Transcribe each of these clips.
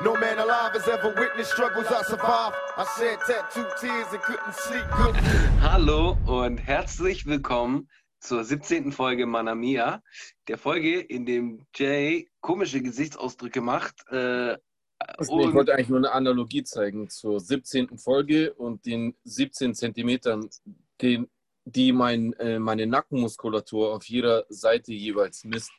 No man alive has ever witnessed struggles I survived. I shed tattooed tears and couldn't sleep good. Hallo und herzlich willkommen zur 17. Folge Manamia, der Folge, in dem Jay komische Gesichtsausdrücke macht. Äh, ich wollte eigentlich nur eine Analogie zeigen zur 17. Folge und den 17 Zentimetern, den, die mein, äh, meine Nackenmuskulatur auf jeder Seite jeweils misst.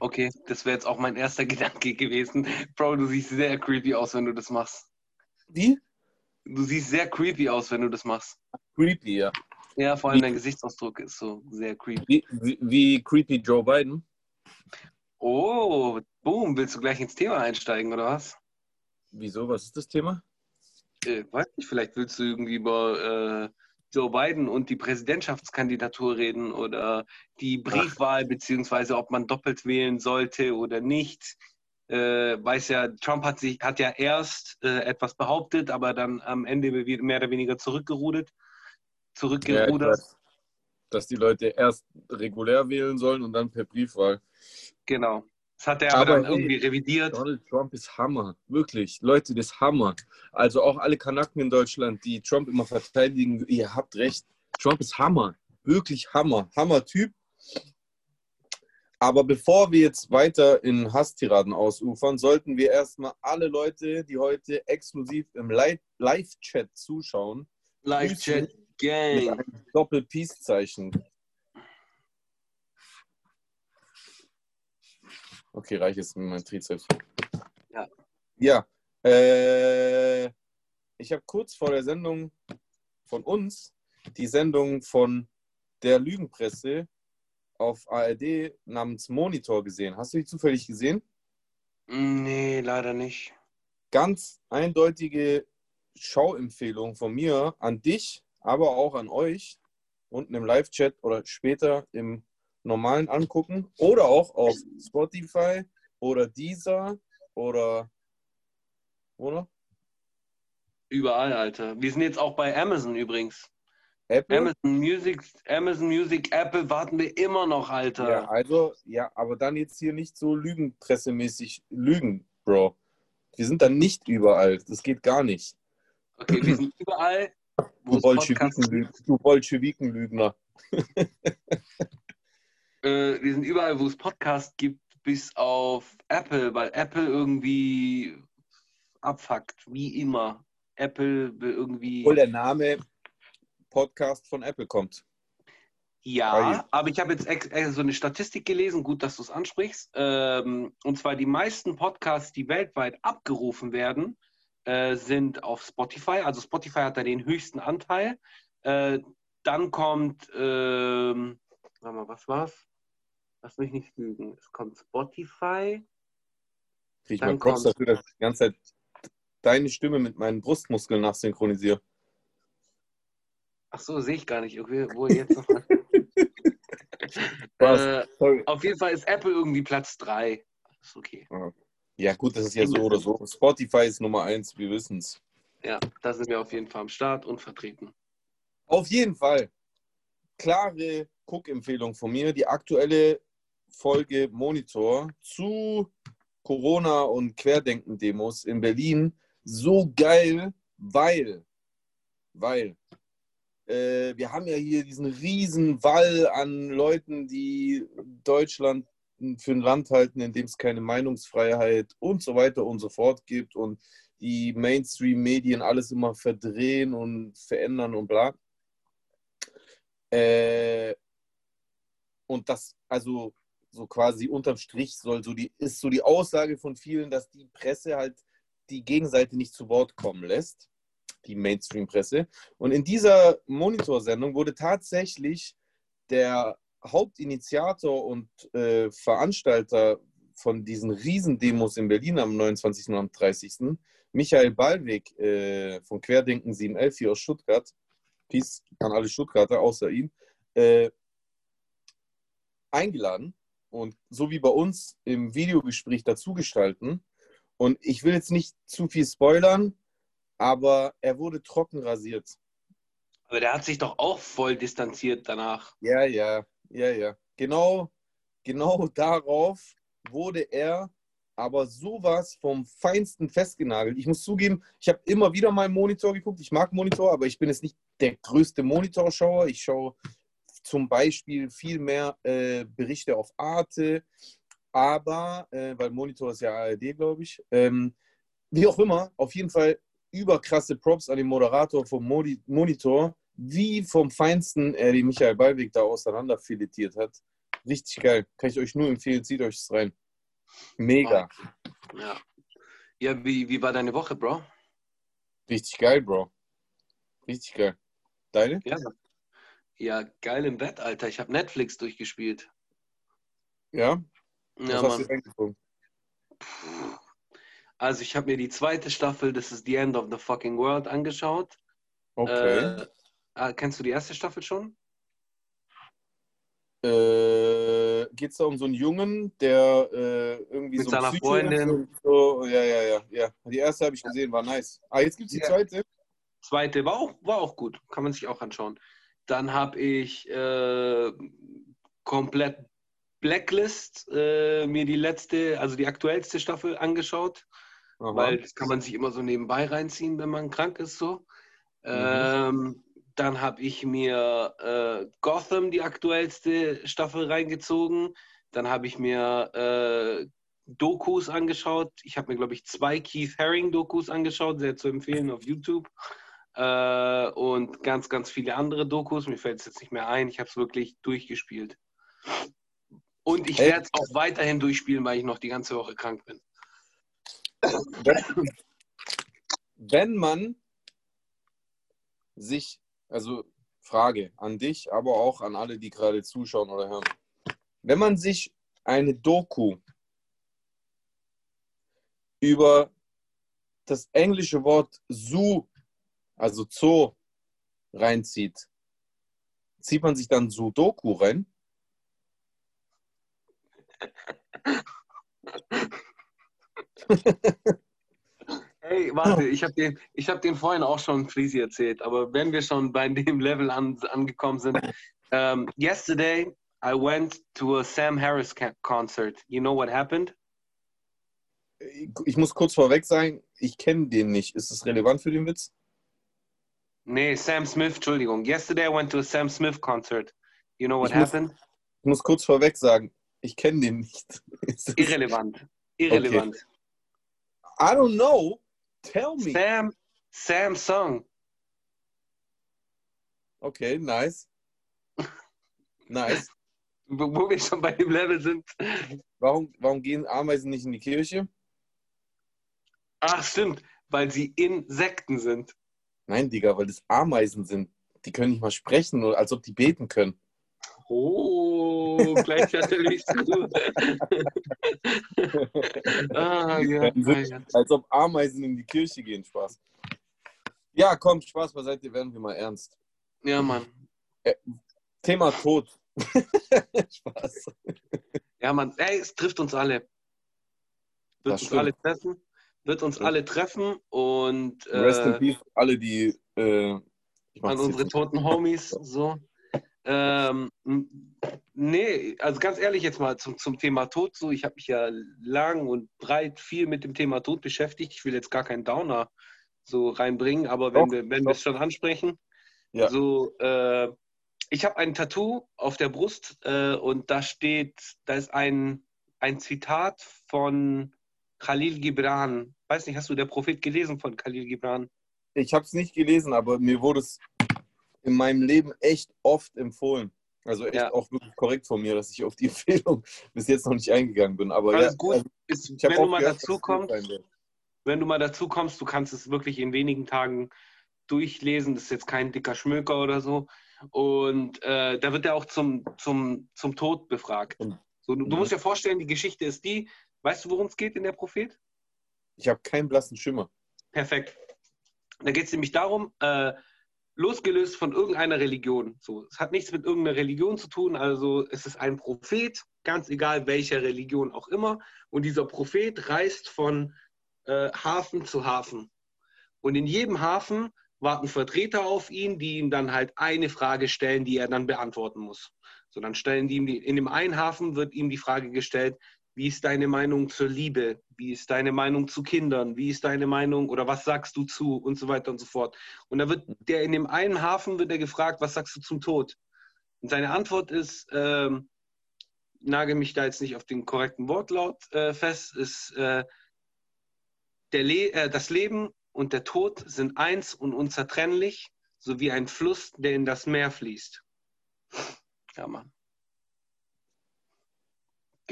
Okay, das wäre jetzt auch mein erster Gedanke gewesen. Bro, du siehst sehr creepy aus, wenn du das machst. Wie? Du siehst sehr creepy aus, wenn du das machst. Creepy, ja. Ja, vor allem dein Gesichtsausdruck ist so sehr creepy. Wie, wie, wie creepy Joe Biden? Oh, boom, willst du gleich ins Thema einsteigen, oder was? Wieso? Was ist das Thema? Äh, weiß nicht, vielleicht willst du irgendwie über äh, Joe Biden und die Präsidentschaftskandidatur reden oder die Briefwahl, beziehungsweise ob man doppelt wählen sollte oder nicht. Äh, weiß ja, Trump hat sich hat ja erst äh, etwas behauptet, aber dann am Ende mehr oder weniger zurückgerudert. Ja, Zurückgerudert. weiß, dass die Leute erst regulär wählen sollen und dann per Briefwahl. genau. Das hat er aber, Aber dann irgendwie revidiert. Donald Trump ist Hammer. Wirklich. Leute, das ist Hammer. Also auch alle Kanaken in Deutschland, die Trump immer verteidigen, ihr habt recht. Trump ist Hammer. Wirklich Hammer. Hammer-Typ. Aber bevor wir jetzt weiter in Hasstiraden ausufern, sollten wir erstmal alle Leute, die heute exklusiv im Li- Live-Chat zuschauen, Live Chat mit Gang. Doppel-Peace-Zeichen. Okay, reich ist meinem Trizeps. Ja. Ja. Äh, ich habe kurz vor der Sendung von uns die Sendung von der Lügenpresse auf ARD namens Monitor gesehen. Hast du die zufällig gesehen? Nee, leider nicht. Ganz eindeutige Schauempfehlung von mir an dich, aber auch an euch unten im Live-Chat oder später im normalen angucken oder auch auf Spotify oder Deezer oder oder Überall, Alter. Wir sind jetzt auch bei Amazon übrigens. Apple. Amazon Music, Amazon Music, Apple warten wir immer noch, Alter. Ja, also, ja, aber dann jetzt hier nicht so lügenpressemäßig lügen, Bro. Wir sind dann nicht überall. Das geht gar nicht. Okay, wir sind überall, wo Du es Podcasts Bolschewiken- gibt. du Bolschewikenlügner. Äh, wir sind überall, wo es Podcasts gibt, bis auf Apple, weil Apple irgendwie abfuckt, wie immer. Apple will irgendwie. Obwohl der Name Podcast von Apple kommt. Ja, aber ich habe jetzt äh, so eine Statistik gelesen, gut, dass du es ansprichst. Ähm, und zwar die meisten Podcasts, die weltweit abgerufen werden, äh, sind auf Spotify. Also Spotify hat da den höchsten Anteil. Äh, dann kommt, ähm, warte mal, was war's? Lass mich nicht lügen. Es kommt Spotify. Krieg ich mal kommt- dafür, dass ich die ganze Zeit deine Stimme mit meinen Brustmuskeln nachsynchronisiere. Ach so, sehe ich gar nicht. Okay, wo jetzt noch? Äh, auf jeden Fall ist Apple irgendwie Platz 3. Ist okay. Ja, gut, das ist ja so oder so. Spotify ist Nummer eins, wir wissen es. Ja, da sind wir auf jeden Fall am Start und vertreten. Auf jeden Fall. Klare Guckempfehlung von mir. Die aktuelle Folge Monitor zu Corona und Querdenken-Demos in Berlin. So geil, weil, weil äh, wir haben ja hier diesen riesen Wall an Leuten, die Deutschland für ein Land halten, in dem es keine Meinungsfreiheit und so weiter und so fort gibt und die Mainstream-Medien alles immer verdrehen und verändern und bla. Äh, und das, also so quasi unterm Strich soll so die, ist so die Aussage von vielen, dass die Presse halt die Gegenseite nicht zu Wort kommen lässt, die Mainstream-Presse. Und in dieser Monitorsendung wurde tatsächlich der Hauptinitiator und äh, Veranstalter von diesen Riesendemos in Berlin am 29. und am 30. Michael Ballweg äh, von Querdenken 711 hier aus Stuttgart, Peace an alle Stuttgarter außer ihm, äh, eingeladen und so wie bei uns im Videogespräch dazugestalten. Und ich will jetzt nicht zu viel spoilern, aber er wurde trocken rasiert. Aber der hat sich doch auch voll distanziert danach. Ja, ja, ja, ja. Genau, genau darauf wurde er aber sowas vom Feinsten festgenagelt. Ich muss zugeben, ich habe immer wieder mal Monitor geguckt. Ich mag Monitor, aber ich bin jetzt nicht der größte Monitorschauer. Ich schaue zum Beispiel viel mehr äh, Berichte auf Arte, aber, äh, weil Monitor ist ja ARD, glaube ich. Ähm, wie auch immer, auf jeden Fall überkrasse Props an den Moderator vom Modi Monitor, wie vom Feinsten er die Michael Ballweg da auseinander filetiert hat. Richtig geil. Kann ich euch nur empfehlen, zieht euch das rein. Mega. Ja. Ja, wie, wie war deine Woche, Bro? Richtig geil, Bro. Richtig geil. Deine? Ja. Ja, geil im Bett, Alter. Ich habe Netflix durchgespielt. Ja? Was Ja, hast du Mann. reingeguckt? Also ich habe mir die zweite Staffel, das ist The End of the Fucking World, angeschaut. Okay. Äh, ah, kennst du die erste Staffel schon? Äh, Geht es da um so einen Jungen, der äh, irgendwie Mit so seiner Psycho Freundin. So, ja, ja, ja, ja. Die erste habe ich gesehen, war nice. Ah, jetzt gibt es die Ja. zweite. Zweite war auch, war auch gut, kann man sich auch anschauen. Dann habe ich äh, komplett Blacklist äh, mir die letzte, also die aktuellste Staffel angeschaut, Aha. weil das kann man sich immer so nebenbei reinziehen, wenn man krank ist so. Mhm. Ähm, dann habe ich mir äh, Gotham, die aktuellste Staffel, reingezogen. Dann habe ich mir äh, Dokus angeschaut. Ich habe mir, glaube ich, zwei Keith Haring-Dokus angeschaut, sehr zu empfehlen auf YouTube. Äh, und ganz, ganz viele andere Dokus. Mir fällt es jetzt nicht mehr ein. Ich habe es wirklich durchgespielt. Und ich werde es auch weiterhin durchspielen, weil ich noch die ganze Woche krank bin. wenn, wenn man sich, also Frage an dich, aber auch an alle, die gerade zuschauen oder hören, wenn man sich eine Doku über das englische Wort Zoo, also Zoo, reinzieht, zieht man sich dann Sudoku rein? Hey, warte, ich habe den, ich hab den vorhin auch schon Fließi erzählt, aber wenn wir schon bei dem Level an, angekommen sind. Um, yesterday, I went to a Sam Harris concert. You know what happened? Ich muss kurz vorweg sagen, ich kenne den nicht. Ist es relevant für den Witz? Nee, Sam Smith, Entschuldigung. Yesterday, I went to a Sam Smith concert. You know what Ich muss- happened? Ich muss kurz vorweg sagen, ich kenne den nicht. Irrelevant. Irrelevant. I don't know. Tell me. Sam, Sam Song. Okay, nice. Nice. Wo, wo wir schon bei dem Level sind. Warum, warum gehen Ameisen nicht in die Kirche? Ach, stimmt, weil sie Insekten sind. Nein, Digga, weil das Ameisen sind. Die können nicht mal sprechen, oder als ob die beten können. Oh, gleich hat er mich zu. ah, ja, sind-. Als ob Ameisen in die Kirche gehen. Spaß. Ja, komm, Spaß beiseite, werden wir mal ernst. ja, Mann. Thema Tod. Spaß. Ja, Mann. Ey, es trifft uns alle. Wird Das uns stimmt. alle treffen. Wird uns Ja. alle treffen und Rest in äh, Peace, alle, die. Äh, an unsere toten Homies. So. Ähm, nee, also ganz ehrlich jetzt mal zum, zum Thema Tod. So, ich habe mich ja lang und breit viel mit dem Thema Tod beschäftigt. Ich will jetzt gar keinen Downer so reinbringen, aber wenn Doch, wir wenn wir es schon ansprechen, Ja. so äh, ich habe ein Tattoo auf der Brust äh, und da steht, da ist ein, ein Zitat von Khalil Gibran. Weiß nicht, hast du der Prophet gelesen von Khalil Gibran? Ich habe es nicht gelesen, aber mir wurde es in meinem Leben echt oft empfohlen. Also echt Ja. auch wirklich korrekt von mir, dass ich auf die Empfehlung bis jetzt noch nicht eingegangen bin. Aber Alles ja, gut. also Ist, wenn du mal gehört, dazu kommst, wenn du mal dazu kommst, du kannst es wirklich in wenigen Tagen durchlesen. Das ist jetzt kein dicker Schmöker oder so. Und äh, da wird er auch zum, zum, zum Tod befragt. Mhm. So, du, du Mhm. musst dir vorstellen, die Geschichte ist die, weißt du, worum es geht in der Prophet? Ich habe keinen blassen Schimmer. Perfekt. Da geht es nämlich darum, äh, losgelöst von irgendeiner Religion. So, es hat nichts mit irgendeiner Religion zu tun. Also es ist ein Prophet, ganz egal welcher Religion auch immer. Und dieser Prophet reist von äh, Hafen zu Hafen. Und in jedem Hafen warten Vertreter auf ihn, die ihm dann halt eine Frage stellen, die er dann beantworten muss. So, dann stellen die ihm die, in dem einen Hafen wird ihm die Frage gestellt, wie ist deine Meinung zur Liebe? Wie ist deine Meinung zu Kindern? Wie ist deine Meinung oder was sagst du zu und so weiter und so fort. Und da wird der in dem einen Hafen wird er gefragt, was sagst du zum Tod? Und seine Antwort ist, ähm, nagel mich da jetzt nicht auf den korrekten Wortlaut äh, fest, ist äh, Le äh, das Leben und der Tod sind eins und unzertrennlich, so wie ein Fluss, der in das Meer fließt. Ja, Mann.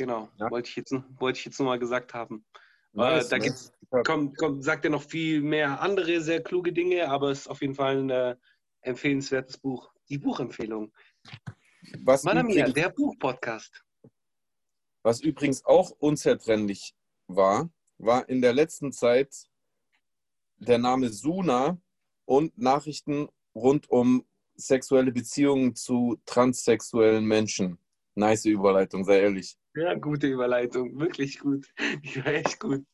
Genau, ja. wollte ich jetzt, wollte ich jetzt nur mal gesagt haben. Nice, da gibt's, kommt, kommt, sagt er noch viel mehr andere sehr kluge Dinge, aber es ist auf jeden Fall ein äh, empfehlenswertes Buch. Die Buchempfehlung. Was Manamia, der Buchpodcast. Was übrigens auch unzertrennlich war, war in der letzten Zeit der Name Suna und Nachrichten rund um sexuelle Beziehungen zu transsexuellen Menschen. Nice Überleitung, sei ehrlich. Ja, gute Überleitung, wirklich gut. Die war echt gut.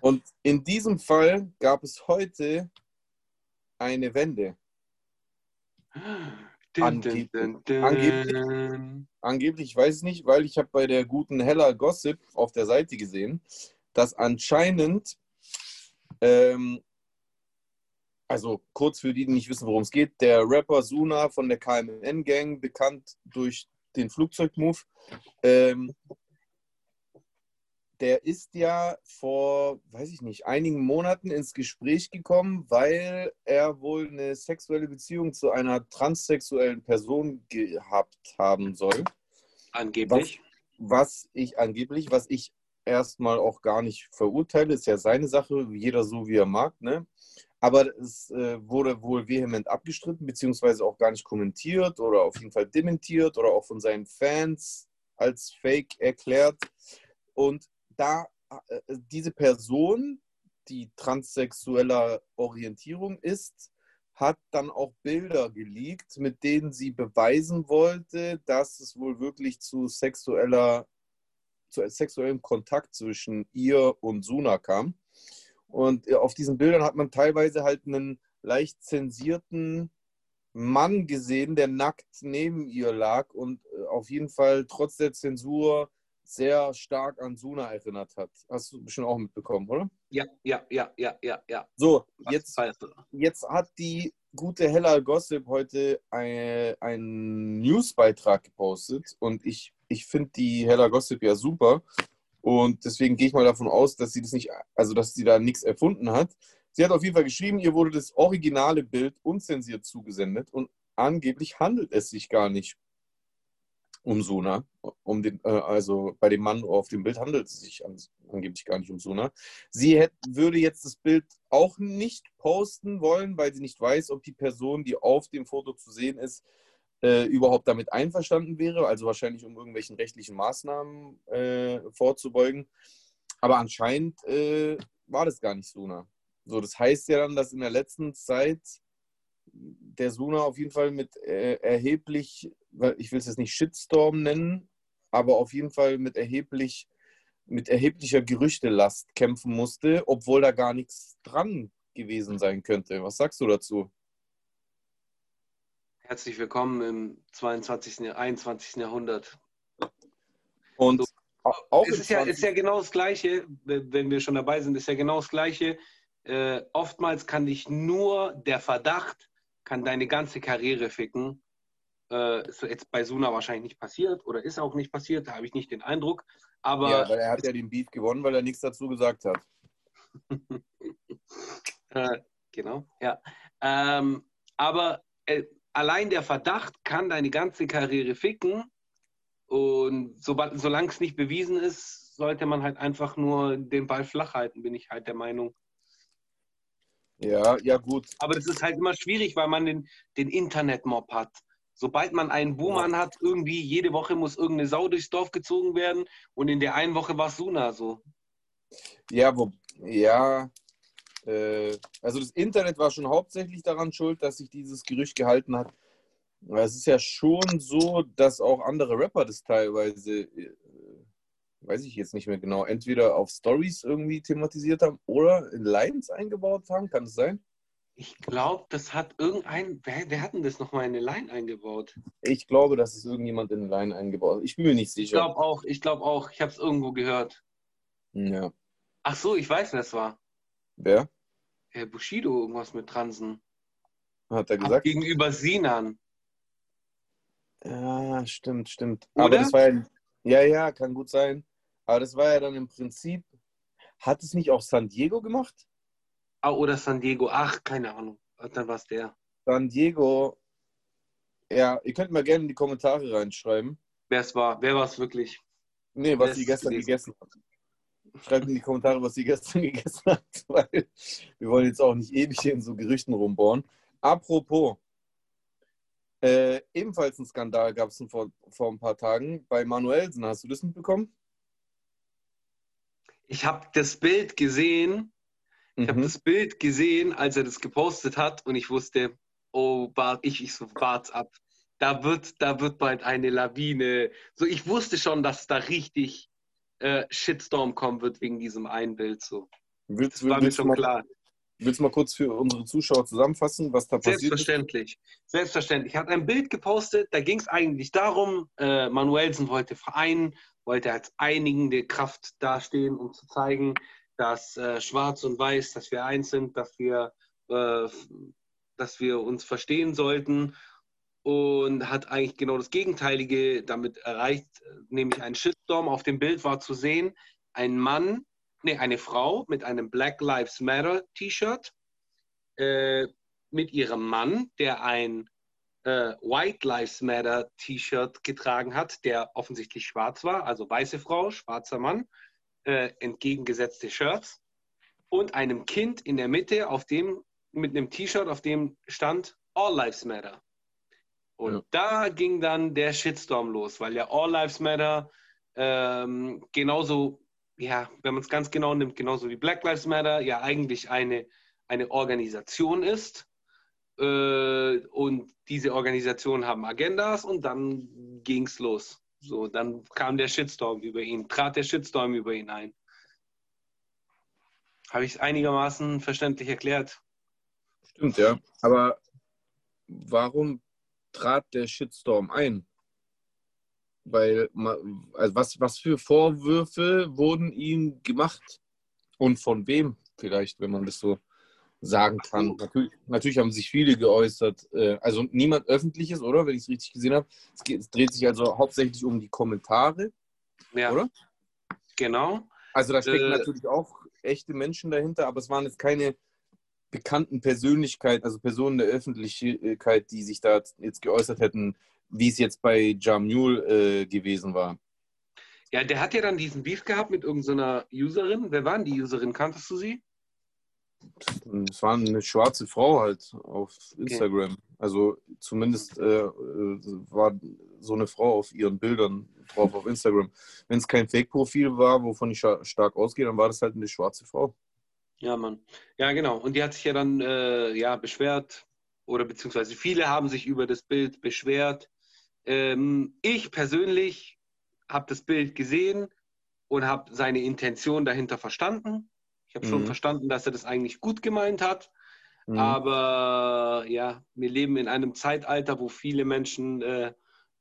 Und in diesem Fall gab es heute eine Wende. Angeblich, angeblich, angeblich, ich weiß es nicht, weil ich habe bei der guten Hella Gossip auf der Seite gesehen, dass anscheinend, ähm, also kurz für die, die nicht wissen, worum es geht, der Rapper Suna von der KMN Gang, bekannt durch den Flugzeugmove. Ähm, der ist ja vor, weiß ich nicht, einigen Monaten ins Gespräch gekommen, weil er wohl eine sexuelle Beziehung zu einer transsexuellen Person gehabt haben soll. Angeblich. Was, was ich angeblich, was ich erstmal auch gar nicht verurteile, ist ja seine Sache, jeder so wie er mag, ne? Aber es äh, wurde wohl vehement abgestritten, beziehungsweise auch gar nicht kommentiert oder auf jeden Fall dementiert oder auch von seinen Fans als Fake erklärt. Und da äh, diese Person, die transsexueller Orientierung ist, hat dann auch Bilder geleakt, mit denen sie beweisen wollte, dass es wohl wirklich zu sexueller zu sexuellem Kontakt zwischen ihr und Suna kam. Und äh, auf diesen Bildern hat man teilweise halt einen leicht zensierten Mann gesehen, der nackt neben ihr lag und äh, auf jeden Fall trotz der Zensur sehr stark an Suna erinnert hat. Hast du bestimmt auch mitbekommen, oder? Ja, ja, ja, ja, ja, ja. So, jetzt, jetzt hat die gute Hella Gossip heute einen Newsbeitrag gepostet und ich, ich finde die Hella Gossip ja super und deswegen gehe ich mal davon aus, dass sie das nicht, also dass sie da nichts erfunden hat. Sie hat auf jeden Fall geschrieben, ihr wurde das originale Bild unzensiert zugesendet und angeblich handelt es sich gar nicht um Suna. Um den, äh, also bei dem Mann auf dem Bild handelt es sich an, angeblich gar nicht um Suna. Sie hätte, würde jetzt das Bild auch nicht posten wollen, weil sie nicht weiß, ob die Person, die auf dem Foto zu sehen ist, äh, überhaupt damit einverstanden wäre, also wahrscheinlich um irgendwelchen rechtlichen Maßnahmen äh, vorzubeugen. Aber anscheinend äh, war das gar nicht Suna. So, das heißt ja dann, dass in der letzten Zeit der Suna auf jeden Fall mit äh, erheblich, ich will es jetzt nicht Shitstorm nennen, aber auf jeden Fall mit erheblich mit erheblicher Gerüchtelast kämpfen musste, obwohl da gar nichts dran gewesen sein könnte. Was sagst du dazu? Herzlich willkommen im 22., 21. Jahrhundert. Und so, auch es ist ja, ist ja genau das Gleiche, wenn wir schon dabei sind, ist ja genau das Gleiche. Äh, oftmals kann dich nur der Verdacht, kann deine ganze Karriere ficken. Äh, ist jetzt bei Suna wahrscheinlich nicht passiert oder ist auch nicht passiert, da habe ich nicht den Eindruck. Aber ja, weil er hat ja den Beef gewonnen, weil er nichts dazu gesagt hat. äh, genau, ja. Ähm, aber äh, allein der Verdacht kann deine ganze Karriere ficken. Und so, solange es nicht bewiesen ist, sollte man halt einfach nur den Ball flach halten, bin ich halt der Meinung. Ja, ja, gut. Aber das ist halt immer schwierig, weil man den, den Internetmob hat. Sobald man einen Boomer hat, irgendwie jede Woche muss irgendeine Sau durchs Dorf gezogen werden und in der einen Woche war es Suna so. Ja, wo, ja, äh, also das Internet war schon hauptsächlich daran schuld, dass sich dieses Gerücht gehalten hat. Es ist ja schon so, dass auch andere Rapper das teilweise, äh, weiß ich jetzt nicht mehr genau, entweder auf Stories irgendwie thematisiert haben oder in Lines eingebaut haben. Kann es sein? Ich glaube, das hat irgendein. Wer, wer hat denn das nochmal in eine Line eingebaut? Ich glaube, dass es irgendjemand in eine Line eingebaut hat. Ich bin mir nicht Ich sicher. glaube auch, ich glaube auch. Ich habe es irgendwo gehört. Ja. Ach so, ich weiß, wer es war. Wer? Herr Bushido, irgendwas mit Transen. Hat er gesagt? gegenüber Sinan. Ja, stimmt, stimmt. Oder? Aber das war ja, ja, ja, kann gut sein. Aber das war ja dann im Prinzip, hat es nicht auch San Diego gemacht? Ah, oder San Diego. Ach, keine Ahnung. Dann war es der. San Diego, ja, ihr könnt mal gerne in die Kommentare reinschreiben. Wer es war. Wer war es wirklich? Nee, was sie gestern gegessen hat. Schreibt in die Kommentare, was sie gestern gegessen hat, weil wir wollen jetzt auch nicht ewig hier in so Gerüchten rumbohren. Apropos, äh, ebenfalls ein Skandal gab es vor, vor ein paar Tagen bei Manuelsen. Hast du das mitbekommen? Ich habe das Bild gesehen. Ich habe Mhm. das Bild gesehen, als er das gepostet hat und ich wusste, oh, Bart, ich, ich so, Bart ab. Da wird, da wird bald eine Lawine. So, ich wusste schon, dass da richtig äh, Shitstorm kommen wird wegen diesem einen Bild. So. Willst, Das war mir willst, du schon mal, klar. willst du mal kurz für unsere Zuschauer zusammenfassen, was da passiert ist? Selbstverständlich. Selbstverständlich. Er hat ein Bild gepostet, da ging es eigentlich darum, äh, Manuelsen wollte vereinen, wollte als einigende Kraft dastehen, um zu zeigen, dass äh, Schwarz und Weiß, dass wir eins sind, dass wir, äh, dass wir uns verstehen sollten und hat eigentlich genau das Gegenteilige damit erreicht, nämlich ein Shitstorm. Auf dem Bild war zu sehen, ein Mann, nee, eine Frau mit einem Black Lives Matter T-Shirt äh, mit ihrem Mann, der ein äh, White Lives Matter T-Shirt getragen hat, der offensichtlich schwarz war, also weiße Frau, schwarzer Mann, äh, entgegengesetzte Shirts und einem Kind in der Mitte, auf dem mit einem T-Shirt, auf dem stand All Lives Matter. Und Ja. da ging dann der Shitstorm los, weil ja All Lives Matter ähm, genauso, ja, wenn man es ganz genau nimmt, genauso wie Black Lives Matter, ja eigentlich eine, eine Organisation ist. Äh, und diese Organisationen haben Agendas und dann ging es los. So, dann kam der Shitstorm über ihn, trat der Shitstorm über ihn ein. Habe ich es einigermaßen verständlich erklärt? Stimmt, ja. Aber warum trat der Shitstorm ein? Weil, also was, was für Vorwürfe wurden ihm gemacht? Und von wem vielleicht, wenn man das so sagen kann? Natürlich, natürlich haben sich viele geäußert. äh, Also niemand öffentliches, oder? Wenn ich es richtig gesehen habe. Es, geht, es dreht sich also hauptsächlich um die Kommentare, Ja, oder? genau. Also da stecken Äh, natürlich auch echte Menschen dahinter, aber es waren jetzt keine bekannten Persönlichkeiten, also Personen der Öffentlichkeit, die sich da jetzt geäußert hätten, wie es jetzt bei Jamul äh, gewesen war. Ja, der hat ja dann diesen Beef gehabt mit irgendeiner Userin. Wer war denn die Userin? Kanntest du sie? Es war eine schwarze Frau halt auf Instagram. Also zumindest äh, war so eine Frau auf ihren Bildern drauf auf Instagram. Wenn es kein Fake-Profil war, wovon ich stark ausgehe, dann war das halt eine schwarze Frau. Ja, Mann. Ja, genau. Und die hat sich ja dann äh, ja, beschwert, oder beziehungsweise viele haben sich über das Bild beschwert. Ähm, ich persönlich habe das Bild gesehen und habe seine Intention dahinter verstanden. Ich habe schon Mhm. verstanden, dass er das eigentlich gut gemeint hat. Mhm. Aber ja, wir leben in einem Zeitalter, wo viele Menschen, äh,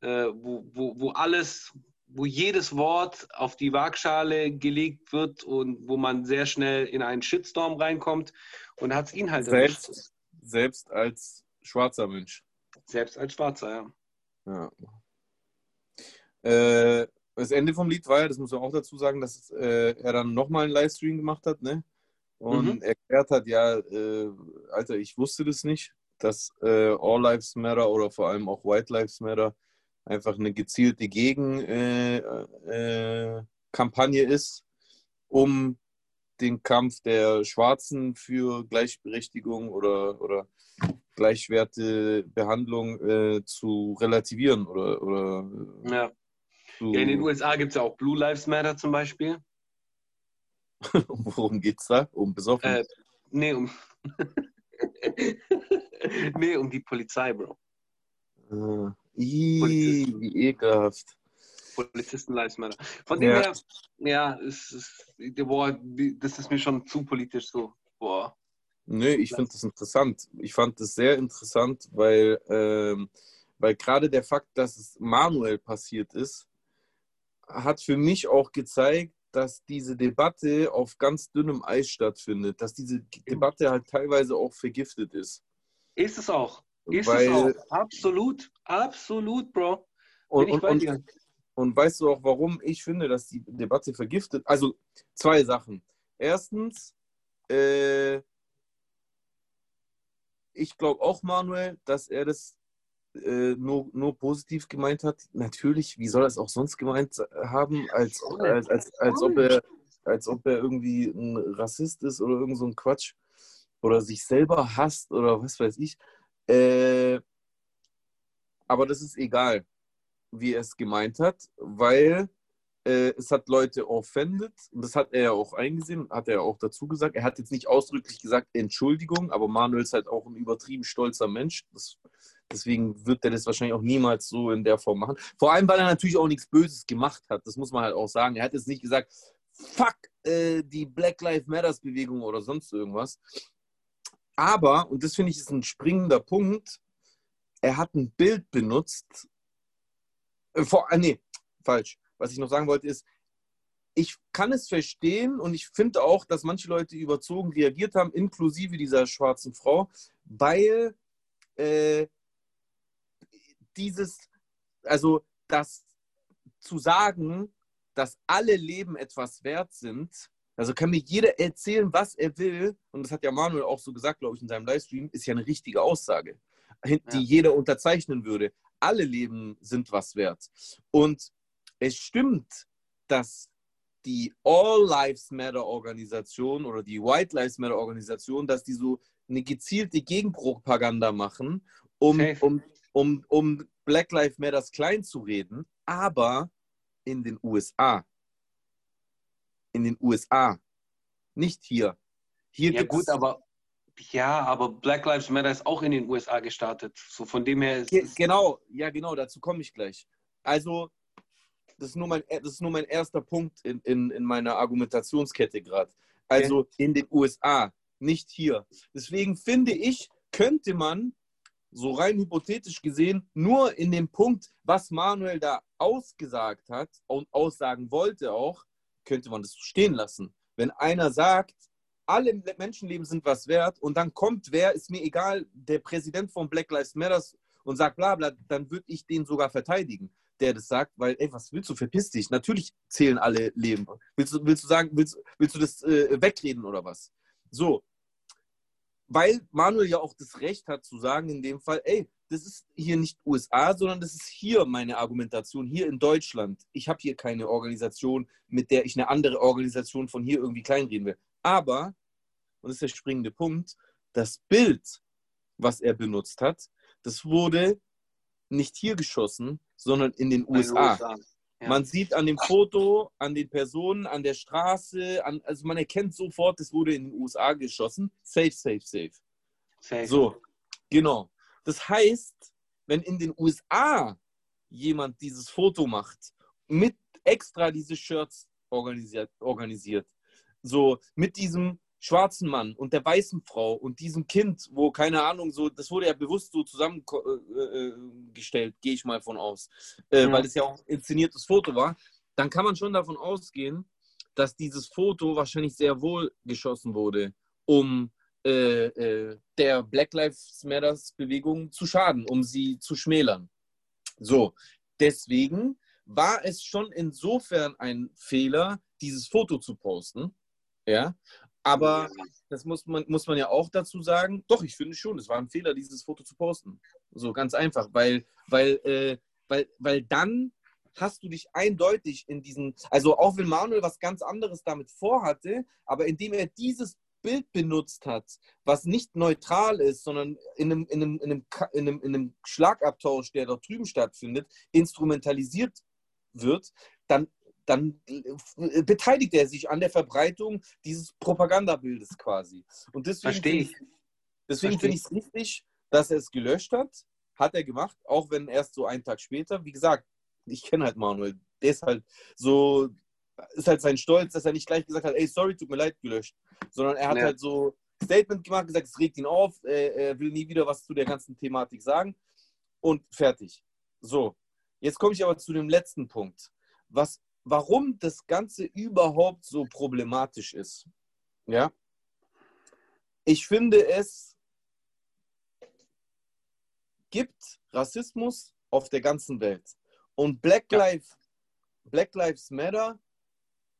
äh, wo, wo, wo alles, wo jedes Wort auf die Waagschale gelegt wird und wo man sehr schnell in einen Shitstorm reinkommt. Und hat es ihn halt erwischt. selbst, selbst als schwarzer Mensch. Selbst als Schwarzer, ja. Ja. Äh, das Ende vom Lied war ja, das muss man auch dazu sagen, dass äh, er dann nochmal einen Livestream gemacht hat, ne? Und Mhm. erklärt hat, ja, äh, Alter, ich wusste das nicht, dass äh, All Lives Matter oder vor allem auch White Lives Matter einfach eine gezielte Gegenkampagne äh, äh, ist, um den Kampf der Schwarzen für Gleichberechtigung oder, oder gleichwerte Behandlung äh, zu relativieren oder, oder ja. ja in den USA gibt es ja auch Blue Lives Matter zum Beispiel. worum geht's da? Um besoffen. Äh, nee, um. nee, um die Polizei, Bro. Ah, wie ekelhaft. Polizisten Matter. Von dem Ja. her, ja, es ist, boah, das ist mir schon zu politisch so. Boah. Nö, ich finde das interessant. Ich fand das sehr interessant, weil, ähm, weil gerade der Fakt, dass es manuell passiert ist, hat für mich auch gezeigt, dass diese Debatte auf ganz dünnem Eis stattfindet, dass diese Debatte halt teilweise auch vergiftet ist. Ist es auch. Ist Weil- es auch. Absolut. Absolut, Bro. Und, und, und, und weißt du auch, warum ich finde, dass die Debatte vergiftet? Also zwei Sachen. Erstens, äh, ich glaube auch, Manuel, dass er das äh, nur, nur positiv gemeint hat. Natürlich, wie soll er es auch sonst gemeint haben, als, als, als, als, ob, er, als ob er irgendwie ein Rassist ist oder irgend so ein Quatsch oder sich selber hasst oder was weiß ich. Äh, aber das ist egal, wie er es gemeint hat, weil äh, es hat Leute offended und das hat er ja auch eingesehen, hat er auch dazu gesagt. Er hat jetzt nicht ausdrücklich gesagt Entschuldigung, aber Manuel ist halt auch ein übertrieben stolzer Mensch. Das, deswegen wird er das wahrscheinlich auch niemals so in der Form machen. Vor allem, weil er natürlich auch nichts Böses gemacht hat. Das muss man halt auch sagen. Er hat jetzt nicht gesagt, fuck äh, die Black Lives Matters Bewegung oder sonst irgendwas. Aber, und das finde ich ist ein springender Punkt, er hat ein Bild benutzt. Äh, vor, äh, nee, falsch. Was ich noch sagen wollte ist, ich kann es verstehen und ich finde auch, dass manche Leute überzogen reagiert haben, inklusive dieser schwarzen Frau, weil äh, dieses, also das zu sagen, dass alle Leben etwas wert sind, also kann mir jeder erzählen, was er will, und das hat ja Manuel auch so gesagt, glaube ich, in seinem Livestream, ist ja eine richtige Aussage, die Ja. jeder unterzeichnen würde. Alle Leben sind was wert. Und es stimmt, dass die All Lives Matter Organisation oder die White Lives Matter Organisation, dass die so eine gezielte Gegenpropaganda machen, um, um, um, um Black Lives Matters klein zu reden, aber in den USA. In den USA. Nicht hier. Hier Ja, gut, aber ja, aber Black Lives Matter ist auch in den USA gestartet. So von dem her ist Ge es, genau, ja, genau, dazu komme ich gleich. Also, das ist nur mein, das ist nur mein erster Punkt in, in, in meiner Argumentationskette gerade. Also in den USA, nicht hier. Deswegen finde ich, könnte man, so rein hypothetisch gesehen, nur in dem Punkt, was Manuel da ausgesagt hat und aussagen wollte auch, könnte man das so stehen lassen. Wenn einer sagt, alle Menschenleben sind was wert und dann kommt wer, ist mir egal, der Präsident von Black Lives Matters und sagt bla bla, dann würde ich den sogar verteidigen, der das sagt, weil, ey, was willst du, verpiss dich. Natürlich zählen alle Leben. Willst du, willst du sagen, willst, willst du das äh, wegreden oder was? So. Weil Manuel ja auch das Recht hat zu sagen, in dem Fall, ey, das ist hier nicht USA, sondern das ist hier meine Argumentation, hier in Deutschland. Ich habe hier keine Organisation, mit der ich eine andere Organisation von hier irgendwie kleinreden will. Aber, und das ist der springende Punkt, das Bild, was er benutzt hat, das wurde nicht hier geschossen, sondern in den USA. Ja. Man sieht an dem Foto, an den Personen, an der Straße, an, also man erkennt sofort, es wurde in den USA geschossen. Safe, safe, safe. Safe. So, genau. Das heißt, wenn in den USA jemand dieses Foto macht, mit extra diese Shirts organisiert, organisiert so mit diesem schwarzen Mann und der weißen Frau und diesem Kind, wo keine Ahnung, so, das wurde ja bewusst so zusammengestellt, gehe ich mal von aus, äh, Ja. weil es ja auch ein inszeniertes Foto war, dann kann man schon davon ausgehen, dass dieses Foto wahrscheinlich sehr wohl geschossen wurde, um äh, äh, der Black Lives Matters Bewegung zu schaden, um sie zu schmälern. So, deswegen war es schon insofern ein Fehler, dieses Foto zu posten. Ja, aber das muss man, muss man ja auch dazu sagen. Doch, ich finde schon, es war ein Fehler, dieses Foto zu posten. So ganz einfach, weil, weil, äh, weil, weil dann hast du dich eindeutig in diesen, also auch wenn Manuel was ganz anderes damit vorhatte, aber indem er dieses Bild benutzt hat, was nicht neutral ist, sondern in einem, in einem, in einem, in einem, in einem Schlagabtausch, der dort drüben stattfindet, instrumentalisiert wird, dann, dann äh, beteiligt er sich an der Verbreitung dieses Propagandabildes quasi. Und deswegen Verstehe ich. Deswegen finde ich es richtig, dass er es gelöscht hat. Hat er gemacht, auch wenn erst so einen Tag später. Wie gesagt, ich kenne halt Manuel. Der ist halt so, ist halt sein Stolz, dass er nicht gleich gesagt hat, ey, sorry, tut mir leid, gelöscht. Sondern er hat Ja. halt so, Statement gemacht, gesagt, es regt ihn auf, er will nie wieder was zu der ganzen Thematik sagen und fertig. So, jetzt komme ich aber zu dem letzten Punkt. Was, warum das Ganze überhaupt so problematisch ist. Ja, ich finde es gibt Rassismus auf der ganzen Welt. Und Black, ja. Lives, Black Lives Matter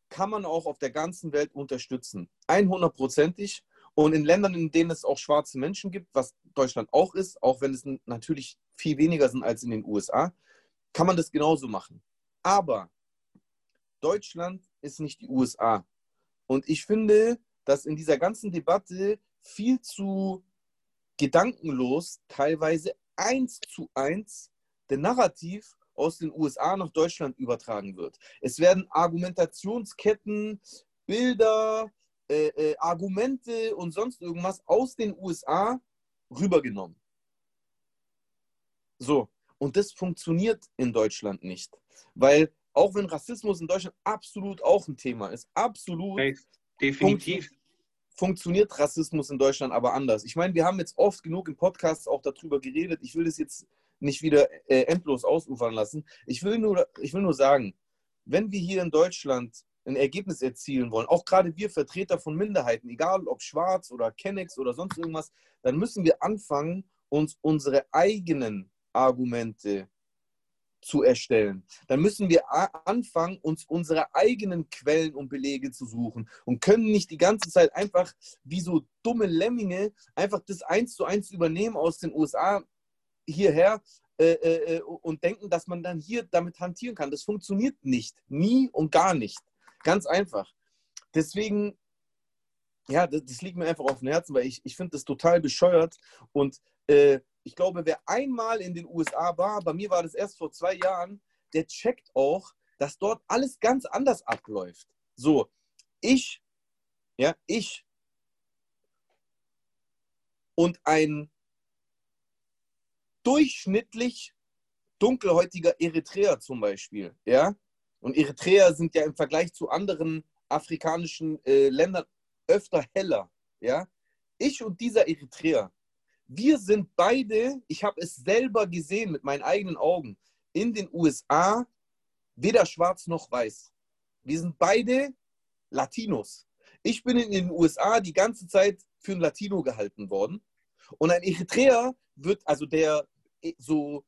kann man auch auf der ganzen Welt unterstützen. 100%ig. Und in Ländern, in denen es auch schwarze Menschen gibt, was Deutschland auch ist, auch wenn es natürlich viel weniger sind als in den USA, kann man das genauso machen. Aber Deutschland ist nicht die USA. Und ich finde, dass in dieser ganzen Debatte viel zu gedankenlos teilweise eins zu eins der Narrativ aus den USA nach Deutschland übertragen wird. Es werden Argumentationsketten, Bilder, äh, äh, Argumente und sonst irgendwas aus den USA rübergenommen. So, und das funktioniert in Deutschland nicht, weil auch wenn Rassismus in Deutschland absolut auch ein Thema ist, absolut. Definitiv funktioniert Rassismus in Deutschland aber anders. Ich meine, wir haben jetzt oft genug im Podcast auch darüber geredet. Ich will das jetzt nicht wieder äh, endlos ausufern lassen. Ich will, nur, ich will nur sagen, wenn wir hier in Deutschland ein Ergebnis erzielen wollen, auch gerade wir Vertreter von Minderheiten, egal ob schwarz oder Kennex oder sonst irgendwas, dann müssen wir anfangen, uns unsere eigenen Argumente zu erstellen. Dann müssen wir anfangen, uns unsere eigenen Quellen und Belege zu suchen und können nicht die ganze Zeit einfach wie so dumme Lemminge einfach das eins zu eins übernehmen aus den USA hierher äh, äh, äh, und denken, dass man dann hier damit hantieren kann. Das funktioniert nicht. Nie und gar nicht. Ganz einfach. Deswegen, ja, das, das liegt mir einfach auf dem Herzen, weil ich, ich finde das total bescheuert und äh, ich glaube, wer einmal in den USA war, bei mir war das erst vor zwei Jahren, der checkt auch, dass dort alles ganz anders abläuft. So, ich, ja, ich und ein durchschnittlich dunkelhäutiger Eritreer zum Beispiel, ja, und Eritreer sind ja im Vergleich zu anderen afrikanischen äh, Ländern öfter heller, ja. Ich und dieser Eritreer, wir sind beide, ich habe es selber gesehen mit meinen eigenen Augen, in den USA weder schwarz noch weiß. Wir sind beide Latinos. Ich bin in den USA die ganze Zeit für ein Latino gehalten worden. Und ein Eritreer wird, also der so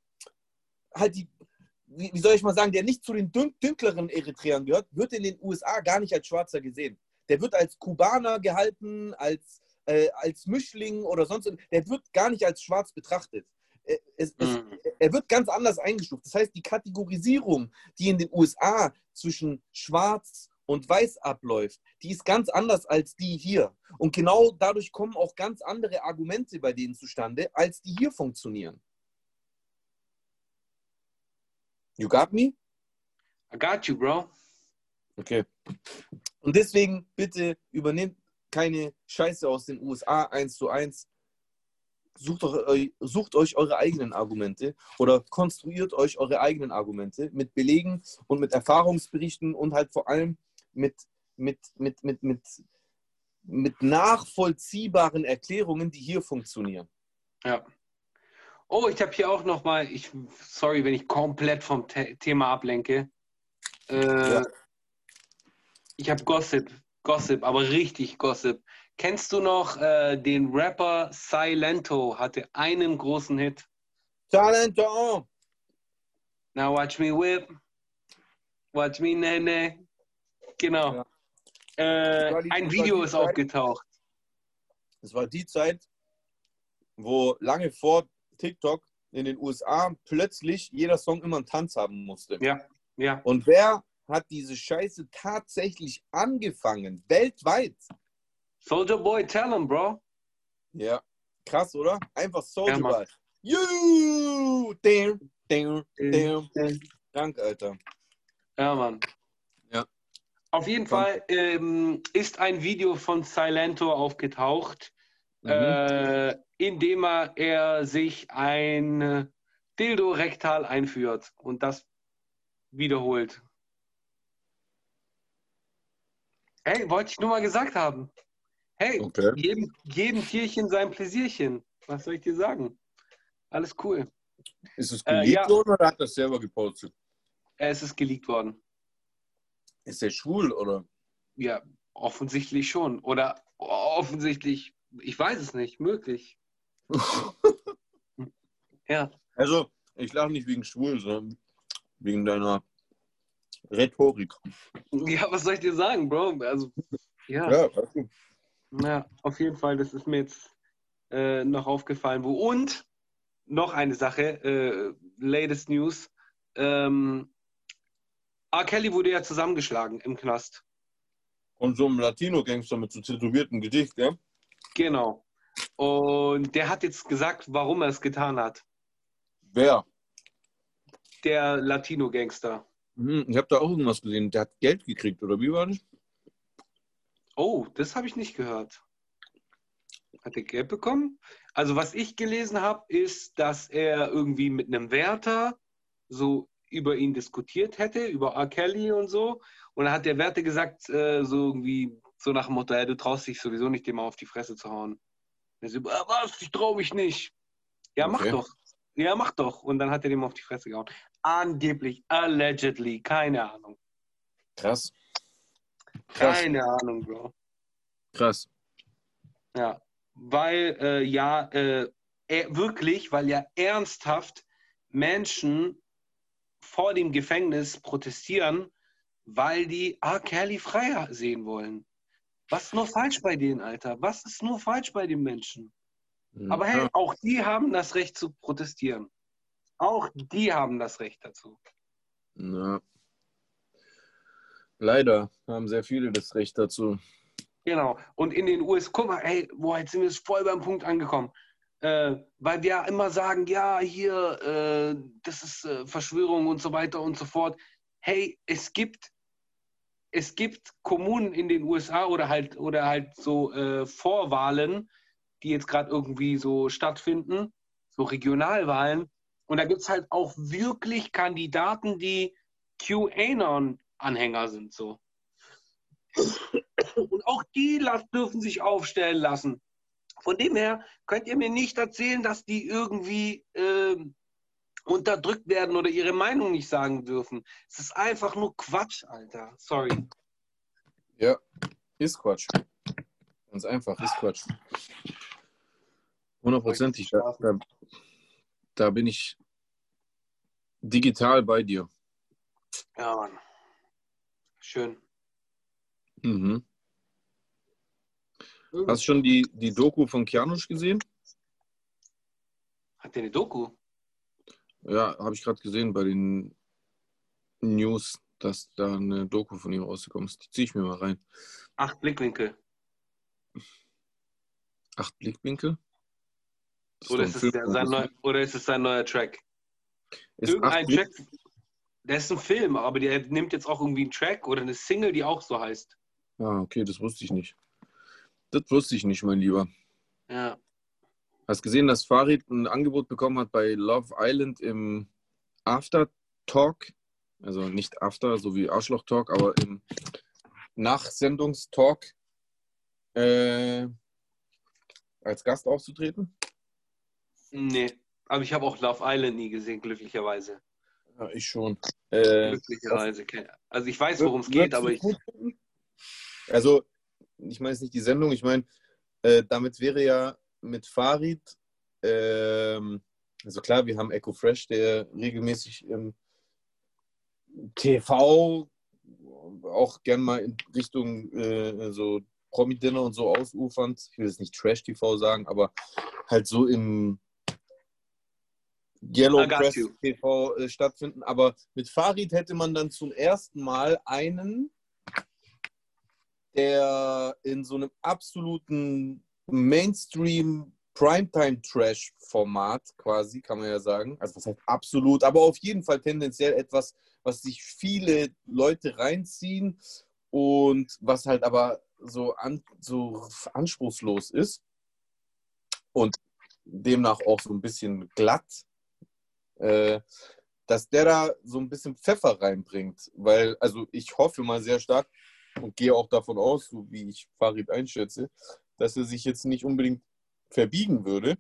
halt die, wie soll ich mal sagen, der nicht zu den dünkleren Eritreern gehört, wird in den USA gar nicht als Schwarzer gesehen. Der wird als Kubaner gehalten, als äh, als Mischling oder sonst, der wird gar nicht als schwarz betrachtet. Äh, es, es, mhm. Er wird ganz anders eingestuft. Das heißt, die Kategorisierung, die in den USA zwischen schwarz und weiß abläuft, die ist ganz anders als die hier. Und genau dadurch kommen auch ganz andere Argumente bei denen zustande, als die hier funktionieren. You got me? I got you, bro. Okay. Und deswegen bitte übernehmt keine Scheiße aus den USA eins zu eins. Sucht, euch, sucht euch eure eigenen Argumente oder konstruiert euch eure eigenen Argumente mit Belegen und mit Erfahrungsberichten und halt vor allem mit, mit, mit, mit, mit, mit nachvollziehbaren Erklärungen, die hier funktionieren. Ja. Oh, ich habe hier auch noch mal, ich, sorry, wenn ich komplett vom The Thema ablenke. Äh, ja. Ich habe Gossip Gossip, aber richtig Gossip. Kennst du noch äh, den Rapper Silento? Hatte einen großen Hit. Silento! Now watch me whip. Watch me nene. Genau. Ja. Äh, die, ein Video ist Zeit, aufgetaucht. Es war die Zeit, wo lange vor TikTok in den USA plötzlich jeder Song immer einen Tanz haben musste. Ja, ja. Und wer hat diese Scheiße tatsächlich angefangen, weltweit. Soldier Boy, tell him, bro. Ja, krass, oder? Einfach Soldier ja, Boy. You! Damn, damn, damn. Dank, Alter. Ja, Mann. Ja. Auf jeden Komm. Fall ähm, ist ein Video von Silento aufgetaucht, mhm. äh, in dem er, er sich ein Dildo rektal einführt und das wiederholt. Hey, wollte ich nur mal gesagt haben. Hey, Okay. jedem, jedem Tierchen sein Pläsierchen. Was soll ich dir sagen? Alles cool. Ist es Äh, geleakt ja. worden oder hat er es selber gepostet? Äh, Es ist geleakt worden. Ist er schwul oder? Ja, offensichtlich schon. Oder offensichtlich, ich weiß es nicht, möglich. Ja. Also, ich lache nicht wegen schwul, sondern wegen deiner Rhetorik. Ja, was soll ich dir sagen, Bro? Also, ja, Ja, weißt du. ja auf jeden Fall, das ist mir jetzt äh, noch aufgefallen. Wo und noch eine Sache, äh, latest News. Ähm, R. Kelly wurde ja zusammengeschlagen im Knast. Und so ein Latino-Gangster mit so tätowiertem Gesicht, ja? Genau. Und der hat jetzt gesagt, warum er es getan hat. Wer? Der Latino-Gangster. Hm, ich habe da auch irgendwas gesehen. Der hat Geld gekriegt, oder wie war das? Oh, das habe ich nicht gehört. Hat er Geld bekommen? Also was ich gelesen habe, ist, dass er irgendwie mit einem Wärter so über ihn diskutiert hätte, über R. Kelly und so. Und dann hat der Wärter gesagt, äh, so irgendwie, so nach dem Motto, ja, du traust dich sowieso nicht, dem mal auf die Fresse zu hauen. Er so, "Ah, was, ich traue mich nicht. Ja, mach Okay. doch. Ja, mach doch. Und dann hat er dem auf die Fresse gehauen. Angeblich, allegedly, keine Ahnung. Krass. Krass. Keine Ahnung, Bro. Krass. Ja, weil äh, ja, äh, er, wirklich, weil ja ernsthaft Menschen vor dem Gefängnis protestieren, weil die R. Kelly frei sehen wollen. Was ist nur falsch bei denen, Alter? Was ist nur falsch bei den Menschen? Aber hey, auch die haben das Recht zu protestieren. Auch die haben das Recht dazu. Ja. Leider haben sehr viele das Recht dazu. Genau. Und in den USA, guck mal, ey, boah, jetzt sind wir voll beim Punkt angekommen. Äh, weil wir ja immer sagen, ja, hier, äh, das ist äh, Verschwörung und so weiter und so fort. Hey, es gibt, es gibt Kommunen in den USA oder halt, oder halt so äh, Vorwahlen, die jetzt gerade irgendwie so stattfinden, so Regionalwahlen. Und da gibt es halt auch wirklich Kandidaten, die QAnon-Anhänger sind, so. Und auch die dürfen sich aufstellen lassen. Von dem her könnt ihr mir nicht erzählen, dass die irgendwie ähm, unterdrückt werden oder ihre Meinung nicht sagen dürfen. Es ist einfach nur Quatsch, Alter. Sorry. Ja, ist Quatsch. Ganz einfach, ist Quatsch. Hundertprozentig. Da, da, bin ich digital bei dir. Ja, Mann. Schön. Mhm. Hast du schon die, die Doku von Kianusch gesehen? Hat der eine Doku? Ja, habe ich gerade gesehen bei den News, dass da eine Doku von ihm rausgekommen ist. Die ziehe ich mir mal rein. Acht Blickwinkel. Acht Blickwinkel? Das Oder ist, Film der, Disney. neu, oder ist es sein neuer Track? Ist Irgendein Track. Der ist ein Film, aber der nimmt jetzt auch irgendwie einen Track oder eine Single, die auch so heißt. Ah, okay, das wusste ich nicht. Das wusste ich nicht, mein Lieber. Ja. Hast gesehen, dass Farid ein Angebot bekommen hat bei Love Island im After Talk? Also nicht After, so wie Arschloch Talk, aber im Nachsendungstalk äh, als Gast aufzutreten? Nee. Aber ich habe auch Love Island nie gesehen, glücklicherweise. Ja, ich schon. Äh, Glücklicherweise. Also ich weiß, worum es geht, aber ich. Also, ich meine jetzt nicht die Sendung, ich meine, äh, damit wäre ja mit Farid, ähm, also klar, wir haben Echo Fresh, der regelmäßig im TV auch gern mal in Richtung äh, so Promi-Dinner und so ausufernd, ich will jetzt nicht Trash-TV sagen, aber halt so im Yellow got Press you. TV äh, stattfinden. Aber mit Farid hätte man dann zum ersten Mal einen, der in so einem absoluten Mainstream Primetime-Trash-Format quasi, kann man ja sagen. Also was heißt absolut, aber auf jeden Fall tendenziell etwas, was sich viele Leute reinziehen und was halt aber so, an, so anspruchslos ist und demnach auch so ein bisschen glatt, äh, dass der da so ein bisschen Pfeffer reinbringt. Weil, also ich hoffe mal sehr stark und gehe auch davon aus, so wie ich Farid einschätze, dass er sich jetzt nicht unbedingt verbiegen würde.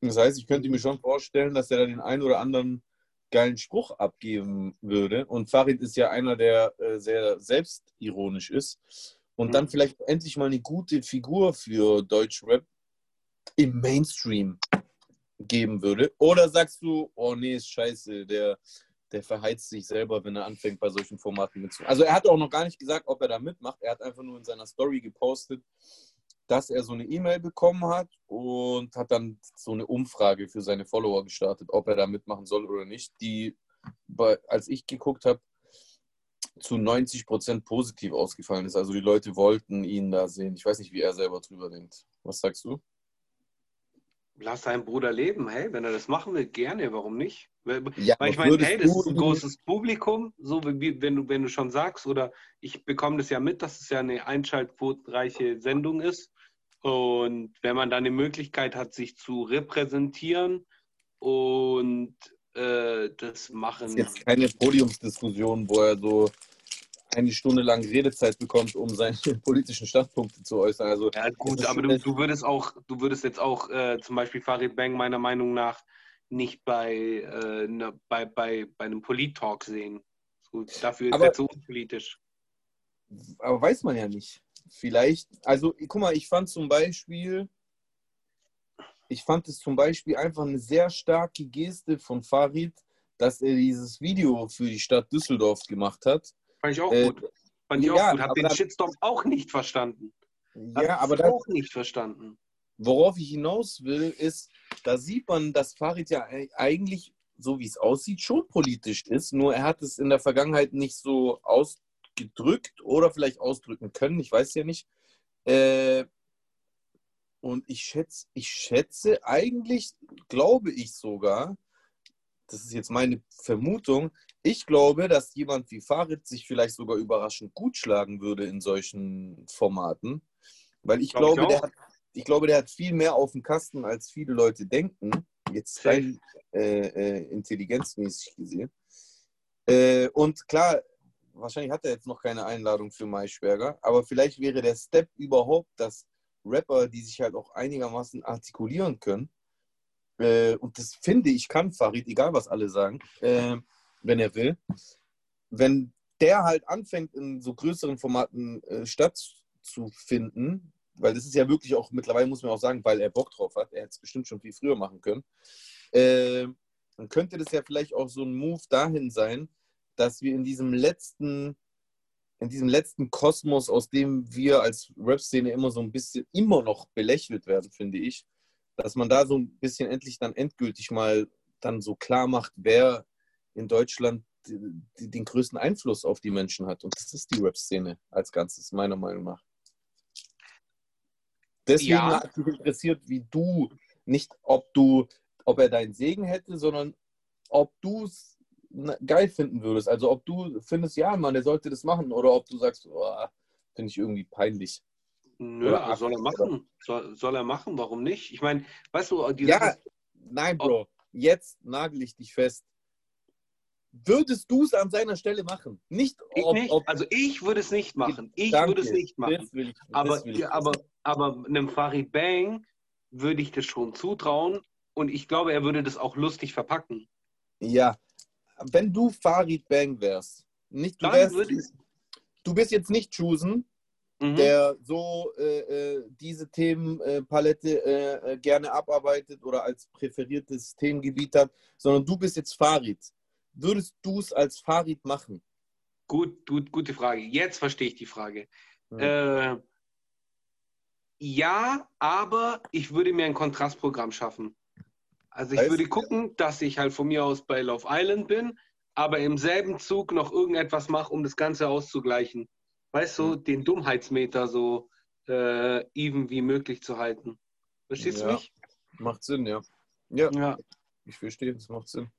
Das heißt, ich könnte mir schon vorstellen, dass er da den einen oder anderen geilen Spruch abgeben würde. Und Farid ist ja einer, der äh, sehr selbstironisch ist. Und dann Mhm. vielleicht endlich mal eine gute Figur für Deutschrap im Mainstream geben würde. Oder sagst du, oh nee, ist scheiße, der, der verheizt sich selber, wenn er anfängt, bei solchen Formaten mitzumachen. Also er hat auch noch gar nicht gesagt, ob er da mitmacht. Er hat einfach nur in seiner Story gepostet, dass er so eine E-Mail bekommen hat und hat dann so eine Umfrage für seine Follower gestartet, ob er da mitmachen soll oder nicht, die, als ich geguckt habe, zu 90 Prozent positiv ausgefallen ist. Also die Leute wollten ihn da sehen. Ich weiß nicht, wie er selber drüber denkt. Was sagst du? Lass deinen Bruder leben, hey, wenn er das machen will, gerne, warum nicht? Weil Ja, weil ich meine, hey, das ist ein großes Publikum, so wie wenn du, wenn du schon sagst, oder ich bekomme das ja mit, dass es ja eine einschaltquotenreiche Sendung ist. Und wenn man dann die Möglichkeit hat, sich zu repräsentieren und äh, das Das machen. ist jetzt keine Podiumsdiskussion, wo er so eine Stunde lang Redezeit bekommt, um seine politischen Standpunkte zu äußern. Also Ja, gut, aber du, du würdest auch, du würdest jetzt auch äh, zum Beispiel Farid Bang meiner Meinung nach nicht bei, äh, ne, bei, bei, bei einem Polit-Talk sehen. So, dafür ist Aber- er zu unpolitisch. aber weiß man ja nicht. Vielleicht, also guck mal, ich fand zum Beispiel, ich fand es zum Beispiel einfach eine sehr starke Geste von Farid, dass er dieses Video für die Stadt Düsseldorf gemacht hat. Fand ich auch Äh, gut. Fand ich ja, auch gut. Hab den da- Shitstorm auch nicht verstanden. Hab Ja, aber auch nicht verstanden. worauf ich hinaus will, ist, da sieht man, dass Farid ja e- eigentlich, so wie es aussieht, schon politisch ist. Nur er hat es in der Vergangenheit nicht so ausgedrückt oder vielleicht ausdrücken können. Ich weiß ja nicht. Äh, und ich schätze, ich schätze eigentlich, glaube ich sogar, das ist jetzt meine Vermutung, ich glaube, dass jemand wie Farid sich vielleicht sogar überraschend gut schlagen würde in solchen Formaten. Weil ich Glaub ich glaube, der auch. hat, ich glaube, der hat viel mehr auf dem Kasten, als viele Leute denken. Jetzt rein äh, äh, intelligenzmäßig gesehen. Äh, und klar, wahrscheinlich hat er jetzt noch keine Einladung für Maischberger, aber vielleicht wäre der Step überhaupt, dass Rapper, die sich halt auch einigermaßen artikulieren können, äh, und das finde ich kann Farid, egal was alle sagen, äh, wenn er will, wenn der halt anfängt, in so größeren Formaten äh, stattzufinden, weil das ist ja wirklich auch, mittlerweile muss man auch sagen, weil er Bock drauf hat, er hätte es bestimmt schon viel früher machen können, äh, dann könnte das ja vielleicht auch so ein Move dahin sein, dass wir in diesem letzten, in diesem letzten Kosmos, aus dem wir als Rap-Szene immer so ein bisschen immer noch belächelt werden, finde ich, dass man da so ein bisschen endlich dann endgültig mal dann so klar macht, wer in Deutschland den größten Einfluss auf die Menschen hat. Und das ist die Rap-Szene als Ganzes, meiner Meinung nach. Deswegen Ja. hat mich interessiert, wie du, nicht ob du, ob er deinen Segen hätte, sondern ob du es geil finden würdest. Also ob du findest, ja, Mann, der sollte das machen, oder ob du sagst, oh, finde ich irgendwie peinlich. Nö, Oder soll er machen. Soll, soll er machen, warum nicht? Ich meine, weißt du, die Ja, nein, Bro, jetzt nagel ich dich fest. Würdest du es an seiner Stelle machen? Nicht, ich ob, nicht. ob also ich würde es nicht machen. Ich Danke. würde es nicht machen. Ich, Aber, ich aber, aber einem Farid Bang würde ich das schon zutrauen und ich glaube, er würde das auch lustig verpacken. Ja, wenn du Farid Bang wärst, nicht, du, wärst, du bist jetzt nicht Chusen, Mhm. der so äh, äh, diese Themenpalette äh, äh, gerne abarbeitet oder als präferiertes Themengebiet hat, sondern du bist jetzt Farid. Würdest du es als Farid machen? Gut, gut, gute Frage. Jetzt verstehe ich die Frage. Hm. Äh, ja, aber ich würde mir ein Kontrastprogramm schaffen. Also ich würde gucken, dass ich halt von mir aus bei Love Island bin, aber im selben Zug noch irgendetwas mache, um das Ganze auszugleichen. Weißt du, den Dummheitsmeter so äh, even wie möglich zu halten. Verstehst Ja. du mich? Macht Sinn, ja. Ja, Ja. ich verstehe, das macht Sinn.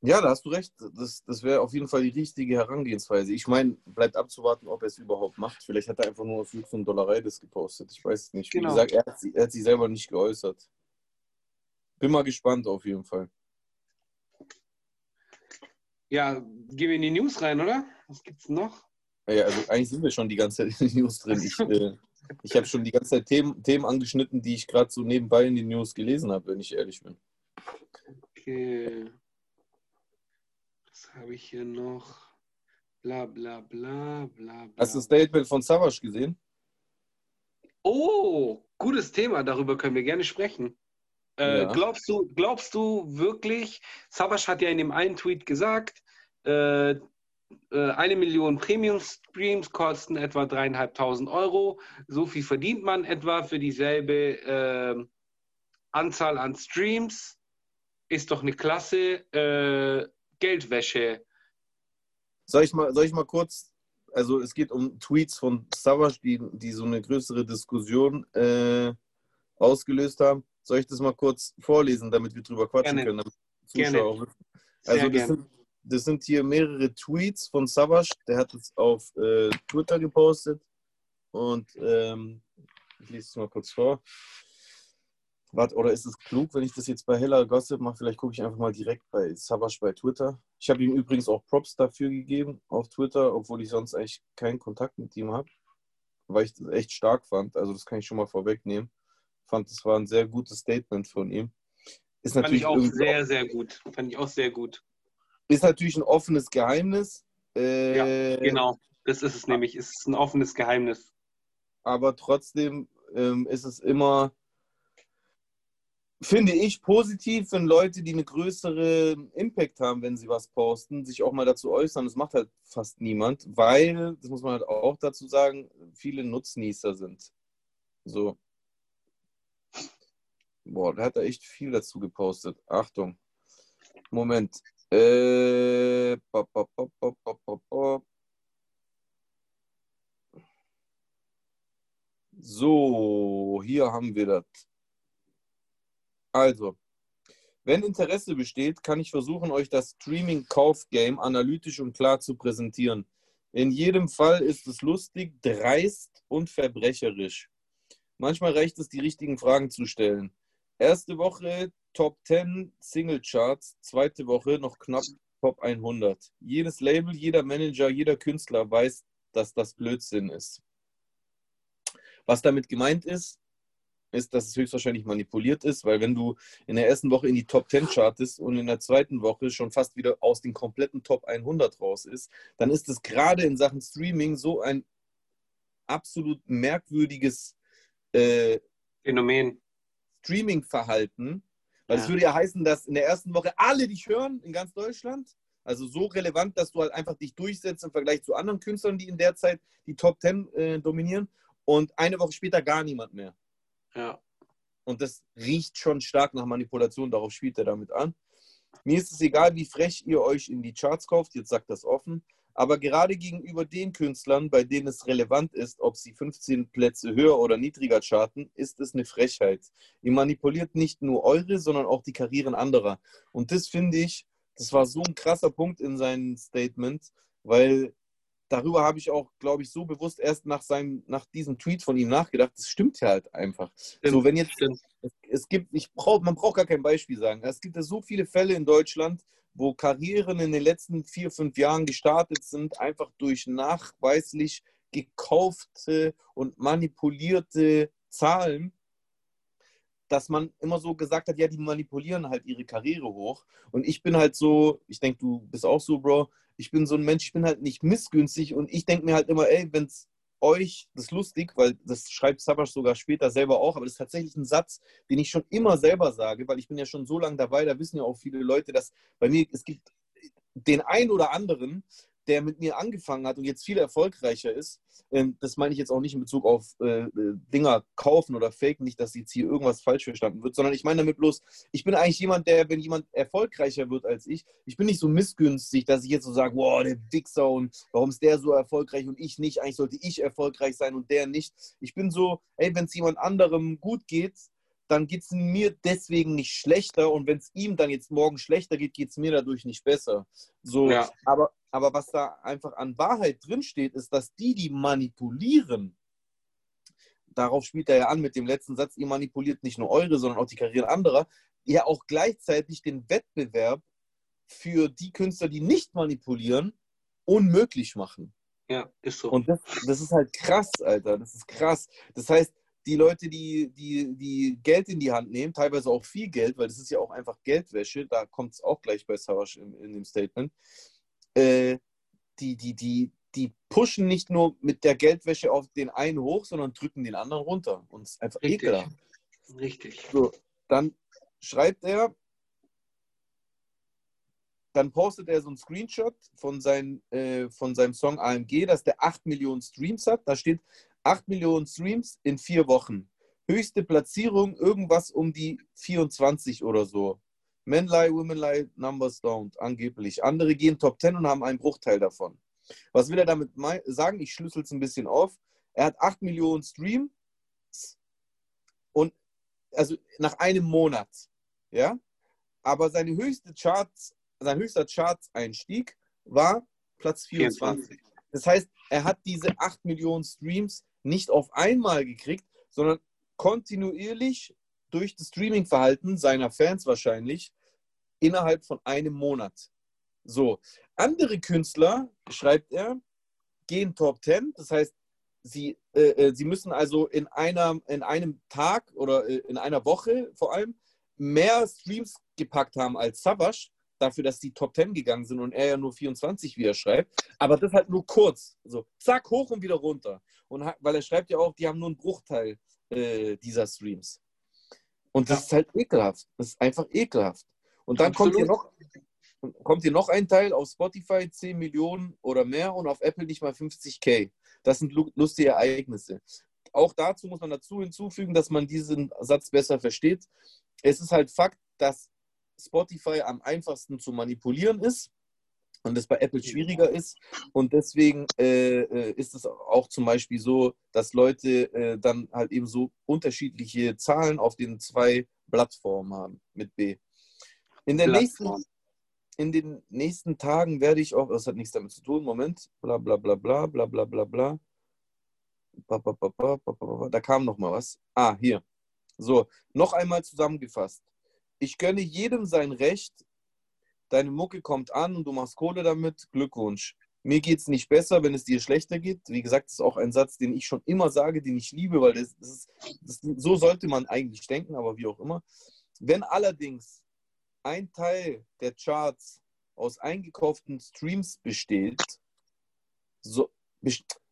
Ja, da hast du recht. Das, das wäre auf jeden Fall die richtige Herangehensweise. Ich meine, bleibt abzuwarten, ob er es überhaupt macht. Vielleicht hat er einfach nur auf und Dollerei das gepostet. Ich weiß es nicht. Wie Genau. gesagt, er hat, sie- er hat sich selber nicht geäußert. Bin mal gespannt auf jeden Fall. Ja, gehen wir in die News rein, oder? Was gibt's noch? Ja, also eigentlich sind wir schon die ganze Zeit in den News drin. Ich, äh, Ich habe schon die ganze Zeit Themen, Themen angeschnitten, die ich gerade so nebenbei in den News gelesen habe, wenn ich ehrlich bin. Okay. Was habe ich hier noch? Bla bla bla bla bla. Hast du das Statement von Savage gesehen? Oh, gutes Thema, darüber können wir gerne sprechen. Äh, Ja. glaubst, du, glaubst du wirklich, Sabash hat ja in dem einen Tweet gesagt, äh, äh, eine Million Premium-Streams kosten etwa dreieinhalbtausend Euro. So viel verdient man etwa für dieselbe äh, Anzahl an Streams. Ist doch eine klasse äh, Geldwäsche. Soll ich mal, soll ich mal kurz, also es geht um Tweets von Savage, die, die so eine größere Diskussion äh, ausgelöst haben. Soll ich das mal kurz vorlesen, damit wir drüber quatschen Gerne. können? Gerne. Also das sind, das sind hier mehrere Tweets von Savage. Der hat es auf äh, Twitter gepostet. Und ähm, ich lese es mal kurz vor. Warte, oder ist es klug, wenn ich das jetzt bei Hella Gossip mache? Vielleicht gucke ich einfach mal direkt bei Savage bei Twitter. Ich habe ihm übrigens auch Props dafür gegeben auf Twitter, obwohl ich sonst eigentlich keinen Kontakt mit ihm habe. Weil ich das echt stark fand. Also das kann ich schon mal vorwegnehmen. Fand, das war ein sehr gutes Statement von ihm. Ist Fand natürlich ich auch sehr, sehr gut. Fand ich auch sehr gut. ist natürlich ein offenes Geheimnis. Äh, Genau, das ist es nämlich. Es ist ein offenes Geheimnis. Aber trotzdem ähm, ist es immer, finde ich, positiv, wenn Leute, die eine größere Impact haben, wenn sie was posten, sich auch mal dazu äußern. Das macht halt fast niemand, weil, das muss man halt auch dazu sagen, viele Nutznießer sind. So. Boah, da hat er echt viel dazu gepostet. Achtung. Moment. Äh. So, hier haben wir das. Also, wenn Interesse besteht, kann ich versuchen, euch das Streaming-Kauf-Game analytisch und klar zu präsentieren. In jedem Fall ist es lustig, dreist und verbrecherisch. Manchmal reicht es, die richtigen Fragen zu stellen. Erste Woche Top 10 Single Charts, zweite Woche noch knapp Top 100. Jedes Label, jeder Manager, jeder Künstler weiß, dass das Blödsinn ist. Was damit gemeint ist, ist, dass es höchstwahrscheinlich manipuliert ist, weil wenn du in der ersten Woche in die Top 10 chartest und in der zweiten Woche schon fast wieder aus den kompletten Top 100 raus ist, dann ist es gerade in Sachen Streaming so ein absolut merkwürdiges äh, Phänomen. Streaming-Verhalten. Weil es Ja. würde ja heißen, dass in der ersten Woche alle dich hören in ganz Deutschland. Also so relevant, dass du halt einfach dich durchsetzt im Vergleich zu anderen Künstlern, die in der Zeit die Top 10 äh, dominieren. Und eine Woche später gar niemand mehr. Ja. Und das riecht schon stark nach Manipulation, darauf spielt er damit an. Mir ist es egal, wie frech ihr euch in die Charts kauft, jetzt sagt das offen. Aber gerade gegenüber den Künstlern, bei denen es relevant ist, ob sie 15 Plätze höher oder niedriger charten, ist es eine Frechheit. Ihr manipuliert nicht nur eure, sondern auch die Karrieren anderer. Und das finde ich, das war so ein krasser Punkt in seinem Statement, weil darüber habe ich auch, glaube ich, so bewusst erst nach, seinem, nach diesem Tweet von ihm nachgedacht. Das stimmt ja halt einfach. So, wenn jetzt Stimmt. es, es gibt, ich brauch, man braucht gar kein Beispiel sagen. Es gibt ja so viele Fälle in Deutschland, wo Karrieren in den letzten vier, fünf Jahren gestartet sind, einfach durch nachweislich gekaufte und manipulierte Zahlen, dass man immer so gesagt hat, ja, die manipulieren halt ihre Karriere hoch. Und ich bin halt so, ich denke, du bist auch so, Bro, ich bin so ein Mensch, ich bin halt nicht missgünstig und ich denke mir halt immer, ey, wenn es euch, das ist lustig, weil das schreibt Sabash sogar später selber auch, aber das ist tatsächlich ein Satz, den ich schon immer selber sage, weil ich bin ja schon so lange dabei, da wissen ja auch viele Leute, dass bei mir, es gibt den einen oder anderen, der mit mir angefangen hat und jetzt viel erfolgreicher ist, ähm, das meine ich jetzt auch nicht in Bezug auf äh, äh, Dinger kaufen oder faken, nicht, dass jetzt hier irgendwas falsch verstanden wird, sondern ich meine damit bloß, ich bin eigentlich jemand, der, wenn jemand erfolgreicher wird als ich, ich bin nicht so missgünstig, dass ich jetzt so sage, wow, der Wichser und warum ist der so erfolgreich und ich nicht, eigentlich sollte ich erfolgreich sein und der nicht. Ich bin so, ey, wenn es jemand anderem gut geht, dann geht es mir deswegen nicht schlechter und wenn es ihm dann jetzt morgen schlechter geht, geht es mir dadurch nicht besser. So, Ja. aber, aber was da einfach an Wahrheit drinsteht, ist, dass die, die manipulieren, darauf spielt er ja an mit dem letzten Satz, ihr manipuliert nicht nur eure, sondern auch die Karriere anderer, ja auch gleichzeitig den Wettbewerb für die Künstler, die nicht manipulieren, unmöglich machen. Ja, ist so. Und das, das ist halt krass, Alter. Das ist krass. Das heißt, die Leute, die, die, die Geld in die Hand nehmen, teilweise auch viel Geld, weil das ist ja auch einfach Geldwäsche, da kommt es auch gleich bei Savage in, in dem Statement, äh, die, die, die, die pushen nicht nur mit der Geldwäsche auf den einen hoch, sondern drücken den anderen runter. Und es ist einfach Richtig. ekelhaft. Richtig. So, dann schreibt er, dann postet er so einen Screenshot von, sein, äh, von seinem Song AMG, dass der 8 Millionen Streams hat. Da steht 8 Millionen Streams in vier Wochen. Höchste Platzierung, irgendwas um die 24 oder so. Men lie, women lie, numbers don't, angeblich. Andere gehen Top 10 und haben einen Bruchteil davon. Was will er damit sagen? Ich schlüssel es ein bisschen auf. Er hat 8 Millionen Streams und also nach einem Monat, ja. Aber seine höchste Charts, sein höchster Charts-Einstieg war Platz 24. Das heißt, er hat diese 8 Millionen Streams nicht auf einmal gekriegt, sondern kontinuierlich durch das Streaming-Verhalten seiner Fans wahrscheinlich innerhalb von einem Monat. So, andere Künstler, schreibt er, gehen Top 10, das heißt, sie, äh, äh, sie müssen also in, einer, in einem Tag oder äh, in einer Woche vor allem mehr Streams gepackt haben als Savage, dafür, dass die Top 10 gegangen sind und er ja nur 24, wie er schreibt. Aber das halt nur kurz. So, zack, hoch und wieder runter. Und weil er schreibt ja auch, die haben nur einen Bruchteil äh, dieser Streams. Und das Ja. ist halt ekelhaft. Das ist einfach ekelhaft. Und dann kommt hier, noch, kommt hier noch ein Teil auf Spotify 10 Millionen oder mehr und auf Apple nicht mal 50k. Das sind lu- lustige Ereignisse. Auch dazu muss man dazu hinzufügen, dass man diesen Satz besser versteht. Es ist halt Fakt, dass Spotify am einfachsten zu manipulieren ist und es bei Apple schwieriger ist. Und deswegen äh, äh, ist es auch zum Beispiel so, dass Leute äh, dann halt eben so unterschiedliche Zahlen auf den zwei Plattformen haben mit B. In, der nächsten, in den nächsten Tagen werde ich auch, das hat nichts damit zu tun, Moment, bla bla bla bla bla bla bla bla. Da kam noch mal was. Ah, hier. So, noch einmal zusammengefasst. Ich gönne jedem sein Recht. Deine Mucke kommt an und du machst Kohle damit. Glückwunsch. Mir geht es nicht besser, wenn es dir schlechter geht. Wie gesagt, das ist auch ein Satz, den ich schon immer sage, den ich liebe, weil das, das ist, das, so sollte man eigentlich denken, aber wie auch immer. Wenn allerdings ein Teil der Charts aus eingekauften Streams besteht, so,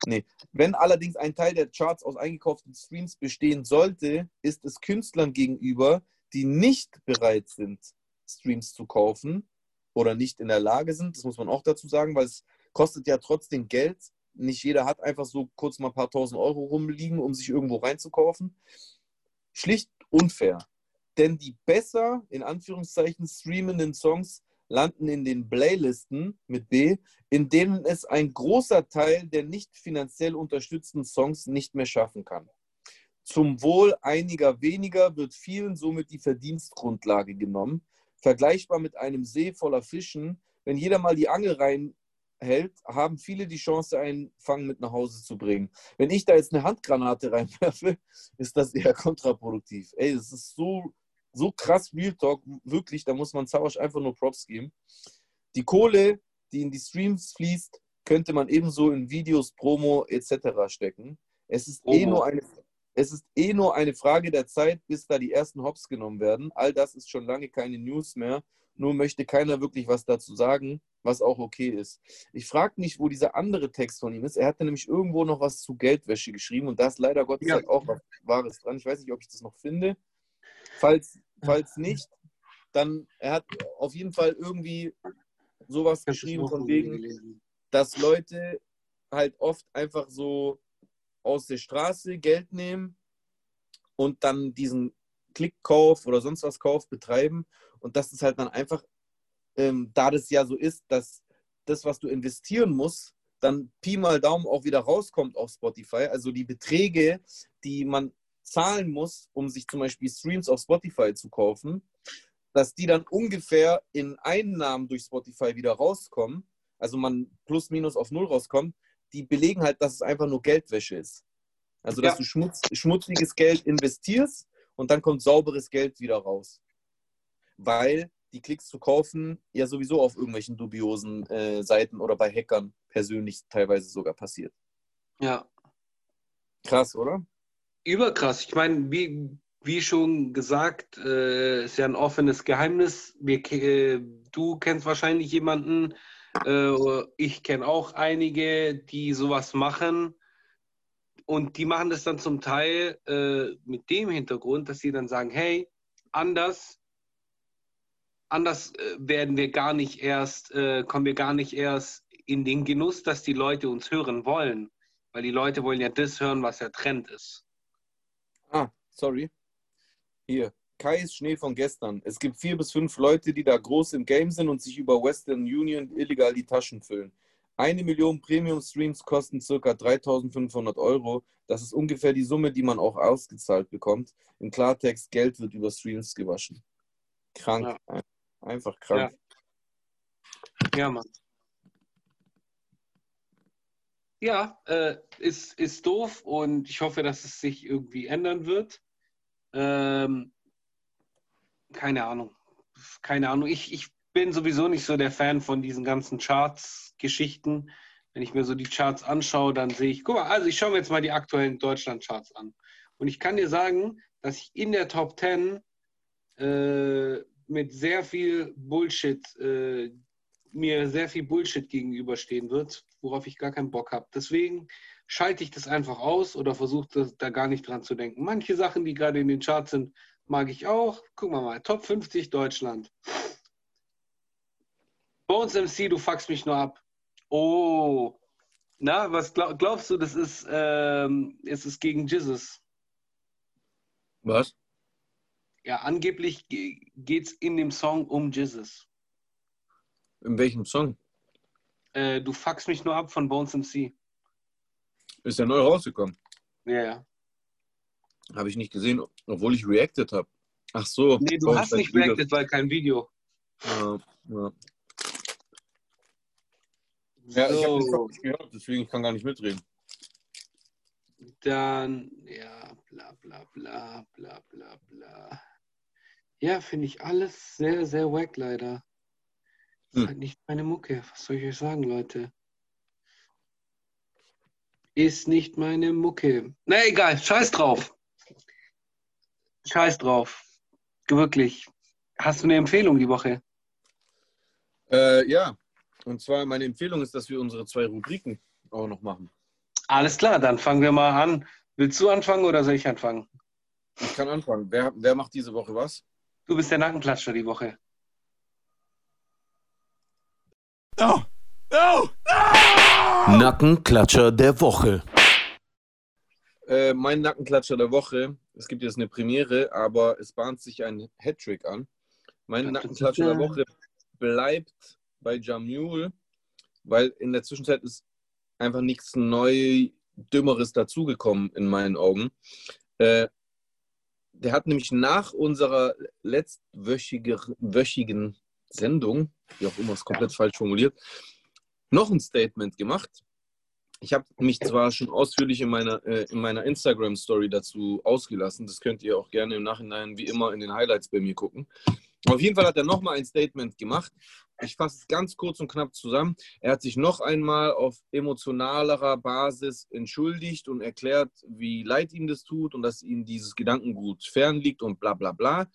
nee, wenn allerdings ein Teil der Charts aus eingekauften Streams bestehen sollte, ist es Künstlern gegenüber, die nicht bereit sind, Streams zu kaufen oder nicht in der Lage sind, das muss man auch dazu sagen, weil es kostet ja trotzdem Geld. Nicht jeder hat einfach so kurz mal ein paar tausend Euro rumliegen, um sich irgendwo reinzukaufen. Schlicht unfair. Denn die besser, in Anführungszeichen, streamenden Songs landen in den Playlisten mit B, in denen es ein großer Teil der nicht finanziell unterstützten Songs nicht mehr schaffen kann. Zum Wohl einiger weniger wird vielen somit die Verdienstgrundlage genommen. Vergleichbar mit einem See voller Fischen. Wenn jeder mal die Angel reinhält, haben viele die Chance, einen Fang mit nach Hause zu bringen. Wenn ich da jetzt eine Handgranate reinwerfe, ist das eher kontraproduktiv. Ey, das ist so, so krass Real Talk, wirklich, da muss man Sauersch einfach nur Props geben. Die Kohle, die in die Streams fließt, könnte man ebenso in Videos, Promo etc. stecken. Es ist, eh Promo. nur eine, es ist eh nur eine Frage der Zeit, bis da die ersten Hops genommen werden. All das ist schon lange keine News mehr. Nur möchte keiner wirklich was dazu sagen, was auch okay ist. Ich frage mich, wo dieser andere Text von ihm ist. Er hatte nämlich irgendwo noch was zu Geldwäsche geschrieben und da ist leider Gottes Ja. halt auch was Wahres dran. Ich weiß nicht, ob ich das noch finde. Falls, falls nicht, dann er hat auf jeden Fall irgendwie sowas geschrieben von wegen, dass Leute halt oft einfach so aus der Straße Geld nehmen und dann diesen Klickkauf oder sonst was Kauf betreiben. Und dass es halt dann einfach, ähm, da das ja so ist, dass das, was du investieren musst, dann Pi mal Daumen auch wieder rauskommt auf Spotify. Also die Beträge, die man zahlen muss, um sich zum Beispiel Streams auf Spotify zu kaufen, dass die dann ungefähr in Einnahmen durch Spotify wieder rauskommen, also man plus minus auf null rauskommt, die belegen halt, dass es einfach nur Geldwäsche ist. Also dass Ja. du schmutz, schmutziges Geld investierst und dann kommt sauberes Geld wieder raus. Weil die Klicks zu kaufen ja sowieso auf irgendwelchen dubiosen äh, Seiten oder bei Hackern persönlich teilweise sogar passiert. Ja. Krass, oder? Überkrass. Ich meine, wie, wie schon gesagt, äh, ist ja ein offenes Geheimnis. Wir, äh, du kennst wahrscheinlich jemanden, ich kenne auch einige, die sowas machen. Und die machen das dann zum Teil äh, mit dem Hintergrund, dass sie dann sagen, hey, anders, anders äh, werden wir gar nicht erst, äh, kommen wir gar nicht erst in den Genuss, dass die Leute uns hören wollen. Weil die Leute wollen ja das hören, was der Trend ist. Ah, sorry. Hier, Kais Schnee von gestern. Es gibt vier bis fünf Leute, die da groß im Game sind und sich über Western Union illegal die Taschen füllen. Eine Million Premium-Streams kosten ca. 3500 Euro. Das ist ungefähr die Summe, die man auch ausgezahlt bekommt. Im Klartext, Geld wird über Streams gewaschen. Krank. Ja. Einfach krank. Ja, ja Mann. Ja, äh, ist, ist doof und ich hoffe, dass es sich irgendwie ändern wird. Ähm, keine Ahnung. Keine Ahnung. Ich, ich bin sowieso nicht so der Fan von diesen ganzen Charts-Geschichten. Wenn ich mir so die Charts anschaue, dann sehe ich, guck mal, also ich schaue mir jetzt mal die aktuellen Deutschland-Charts an. Und ich kann dir sagen, dass ich in der Top 10 äh, mit sehr viel Bullshit, äh, mir sehr viel Bullshit gegenüberstehen wird, worauf ich gar keinen Bock habe. Deswegen schalte ich das einfach aus oder versuche da gar nicht dran zu denken. Manche Sachen, die gerade in den Charts sind, mag ich auch. Gucken wir mal, Top 50 Deutschland. Bones MC, du fuckst mich nur ab. Oh. Na, was glaub, glaubst du, das ist, ähm, ist es gegen Jesus? Was? Ja, angeblich geht es in dem Song um Jesus. In welchem Song? Äh, du fuckst mich nur ab von Bones MC. Ist ja neu rausgekommen. Ja, ja. Habe ich nicht gesehen, obwohl ich reacted habe. Ach so. Nee, du hast nicht reacted, weil kein Video. Ja, ja. Ja, so. ich habe den nicht gehört, deswegen kann ich gar nicht mitreden. Dann, ja, bla bla bla bla bla bla. Ja, finde ich alles sehr, sehr wack leider. Ist hm. halt nicht meine Mucke. Was soll ich euch sagen, Leute? Ist nicht meine Mucke. Na egal, scheiß drauf. Scheiß drauf. Wirklich. Hast du eine Empfehlung die Woche? Äh, ja, und zwar meine Empfehlung ist, dass wir unsere zwei Rubriken auch noch machen. Alles klar, dann fangen wir mal an. Willst du anfangen oder soll ich anfangen? Ich kann anfangen. Wer, wer macht diese Woche was? Du bist der Nackenklatscher die Woche. Oh, oh, oh! Nackenklatscher der Woche. Äh, mein Nackenklatscher der Woche. Es gibt jetzt eine Premiere, aber es bahnt sich ein Hattrick an. Mein Nackenklatscher der Woche bleibt bei Jamul, weil in der Zwischenzeit ist einfach nichts neu Dümmeres dazugekommen in meinen Augen. Äh, der hat nämlich nach unserer letztwöchigen Sendung, wie auch immer es komplett falsch formuliert, noch ein Statement gemacht. Ich habe mich zwar schon ausführlich in meiner, äh, in meiner Instagram-Story dazu ausgelassen. Das könnt ihr auch gerne im Nachhinein wie immer in den Highlights bei mir gucken. Auf jeden Fall hat er nochmal ein Statement gemacht. Ich fasse es ganz kurz und knapp zusammen. Er hat sich noch einmal auf emotionalerer Basis entschuldigt und erklärt, wie leid ihm das tut und dass ihm dieses Gedankengut fernliegt und bla bla bla.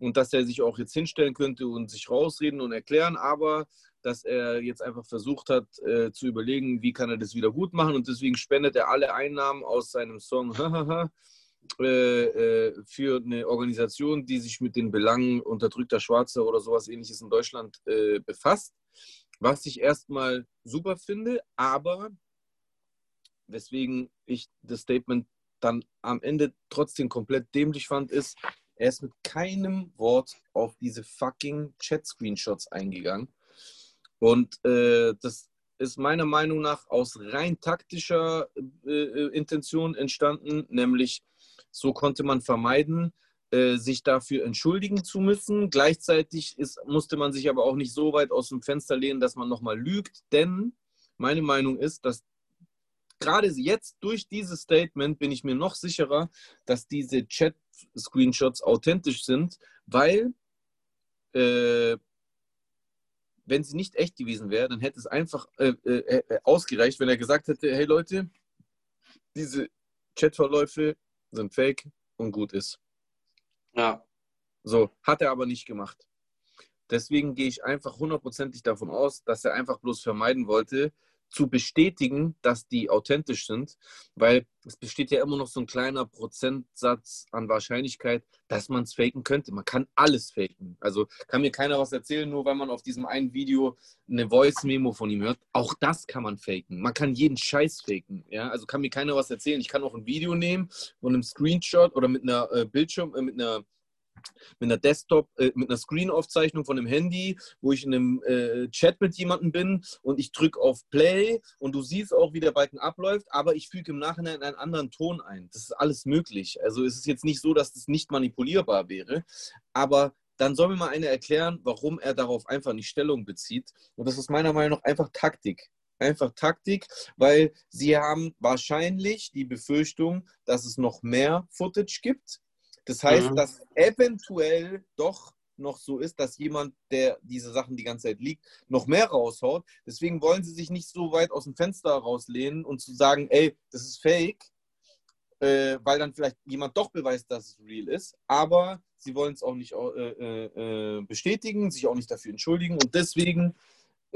Und dass er sich auch jetzt hinstellen könnte und sich rausreden und erklären, aber dass er jetzt einfach versucht hat äh, zu überlegen, wie kann er das wieder gut machen und deswegen spendet er alle Einnahmen aus seinem Song Äh, äh, für eine Organisation, die sich mit den Belangen unterdrückter Schwarzer oder sowas ähnliches in Deutschland äh, befasst. Was ich erstmal super finde, aber weswegen ich das Statement dann am Ende trotzdem komplett dämlich fand, ist, er ist mit keinem Wort auf diese fucking Chat-Screenshots eingegangen. Und äh, das ist meiner Meinung nach aus rein taktischer äh, äh Intention entstanden, nämlich so konnte man vermeiden, äh, sich dafür entschuldigen zu müssen. Gleichzeitig ist, musste man sich aber auch nicht so weit aus dem Fenster lehnen, dass man nochmal lügt, denn meine Meinung ist, dass gerade jetzt durch dieses Statement bin ich mir noch sicherer, dass diese Chat-Screenshots authentisch sind, weil äh, wenn sie nicht echt gewesen wäre, dann hätte es einfach äh, äh, äh, ausgereicht, wenn er gesagt hätte, hey Leute, diese Chatverläufe sind fake und gut ist. Ja. So, hat er aber nicht gemacht. Deswegen gehe ich einfach hundertprozentig davon aus, dass er einfach bloß vermeiden wollte, zu bestätigen, dass die authentisch sind, weil es besteht ja immer noch so ein kleiner Prozentsatz an Wahrscheinlichkeit, dass man es faken könnte. Man kann alles faken. Also kann mir keiner was erzählen, nur weil man auf diesem einen Video eine Voice-Memo von ihm hört. Auch das kann man faken. Man kann jeden Scheiß faken. Ja? Also kann mir keiner was erzählen. Ich kann auch ein Video nehmen von einem Screenshot oder mit einer äh, Bildschirm, äh, mit einer mit einer Desktop, äh, mit einer Screen-Aufzeichnung von einem Handy, wo ich in einem äh, Chat mit jemandem bin und ich drücke auf Play und du siehst auch, wie der Balken abläuft, aber ich füge im Nachhinein einen anderen Ton ein. Das ist alles möglich. Also es ist jetzt nicht so, dass das nicht manipulierbar wäre, aber dann soll mir mal einer erklären, warum er darauf einfach nicht Stellung bezieht. Und das ist meiner Meinung nach einfach Taktik einfach Taktik, weil sie haben wahrscheinlich die Befürchtung, dass es noch mehr Footage gibt das heißt, mhm. dass eventuell doch noch so ist, dass jemand, der diese Sachen die ganze Zeit liegt, noch mehr raushaut. Deswegen wollen sie sich nicht so weit aus dem Fenster rauslehnen und zu sagen, ey, das ist fake, äh, weil dann vielleicht jemand doch beweist, dass es real ist. Aber sie wollen es auch nicht äh, äh, bestätigen, sich auch nicht dafür entschuldigen. Und deswegen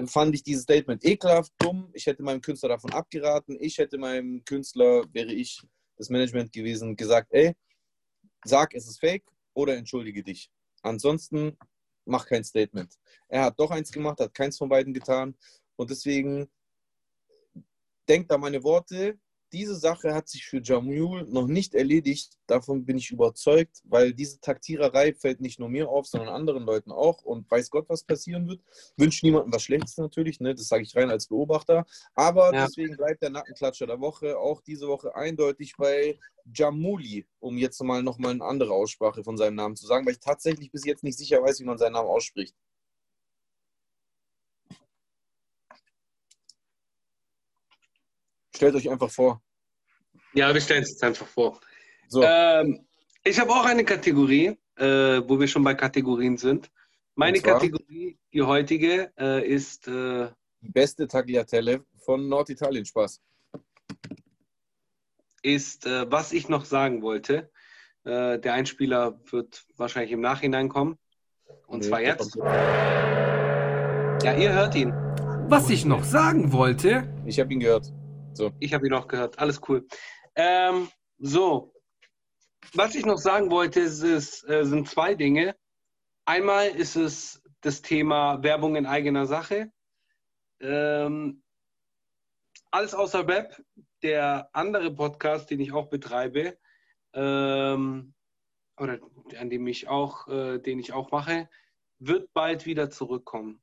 fand ich dieses Statement ekelhaft, dumm. Ich hätte meinem Künstler davon abgeraten. Ich hätte meinem Künstler, wäre ich das Management gewesen, gesagt, ey, sag, es ist fake oder entschuldige dich. Ansonsten mach kein Statement. Er hat doch eins gemacht, hat keins von beiden getan. Und deswegen denkt an meine Worte, diese Sache hat sich für Jamul noch nicht erledigt. Davon bin ich überzeugt, weil diese Taktiererei fällt nicht nur mir auf, sondern anderen Leuten auch. Und weiß Gott, was passieren wird. Wünsche niemandem was Schlechtes natürlich, ne? das sage ich rein als Beobachter. Aber ja. deswegen bleibt der Nackenklatscher der Woche auch diese Woche eindeutig bei Jamuli, um jetzt mal nochmal eine andere Aussprache von seinem Namen zu sagen, weil ich tatsächlich bis jetzt nicht sicher weiß, wie man seinen Namen ausspricht. Stellt euch einfach vor. Ja, wir stellen es jetzt einfach vor. So. Ähm, ich habe auch eine Kategorie, äh, wo wir schon bei Kategorien sind. Meine Kategorie, die heutige, äh, ist. Äh, die beste Tagliatelle von Norditalien. Spaß. Ist, äh, was ich noch sagen wollte. Äh, der Einspieler wird wahrscheinlich im Nachhinein kommen. Und nee, zwar jetzt. Ja, ihr hört ihn. Was ich noch sagen wollte. Ich habe ihn gehört. So. Ich habe ihn auch gehört. Alles cool. Ähm, so. Was ich noch sagen wollte, ist, ist, äh, sind zwei Dinge. Einmal ist es das Thema Werbung in eigener Sache. Ähm, alles außer Web, der andere Podcast, den ich auch betreibe, ähm, oder an dem ich auch, äh, den ich auch mache, wird bald wieder zurückkommen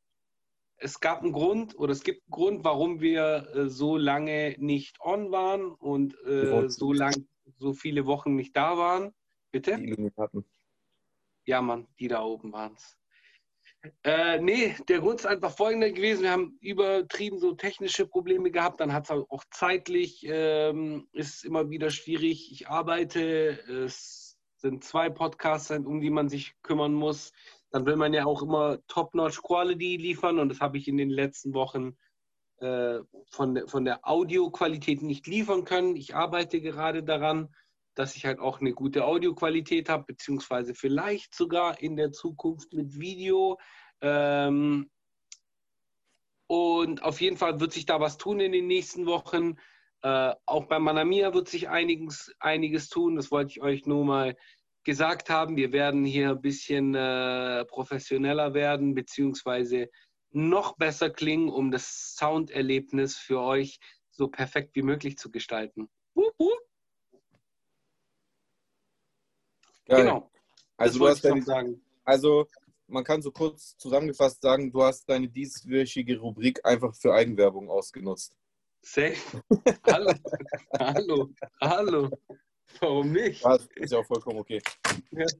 es gab einen Grund oder es gibt einen Grund, warum wir äh, so lange nicht on waren und äh, so lang, so viele Wochen nicht da waren. Bitte? Die Illuminaten. Ja, Mann, die da oben waren es. Äh, nee, der Grund ist einfach folgender gewesen. Wir haben übertrieben so technische Probleme gehabt. Dann hat es auch zeitlich, ähm, ist immer wieder schwierig. Ich arbeite, es sind zwei Podcasts, um die man sich kümmern muss dann will man ja auch immer Top-Notch Quality liefern und das habe ich in den letzten Wochen äh, von, von der Audioqualität nicht liefern können. Ich arbeite gerade daran, dass ich halt auch eine gute Audioqualität habe, beziehungsweise vielleicht sogar in der Zukunft mit Video. Ähm, und auf jeden Fall wird sich da was tun in den nächsten Wochen. Äh, auch bei Manamia wird sich einiges, einiges tun. Das wollte ich euch nur mal gesagt haben, wir werden hier ein bisschen äh, professioneller werden, beziehungsweise noch besser klingen, um das Sounderlebnis für euch so perfekt wie möglich zu gestalten. Uh, uh. Genau. Also, du hast deine, sagen. also man kann so kurz zusammengefasst sagen, du hast deine dieswöchige Rubrik einfach für Eigenwerbung ausgenutzt. Safe. hallo. hallo. Hallo. Warum nicht? Ja, ist ja auch vollkommen okay.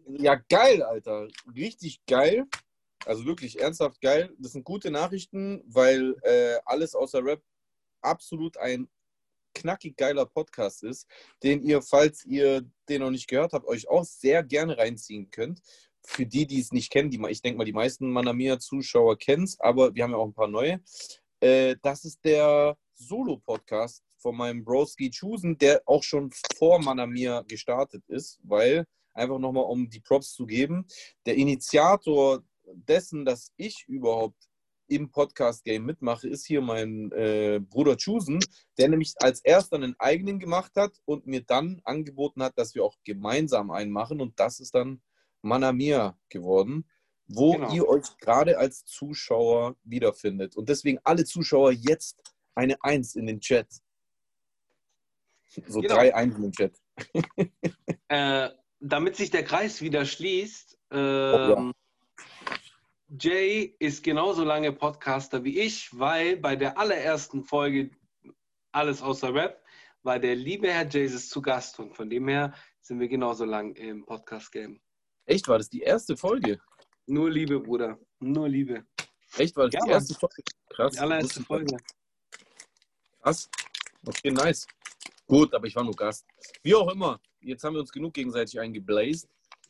Ja, geil, Alter. Richtig geil. Also wirklich ernsthaft geil. Das sind gute Nachrichten, weil äh, alles außer Rap absolut ein knackig geiler Podcast ist, den ihr, falls ihr den noch nicht gehört habt, euch auch sehr gerne reinziehen könnt. für die, die es nicht kennen, die, ich denke mal, die meisten Manamia-Zuschauer kennen es, aber wir haben ja auch ein paar neue. Äh, das ist der Solo-Podcast von meinem Broski Chusen, der auch schon vor Manamia gestartet ist, weil, einfach nochmal um die Props zu geben, der Initiator dessen, dass ich überhaupt im Podcast-Game mitmache, ist hier mein äh, Bruder Chusen, der nämlich als erster einen eigenen gemacht hat und mir dann angeboten hat, dass wir auch gemeinsam einen machen. Und das ist dann Manamia geworden, wo genau. ihr euch gerade als Zuschauer wiederfindet. Und deswegen alle Zuschauer jetzt eine Eins in den Chat. So genau. drei Eins in den Chat. äh, damit sich der Kreis wieder schließt, ähm, oh, ja. Jay ist genauso lange Podcaster wie ich, weil bei der allerersten Folge alles außer Rap war der liebe Herr Jesus zu Gast und von dem her sind wir genauso lang im Podcast-Game. Echt, war das die erste Folge? Nur Liebe, Bruder. Nur Liebe. Echt, war das ja, die erste Folge? Krass. Die allererste Folge. Krass. Okay, nice. Gut, aber ich war nur Gast. Wie auch immer, jetzt haben wir uns genug gegenseitig eingeblased.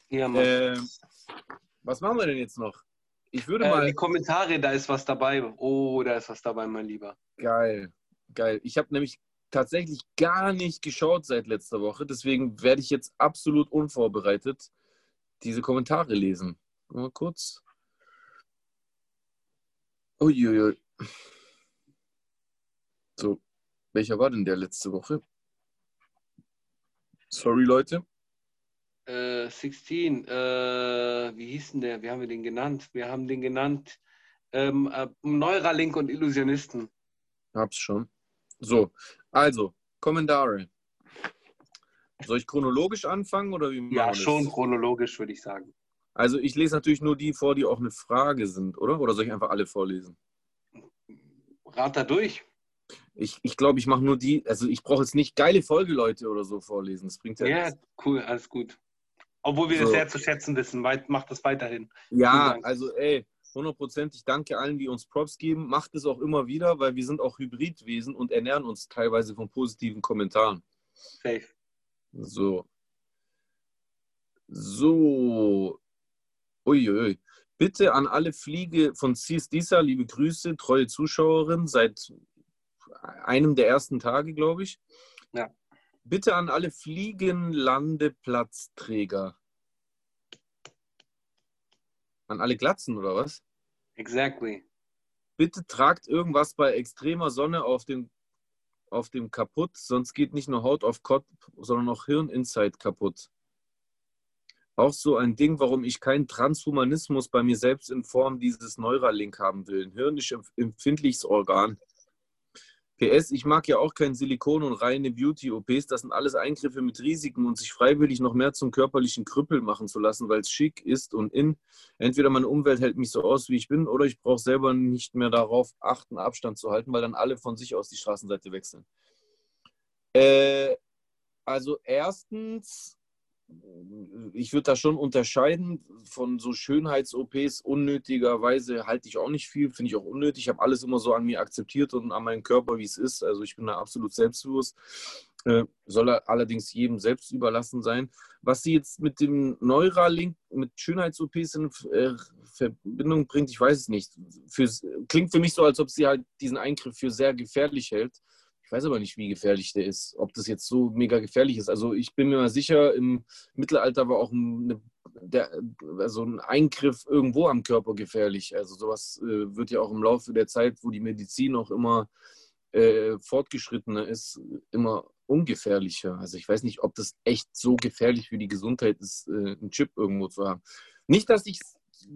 Ja, Mann. Äh, was machen wir denn jetzt noch? Ich würde äh, mal. Die Kommentare, da ist was dabei. Oh, da ist was dabei, mein Lieber. Geil, geil. Ich habe nämlich tatsächlich gar nicht geschaut seit letzter Woche. Deswegen werde ich jetzt absolut unvorbereitet diese Kommentare lesen. Mal kurz. Uiuiui. So, welcher war denn der letzte Woche? Sorry, Leute. Äh, 16, äh, wie hieß denn der? Wie haben wir den genannt? Wir haben den genannt ähm, äh, Neuralink und Illusionisten. Hab's schon. So, also, Kommentare. Soll ich chronologisch anfangen oder wie Ja, schon chronologisch, würde ich sagen. Also ich lese natürlich nur die vor, die auch eine Frage sind, oder? Oder soll ich einfach alle vorlesen? Rat da durch. Ich, ich glaube, ich mache nur die, also ich brauche jetzt nicht geile Folgeleute oder so vorlesen. Das bringt ja Ja, nichts. cool, alles gut. Obwohl wir so. das sehr zu schätzen wissen, macht das weiterhin. Ja, also ey, hundertprozentig danke allen, die uns Props geben. Macht es auch immer wieder, weil wir sind auch Hybridwesen und ernähren uns teilweise von positiven Kommentaren. Safe. So. So. Uiui. Bitte an alle Fliege von Cis Disa, liebe Grüße, treue Zuschauerin, seit einem der ersten Tage, glaube ich. Ja. Bitte an alle Fliegenlandeplatzträger. An alle Glatzen, oder was? Exactly. Bitte tragt irgendwas bei extremer Sonne auf dem, auf dem kaputt, sonst geht nicht nur Haut auf Kopf, sondern auch Hirn-Inside kaputt. Auch so ein Ding, warum ich keinen Transhumanismus bei mir selbst in Form dieses Neuralink haben will. Ein hirnisch empfindliches Organ. PS, ich mag ja auch kein Silikon und reine Beauty-OPs. Das sind alles Eingriffe mit Risiken und sich freiwillig noch mehr zum körperlichen Krüppel machen zu lassen, weil es schick ist und in. Entweder meine Umwelt hält mich so aus, wie ich bin, oder ich brauche selber nicht mehr darauf achten, Abstand zu halten, weil dann alle von sich aus die Straßenseite wechseln. Äh, also erstens ich würde da schon unterscheiden von so Schönheits-OPs. Unnötigerweise halte ich auch nicht viel, finde ich auch unnötig. Ich habe alles immer so an mir akzeptiert und an meinem Körper, wie es ist. Also ich bin da absolut selbstbewusst. Äh, soll allerdings jedem selbst überlassen sein. Was sie jetzt mit dem Neuralink, mit Schönheits-OPs in äh, Verbindung bringt, ich weiß es nicht. Für, klingt für mich so, als ob sie halt diesen Eingriff für sehr gefährlich hält weiß aber nicht, wie gefährlich der ist, ob das jetzt so mega gefährlich ist. Also ich bin mir mal sicher, im Mittelalter war auch eine, der, also ein Eingriff irgendwo am Körper gefährlich. Also sowas äh, wird ja auch im Laufe der Zeit, wo die Medizin auch immer äh, fortgeschrittener ist, immer ungefährlicher. Also ich weiß nicht, ob das echt so gefährlich für die Gesundheit ist, äh, einen Chip irgendwo zu haben. Nicht, dass ich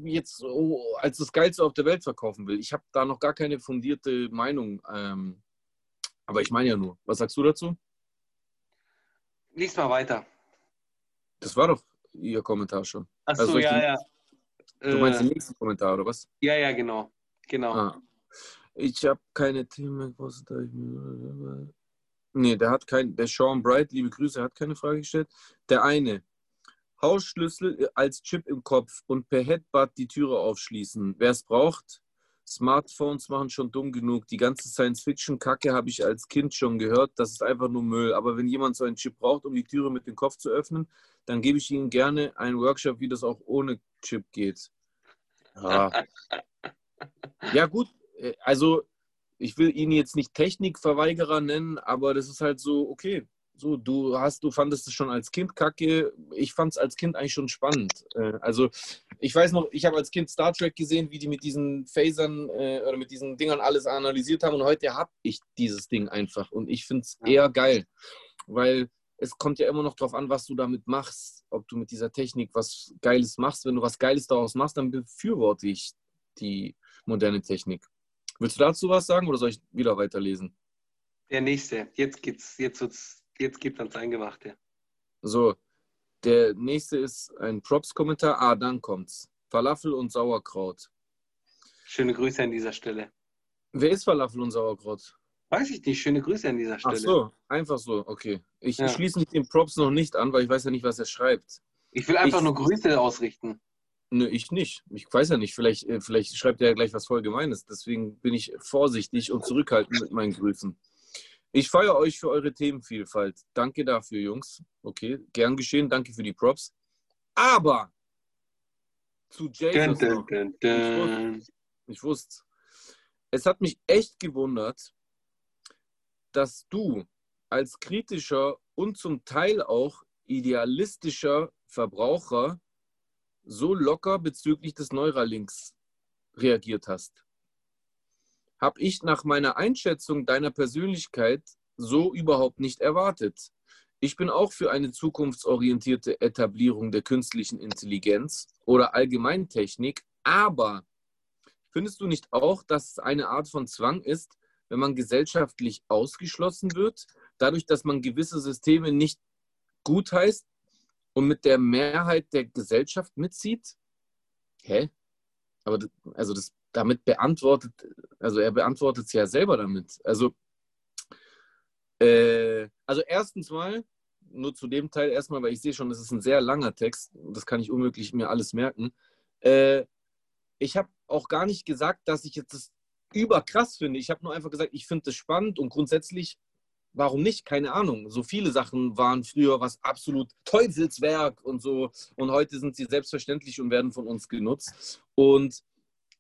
jetzt so als das Geilste auf der Welt verkaufen will. Ich habe da noch gar keine fundierte Meinung ähm, aber ich meine ja nur. Was sagst du dazu? Lies mal weiter. Das war doch Ihr Kommentar schon. Achso, also ja, den, ja. Du meinst den äh, nächsten Kommentar, oder was? Ja, ja, genau. Genau. Ah. Ich habe keine Themen. Nee, der hat kein, der Sean Bright, liebe Grüße, hat keine Frage gestellt. Der eine, Hausschlüssel als Chip im Kopf und per Headbutt die Türe aufschließen. Wer es braucht, Smartphones machen schon dumm genug. Die ganze Science-Fiction-Kacke habe ich als Kind schon gehört. Das ist einfach nur Müll. Aber wenn jemand so einen Chip braucht, um die Türe mit dem Kopf zu öffnen, dann gebe ich Ihnen gerne einen Workshop, wie das auch ohne Chip geht. Ja, ja gut. Äh, also, ich will ihn jetzt nicht Technikverweigerer nennen, aber das ist halt so, okay. So, du hast, du fandest es schon als Kind kacke. Ich fand es als Kind eigentlich schon spannend. Äh, also, ich weiß noch, ich habe als Kind Star Trek gesehen, wie die mit diesen Phasern äh, oder mit diesen Dingern alles analysiert haben. Und heute habe ich dieses Ding einfach. Und ich finde es eher geil, weil es kommt ja immer noch darauf an, was du damit machst. Ob du mit dieser Technik was Geiles machst. Wenn du was Geiles daraus machst, dann befürworte ich die moderne Technik. Willst du dazu was sagen oder soll ich wieder weiterlesen? Der nächste. Jetzt geht's, jetzt wird's Jetzt gibt ans Eingemachte. So, der nächste ist ein Props-Kommentar. Ah, dann kommt's. Falafel und Sauerkraut. Schöne Grüße an dieser Stelle. Wer ist Falafel und Sauerkraut? Weiß ich nicht. Schöne Grüße an dieser Stelle. Ach so, einfach so. Okay. Ich ja. schließe mich den Props noch nicht an, weil ich weiß ja nicht, was er schreibt. Ich will einfach ich, nur Grüße ausrichten. Nö, ich nicht. Ich weiß ja nicht. Vielleicht, äh, vielleicht schreibt er ja gleich was voll Gemeines. Deswegen bin ich vorsichtig und zurückhaltend mit meinen Grüßen. Ich feiere euch für eure Themenvielfalt. Danke dafür, Jungs. Okay, gern geschehen. Danke für die Props. Aber zu Jesus dun, dun, dun, Ich wusste, es hat mich echt gewundert, dass du als kritischer und zum Teil auch idealistischer Verbraucher so locker bezüglich des Neuralinks reagiert hast habe ich nach meiner Einschätzung deiner Persönlichkeit so überhaupt nicht erwartet. Ich bin auch für eine zukunftsorientierte Etablierung der künstlichen Intelligenz oder Allgemeintechnik, aber findest du nicht auch, dass es eine Art von Zwang ist, wenn man gesellschaftlich ausgeschlossen wird, dadurch, dass man gewisse Systeme nicht gut heißt und mit der Mehrheit der Gesellschaft mitzieht? Hä? Aber das, also das damit beantwortet, also er beantwortet es ja selber damit. Also, äh, also erstens mal, nur zu dem Teil erstmal, weil ich sehe schon, das ist ein sehr langer Text, das kann ich unmöglich mir alles merken. Äh, ich habe auch gar nicht gesagt, dass ich jetzt das überkrass finde. Ich habe nur einfach gesagt, ich finde das spannend und grundsätzlich, warum nicht? Keine Ahnung. So viele Sachen waren früher was absolut Teufelswerk und so und heute sind sie selbstverständlich und werden von uns genutzt. Und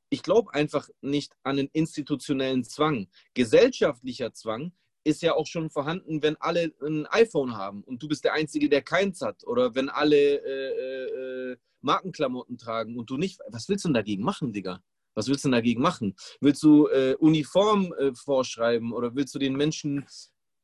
ich glaube einfach nicht an einen institutionellen Zwang. Gesellschaftlicher Zwang ist ja auch schon vorhanden, wenn alle ein iPhone haben und du bist der Einzige, der keins hat. Oder wenn alle äh, äh, äh, Markenklamotten tragen und du nicht. Was willst du denn dagegen machen, Digga? Was willst du denn dagegen machen? Willst du äh, Uniform äh, vorschreiben oder willst du den Menschen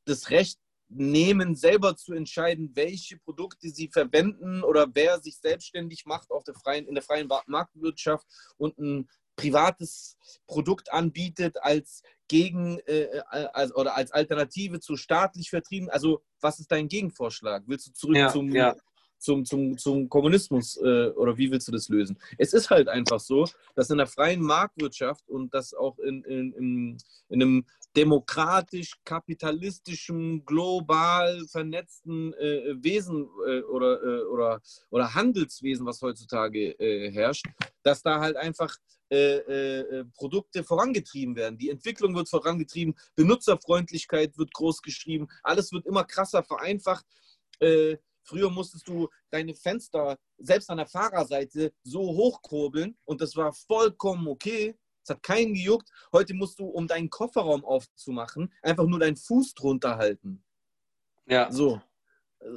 das Recht nehmen, selber zu entscheiden, welche Produkte sie verwenden oder wer sich selbstständig macht auf der freien, in der freien Marktwirtschaft und ein privates Produkt anbietet als gegen äh, äh, als, oder als Alternative zu staatlich vertrieben. Also was ist dein Gegenvorschlag? Willst du zurück ja, zum, ja. Zum, zum, zum Kommunismus äh, oder wie willst du das lösen? Es ist halt einfach so, dass in der freien Marktwirtschaft und das auch in, in, in, in einem demokratisch, kapitalistischen, global vernetzten äh, Wesen äh, oder, äh, oder, oder Handelswesen, was heutzutage äh, herrscht, dass da halt einfach äh, Produkte vorangetrieben werden. Die Entwicklung wird vorangetrieben, Benutzerfreundlichkeit wird groß geschrieben, alles wird immer krasser vereinfacht. Früher musstest du deine Fenster selbst an der Fahrerseite so hochkurbeln und das war vollkommen okay. Es hat keinen gejuckt. Heute musst du, um deinen Kofferraum aufzumachen, einfach nur deinen Fuß drunter halten. Ja. So. Äh,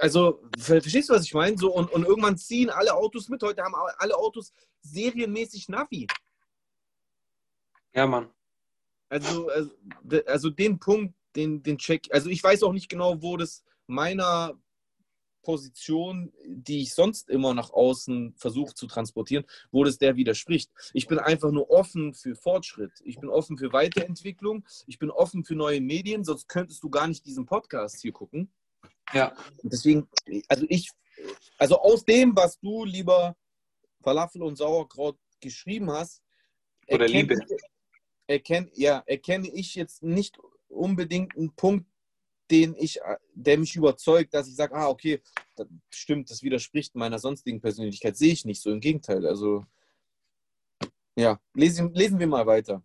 also, verstehst du, was ich meine? So, und, und irgendwann ziehen alle Autos mit. Heute haben alle Autos serienmäßig Navi. Ja, Mann. Also, also, also den Punkt, den, den check. Also, ich weiß auch nicht genau, wo das meiner Position, die ich sonst immer nach außen versuche zu transportieren, wo das der widerspricht. Ich bin einfach nur offen für Fortschritt. Ich bin offen für Weiterentwicklung. Ich bin offen für neue Medien, sonst könntest du gar nicht diesen Podcast hier gucken. Ja. Deswegen, also ich, also aus dem, was du, lieber Falafel und Sauerkraut, geschrieben hast, oder Liebe. Erkenne, ja, erkenne ich jetzt nicht unbedingt einen Punkt, den ich, äh, der mich überzeugt, dass ich sage, ah, okay, das stimmt, das widerspricht meiner sonstigen Persönlichkeit. Sehe ich nicht so. Im Gegenteil. Also Ja, lesen, lesen wir mal weiter.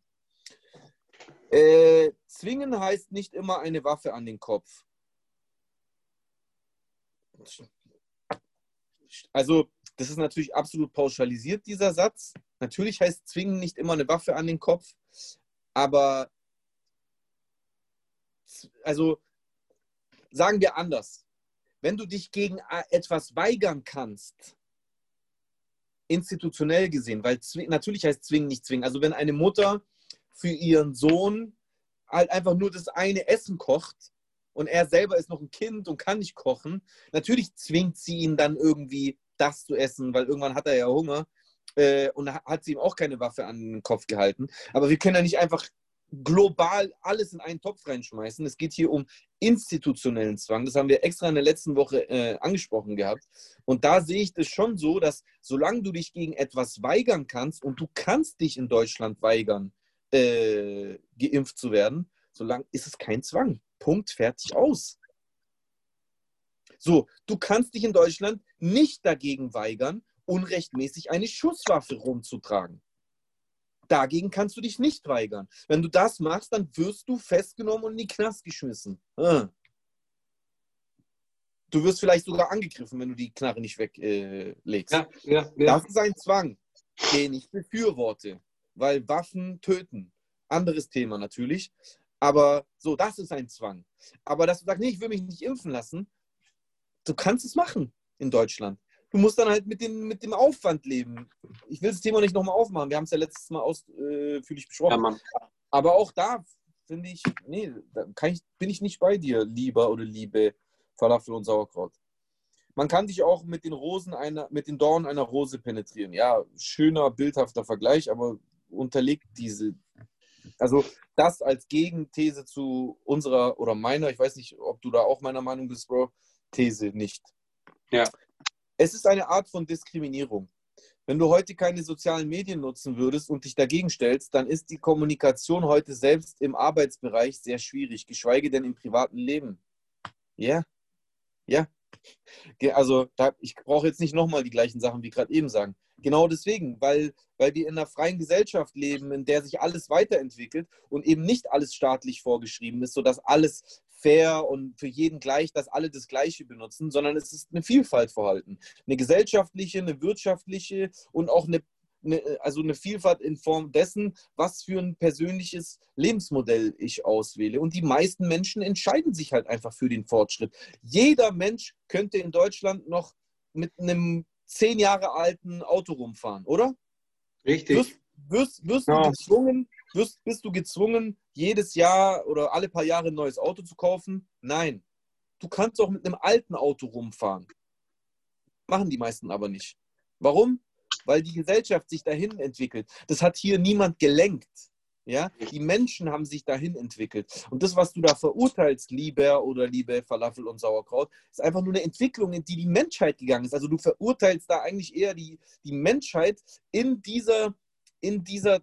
Äh, zwingen heißt nicht immer eine Waffe an den Kopf. Also, das ist natürlich absolut pauschalisiert, dieser Satz. Natürlich heißt zwingen nicht immer eine Waffe an den Kopf, aber also sagen wir anders. Wenn du dich gegen etwas weigern kannst, institutionell gesehen, weil natürlich heißt zwingen nicht zwingen. Also wenn eine Mutter für ihren Sohn halt einfach nur das eine Essen kocht und er selber ist noch ein Kind und kann nicht kochen, natürlich zwingt sie ihn dann irgendwie das zu essen, weil irgendwann hat er ja Hunger äh, und hat sie ihm auch keine Waffe an den Kopf gehalten. Aber wir können ja nicht einfach global alles in einen Topf reinschmeißen. Es geht hier um institutionellen Zwang. Das haben wir extra in der letzten Woche äh, angesprochen gehabt. Und da sehe ich das schon so, dass solange du dich gegen etwas weigern kannst und du kannst dich in Deutschland weigern, äh, geimpft zu werden, solange ist es kein Zwang. Punkt, fertig, aus. So, du kannst dich in Deutschland nicht dagegen weigern, unrechtmäßig eine Schusswaffe rumzutragen. Dagegen kannst du dich nicht weigern. Wenn du das machst, dann wirst du festgenommen und in die Knast geschmissen. Ah. Du wirst vielleicht sogar angegriffen, wenn du die Knarre nicht weglegst. Äh, ja, ja, ja. Das ist ein Zwang, den ich befürworte, weil Waffen töten. Anderes Thema natürlich. Aber so, das ist ein Zwang. Aber dass du sagst, nee, ich will mich nicht impfen lassen, du kannst es machen in Deutschland du musst dann halt mit, den, mit dem Aufwand leben. Ich will das Thema nicht nochmal aufmachen. Wir haben es ja letztes Mal ausführlich äh, besprochen. Ja, Aber auch da finde ich, nee, da ich, bin ich nicht bei dir, lieber oder liebe Falafel und Sauerkraut. Man kann dich auch mit den Rosen einer, mit den Dornen einer Rose penetrieren. Ja, schöner, bildhafter Vergleich, aber unterlegt diese, also das als Gegenthese zu unserer oder meiner, ich weiß nicht, ob du da auch meiner Meinung bist, Bro, These nicht. Ja. Es ist eine Art von Diskriminierung. Wenn du heute keine sozialen Medien nutzen würdest und dich dagegen stellst, dann ist die Kommunikation heute selbst im Arbeitsbereich sehr schwierig, geschweige denn im privaten Leben. Ja, ja. Also da, ich brauche jetzt nicht nochmal die gleichen Sachen wie gerade eben sagen. Genau deswegen, weil, weil wir in einer freien Gesellschaft leben, in der sich alles weiterentwickelt und eben nicht alles staatlich vorgeschrieben ist, sodass alles fair und für jeden gleich, dass alle das Gleiche benutzen, sondern es ist eine Vielfalt vorhanden. Eine gesellschaftliche, eine wirtschaftliche und auch eine, eine, also eine Vielfalt in Form dessen, was für ein persönliches Lebensmodell ich auswähle. Und die meisten Menschen entscheiden sich halt einfach für den Fortschritt. Jeder Mensch könnte in Deutschland noch mit einem zehn Jahre alten Auto rumfahren, oder? Richtig. Wirst, wirst, wirst ja. du gezwungen, wirst, bist du gezwungen, jedes Jahr oder alle paar Jahre ein neues Auto zu kaufen? Nein. Du kannst auch mit einem alten Auto rumfahren. Machen die meisten aber nicht. Warum? Weil die Gesellschaft sich dahin entwickelt. Das hat hier niemand gelenkt. Ja? Die Menschen haben sich dahin entwickelt. Und das, was du da verurteilst, lieber oder liebe Falafel und Sauerkraut, ist einfach nur eine Entwicklung, in die die Menschheit gegangen ist. Also du verurteilst da eigentlich eher die, die Menschheit in dieser, in dieser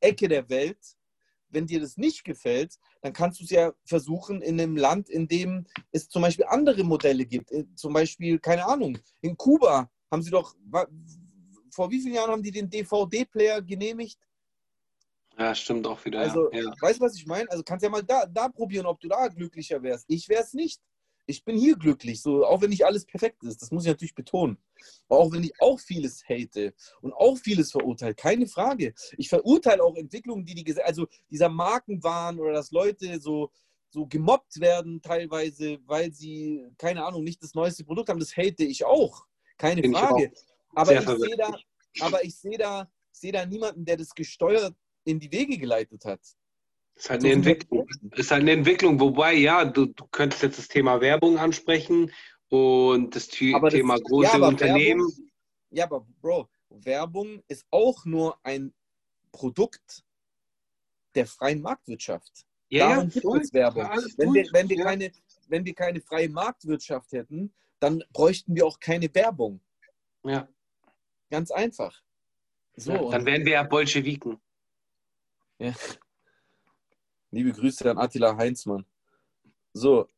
Ecke der Welt. Wenn dir das nicht gefällt, dann kannst du es ja versuchen in einem Land, in dem es zum Beispiel andere Modelle gibt. Äh, zum Beispiel, keine Ahnung, in Kuba haben sie doch, vor wie vielen Jahren haben die den DVD-Player genehmigt? Ja, stimmt auch wieder. Also, ja. weißt du, was ich meine? Also kannst ja mal da, da probieren, ob du da glücklicher wärst. Ich wäre es nicht ich bin hier glücklich, so, auch wenn nicht alles perfekt ist. Das muss ich natürlich betonen. Auch wenn ich auch vieles hate und auch vieles verurteile, keine Frage. Ich verurteile auch Entwicklungen, die die, also dieser Markenwahn oder dass Leute so, so gemobbt werden teilweise, weil sie, keine Ahnung, nicht das neueste Produkt haben. Das hate ich auch, keine bin Frage. Ich aber, ich sehe da, aber ich sehe da, sehe da niemanden, der das gesteuert in die Wege geleitet hat. Ist halt eine Entwicklung. Ist halt eine Entwicklung, wobei, ja, du, du könntest jetzt das Thema Werbung ansprechen und das, das Thema große ja, Unternehmen. Werbung, ja, aber Bro, Werbung ist auch nur ein Produkt der freien Marktwirtschaft. Ja, Darum gibt es Werbung. Ja, wenn, wir, wenn, wir ja. keine, wenn wir keine freie Marktwirtschaft hätten, dann bräuchten wir auch keine Werbung. Ja. Ganz einfach. So, ja, dann wären wir ja Bolschewiken. Ja. Liebe Grüße an Attila Heinzmann. So,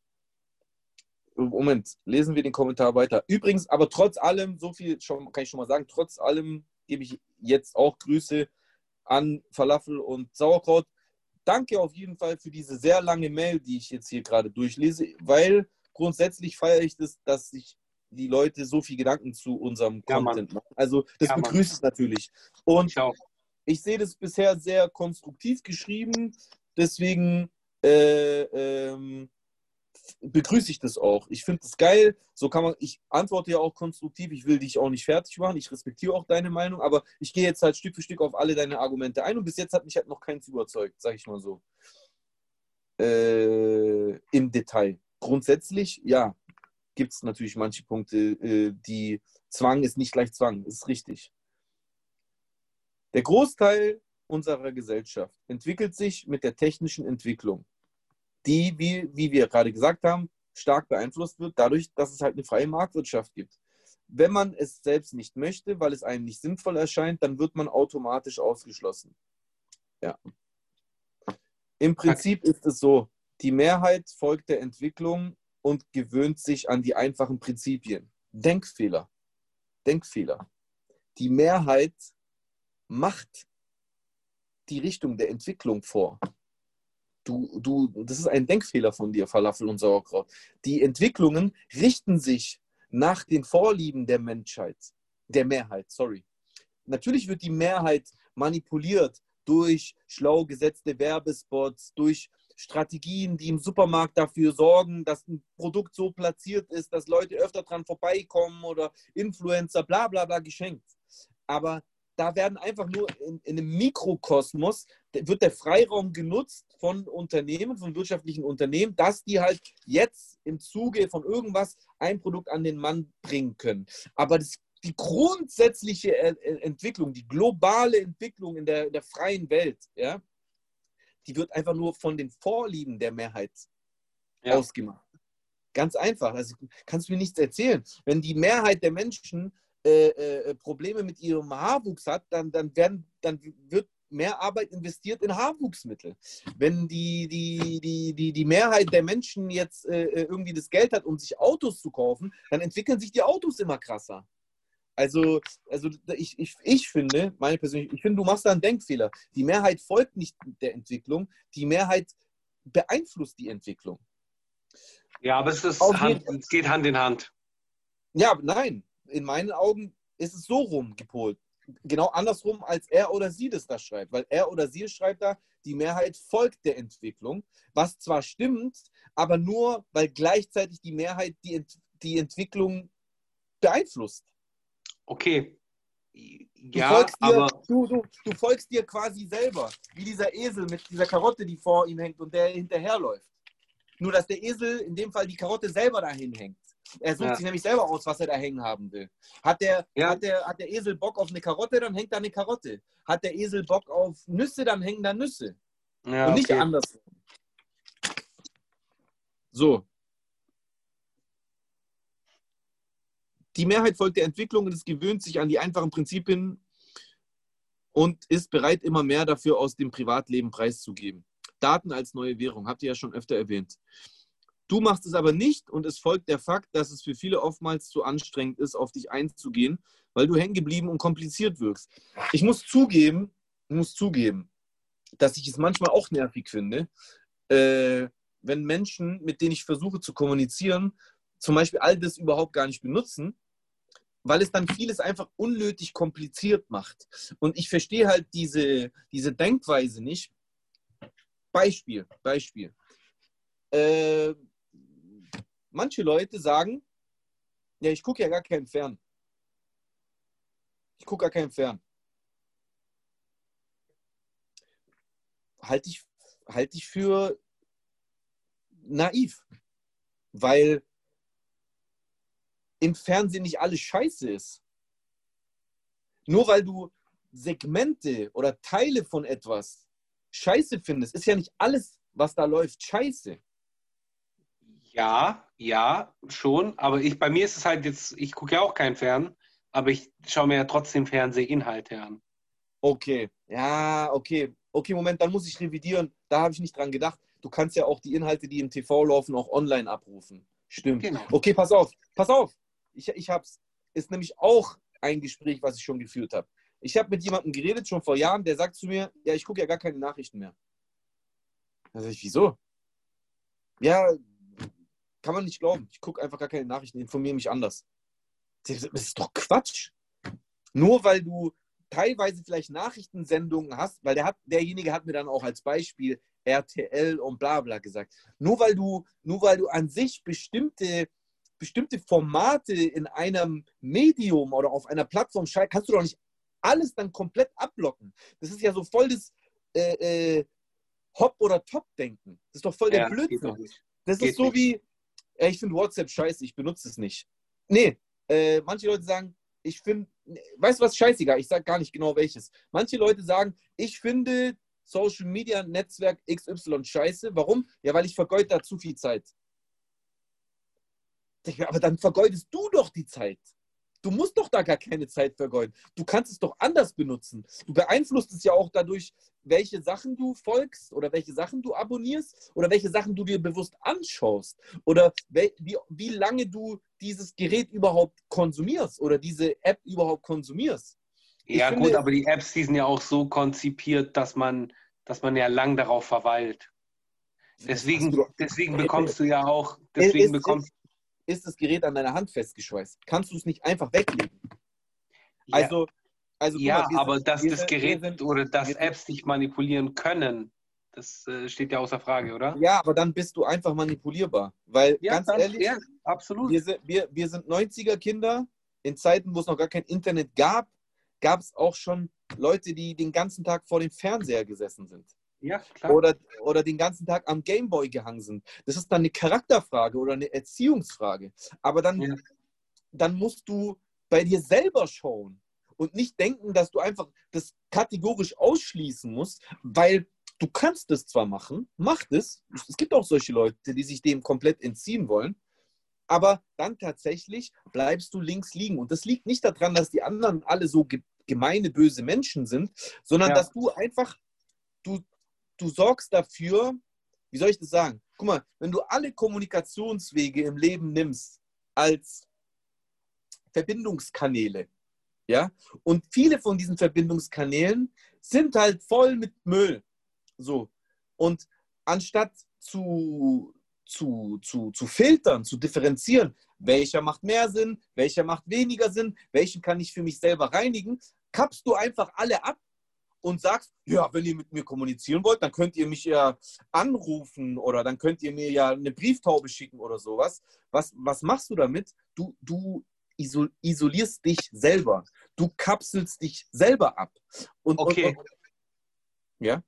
Moment, lesen wir den Kommentar weiter. Übrigens, aber trotz allem, so viel schon, kann ich schon mal sagen, trotz allem gebe ich jetzt auch Grüße an Falafel und Sauerkraut. Danke auf jeden Fall für diese sehr lange Mail, die ich jetzt hier gerade durchlese, weil grundsätzlich feiere ich das, dass sich die Leute so viel Gedanken zu unserem Ja, Content machen. Also das Ja, begrüße ich natürlich. Und Ich ich sehe das bisher sehr konstruktiv geschrieben, deswegen äh, ähm, begrüße ich das auch. Ich finde das geil. So kann man, ich antworte ja auch konstruktiv, ich will dich auch nicht fertig machen, ich respektiere auch deine Meinung, aber ich gehe jetzt halt Stück für Stück auf alle deine Argumente ein und bis jetzt hat mich halt noch keins überzeugt, sag ich mal so. Äh, Im Detail. Grundsätzlich, ja, gibt es natürlich manche Punkte, äh, die Zwang ist nicht gleich Zwang, ist richtig. Der Großteil unserer Gesellschaft entwickelt sich mit der technischen Entwicklung, die, wie, wie wir gerade gesagt haben, stark beeinflusst wird dadurch, dass es halt eine freie Marktwirtschaft gibt. Wenn man es selbst nicht möchte, weil es einem nicht sinnvoll erscheint, dann wird man automatisch ausgeschlossen. Ja. Im Prinzip ist es so, die Mehrheit folgt der Entwicklung und gewöhnt sich an die einfachen Prinzipien. Denkfehler. Denkfehler. Die Mehrheit macht die Richtung der Entwicklung vor. Du, du, das ist ein Denkfehler von dir, Falafel und Sauerkraut. Die Entwicklungen richten sich nach den Vorlieben der Menschheit, der Mehrheit, sorry. Natürlich wird die Mehrheit manipuliert durch schlau gesetzte Werbespots, durch Strategien, die im Supermarkt dafür sorgen, dass ein Produkt so platziert ist, dass Leute öfter dran vorbeikommen oder Influencer, bla bla bla geschenkt. Aber da werden einfach nur in, in einem Mikrokosmos, wird der Freiraum genutzt von Unternehmen, von wirtschaftlichen Unternehmen, dass die halt jetzt im Zuge von irgendwas ein Produkt an den Mann bringen können. Aber das, die grundsätzliche äh, Entwicklung, die globale Entwicklung in der, in der freien Welt, ja, die wird einfach nur von den Vorlieben der Mehrheit Ja. ausgemacht. Ganz einfach. Also kannst du mir nichts erzählen. Wenn die Mehrheit der Menschen äh, äh, Probleme mit ihrem Haarwuchs hat, dann, dann, werden, dann wird mehr Arbeit investiert in Haarwuchsmittel. Wenn die, die, die, die, die Mehrheit der Menschen jetzt äh, äh, irgendwie das Geld hat, um sich Autos zu kaufen, dann entwickeln sich die Autos immer krasser. Also, also ich, ich, ich finde, meine persönliche, ich finde, du machst da einen Denkfehler. Die Mehrheit folgt nicht der Entwicklung, die Mehrheit beeinflusst die Entwicklung. Ja, aber es, ist Hand, es geht Hand in Hand. Ja, nein, in meinen Augen ist es so rum gepolt. Genau andersrum, als er oder sie das da schreibt. Weil er oder sie schreibt da, die Mehrheit folgt der Entwicklung, was zwar stimmt, aber nur, weil gleichzeitig die Mehrheit die, Ent die Entwicklung beeinflusst. Okay. Du, Ja, folgst dir, aber du, du, du folgst dir quasi selber, wie dieser Esel mit dieser Karotte, die vor ihm hängt und der hinterherläuft. Nur, dass der Esel in dem Fall die Karotte selber dahin hängt. Er sucht Ja. sich nämlich selber aus, was er da hängen haben will. Hat der, Ja. hat, der, hat der Esel Bock auf eine Karotte, dann hängt da eine Karotte. Hat der Esel Bock auf Nüsse, dann hängen da Nüsse. ja, und nicht okay. andersrum. So. Die Mehrheit folgt der Entwicklung und es gewöhnt sich an die einfachen Prinzipien und ist bereit, immer mehr dafür aus dem Privatleben preiszugeben. Daten als neue Währung, habt ihr ja schon öfter erwähnt. Du machst es aber nicht und es folgt der Fakt, dass es für viele oftmals zu anstrengend ist, auf dich einzugehen, weil du hängen geblieben und kompliziert wirkst. Ich muss zugeben, muss zugeben, dass ich es manchmal auch nervig finde, äh, wenn Menschen, mit denen ich versuche zu kommunizieren, zum Beispiel all das überhaupt gar nicht benutzen, weil es dann vieles einfach unnötig kompliziert macht. Und ich verstehe halt diese, diese Denkweise nicht. Beispiel, Beispiel. Äh, manche Leute sagen, ja, ich gucke ja gar keinen Fern. Ich gucke gar keinen Fern. Halte ich, halte ich für naiv, weil im Fernsehen nicht alles scheiße ist. Nur weil du Segmente oder Teile von etwas scheiße findest, ist ja nicht alles, was da läuft, scheiße. Ja, ja, schon. Aber ich, bei mir ist es halt jetzt, ich gucke ja auch kein Fern, aber ich schaue mir ja trotzdem Fernsehinhalte an. Okay, ja, okay. Okay, Moment, dann muss ich revidieren. Da habe ich nicht dran gedacht. Du kannst ja auch die Inhalte, die im TV laufen, auch online abrufen. Stimmt. Genau. Okay, pass auf, pass auf. Ich, ich hab's. Ist nämlich auch ein Gespräch, was ich schon geführt habe. Ich habe mit jemandem geredet, schon vor Jahren, der sagt zu mir, ja, ich gucke ja gar keine Nachrichten mehr. Da sag ich, wieso? Ja, kann man nicht glauben. Ich gucke einfach gar keine Nachrichten, informiere mich anders. Das ist doch Quatsch. Nur weil du teilweise vielleicht Nachrichtensendungen hast, weil der hat, derjenige hat mir dann auch als Beispiel RTL und bla bla gesagt. Nur weil du, nur weil du an sich bestimmte, bestimmte Formate in einem Medium oder auf einer Plattform schaltest, kannst du doch nicht alles dann komplett abblocken. Das ist ja so voll das äh, äh, Hop- oder Top-Denken. Das ist doch voll der Ja, Blödsinn. doch nicht. Das Geht ist so nicht. wie, ja, ich finde WhatsApp scheiße, ich benutze es nicht. Nee, äh, manche Leute sagen, ich finde, weißt du was, scheißegal, ich sage gar nicht genau welches. Manche Leute sagen, ich finde Social Media Netzwerk XY scheiße. Warum? Ja, weil ich vergeude da zu viel Zeit. Aber dann vergeudest du doch die Zeit. Du musst doch da gar keine Zeit vergeuden. Du kannst es doch anders benutzen. Du beeinflusst es ja auch dadurch, welche Sachen du folgst oder welche Sachen du abonnierst oder welche Sachen du dir bewusst anschaust oder wie, wie lange du dieses Gerät überhaupt konsumierst oder diese App überhaupt konsumierst. Ich Ja, finde- gut, aber die Apps, die sind ja auch so konzipiert, dass man, dass man ja lang darauf verweilt. Deswegen, deswegen bekommst du ja auch, deswegen bekommst ist, das Gerät an deiner Hand festgeschweißt. Kannst du es nicht einfach weglegen? ja, Also, also ja mal, aber sind- dass das Gerät sind- oder dass Apps dich manipulieren können, das äh, steht ja außer Frage, oder? Ja, aber dann bist du einfach manipulierbar. Weil, ganz dann- ehrlich, ja, absolut. wir sind, wir, wir sind 90er-Kinder. In Zeiten, wo es noch gar kein Internet gab, gab es auch schon Leute, die den ganzen Tag vor dem Fernseher gesessen sind. Ja. Oder, oder den ganzen Tag am Gameboy gehangen sind. Das ist dann eine Charakterfrage oder eine Erziehungsfrage. Aber dann, Ja. dann musst du bei dir selber schauen und nicht denken, dass du einfach das kategorisch ausschließen musst, weil du kannst es zwar machen, mach es. Es gibt auch solche Leute, die sich dem komplett entziehen wollen, aber dann tatsächlich bleibst du links liegen. Und das liegt nicht daran, dass die anderen alle so ge gemeine, böse Menschen sind, sondern Ja. dass du einfach, du, du sorgst dafür, wie soll ich das sagen? Guck mal, wenn du alle Kommunikationswege im Leben nimmst als Verbindungskanäle, ja, und viele von diesen Verbindungskanälen sind halt voll mit Müll. So. Und anstatt zu, zu, zu, zu filtern, zu differenzieren, welcher macht mehr Sinn, welcher macht weniger Sinn, welchen kann ich für mich selber reinigen, kappst du einfach alle ab und sagst, ja, wenn ihr mit mir kommunizieren wollt, dann könnt ihr mich ja anrufen oder dann könnt ihr mir ja eine Brieftaube schicken oder sowas. Was, was machst du damit? Du, du isol isolierst dich selber. Du kapselst dich selber ab. Und, Okay. Und, und, ja?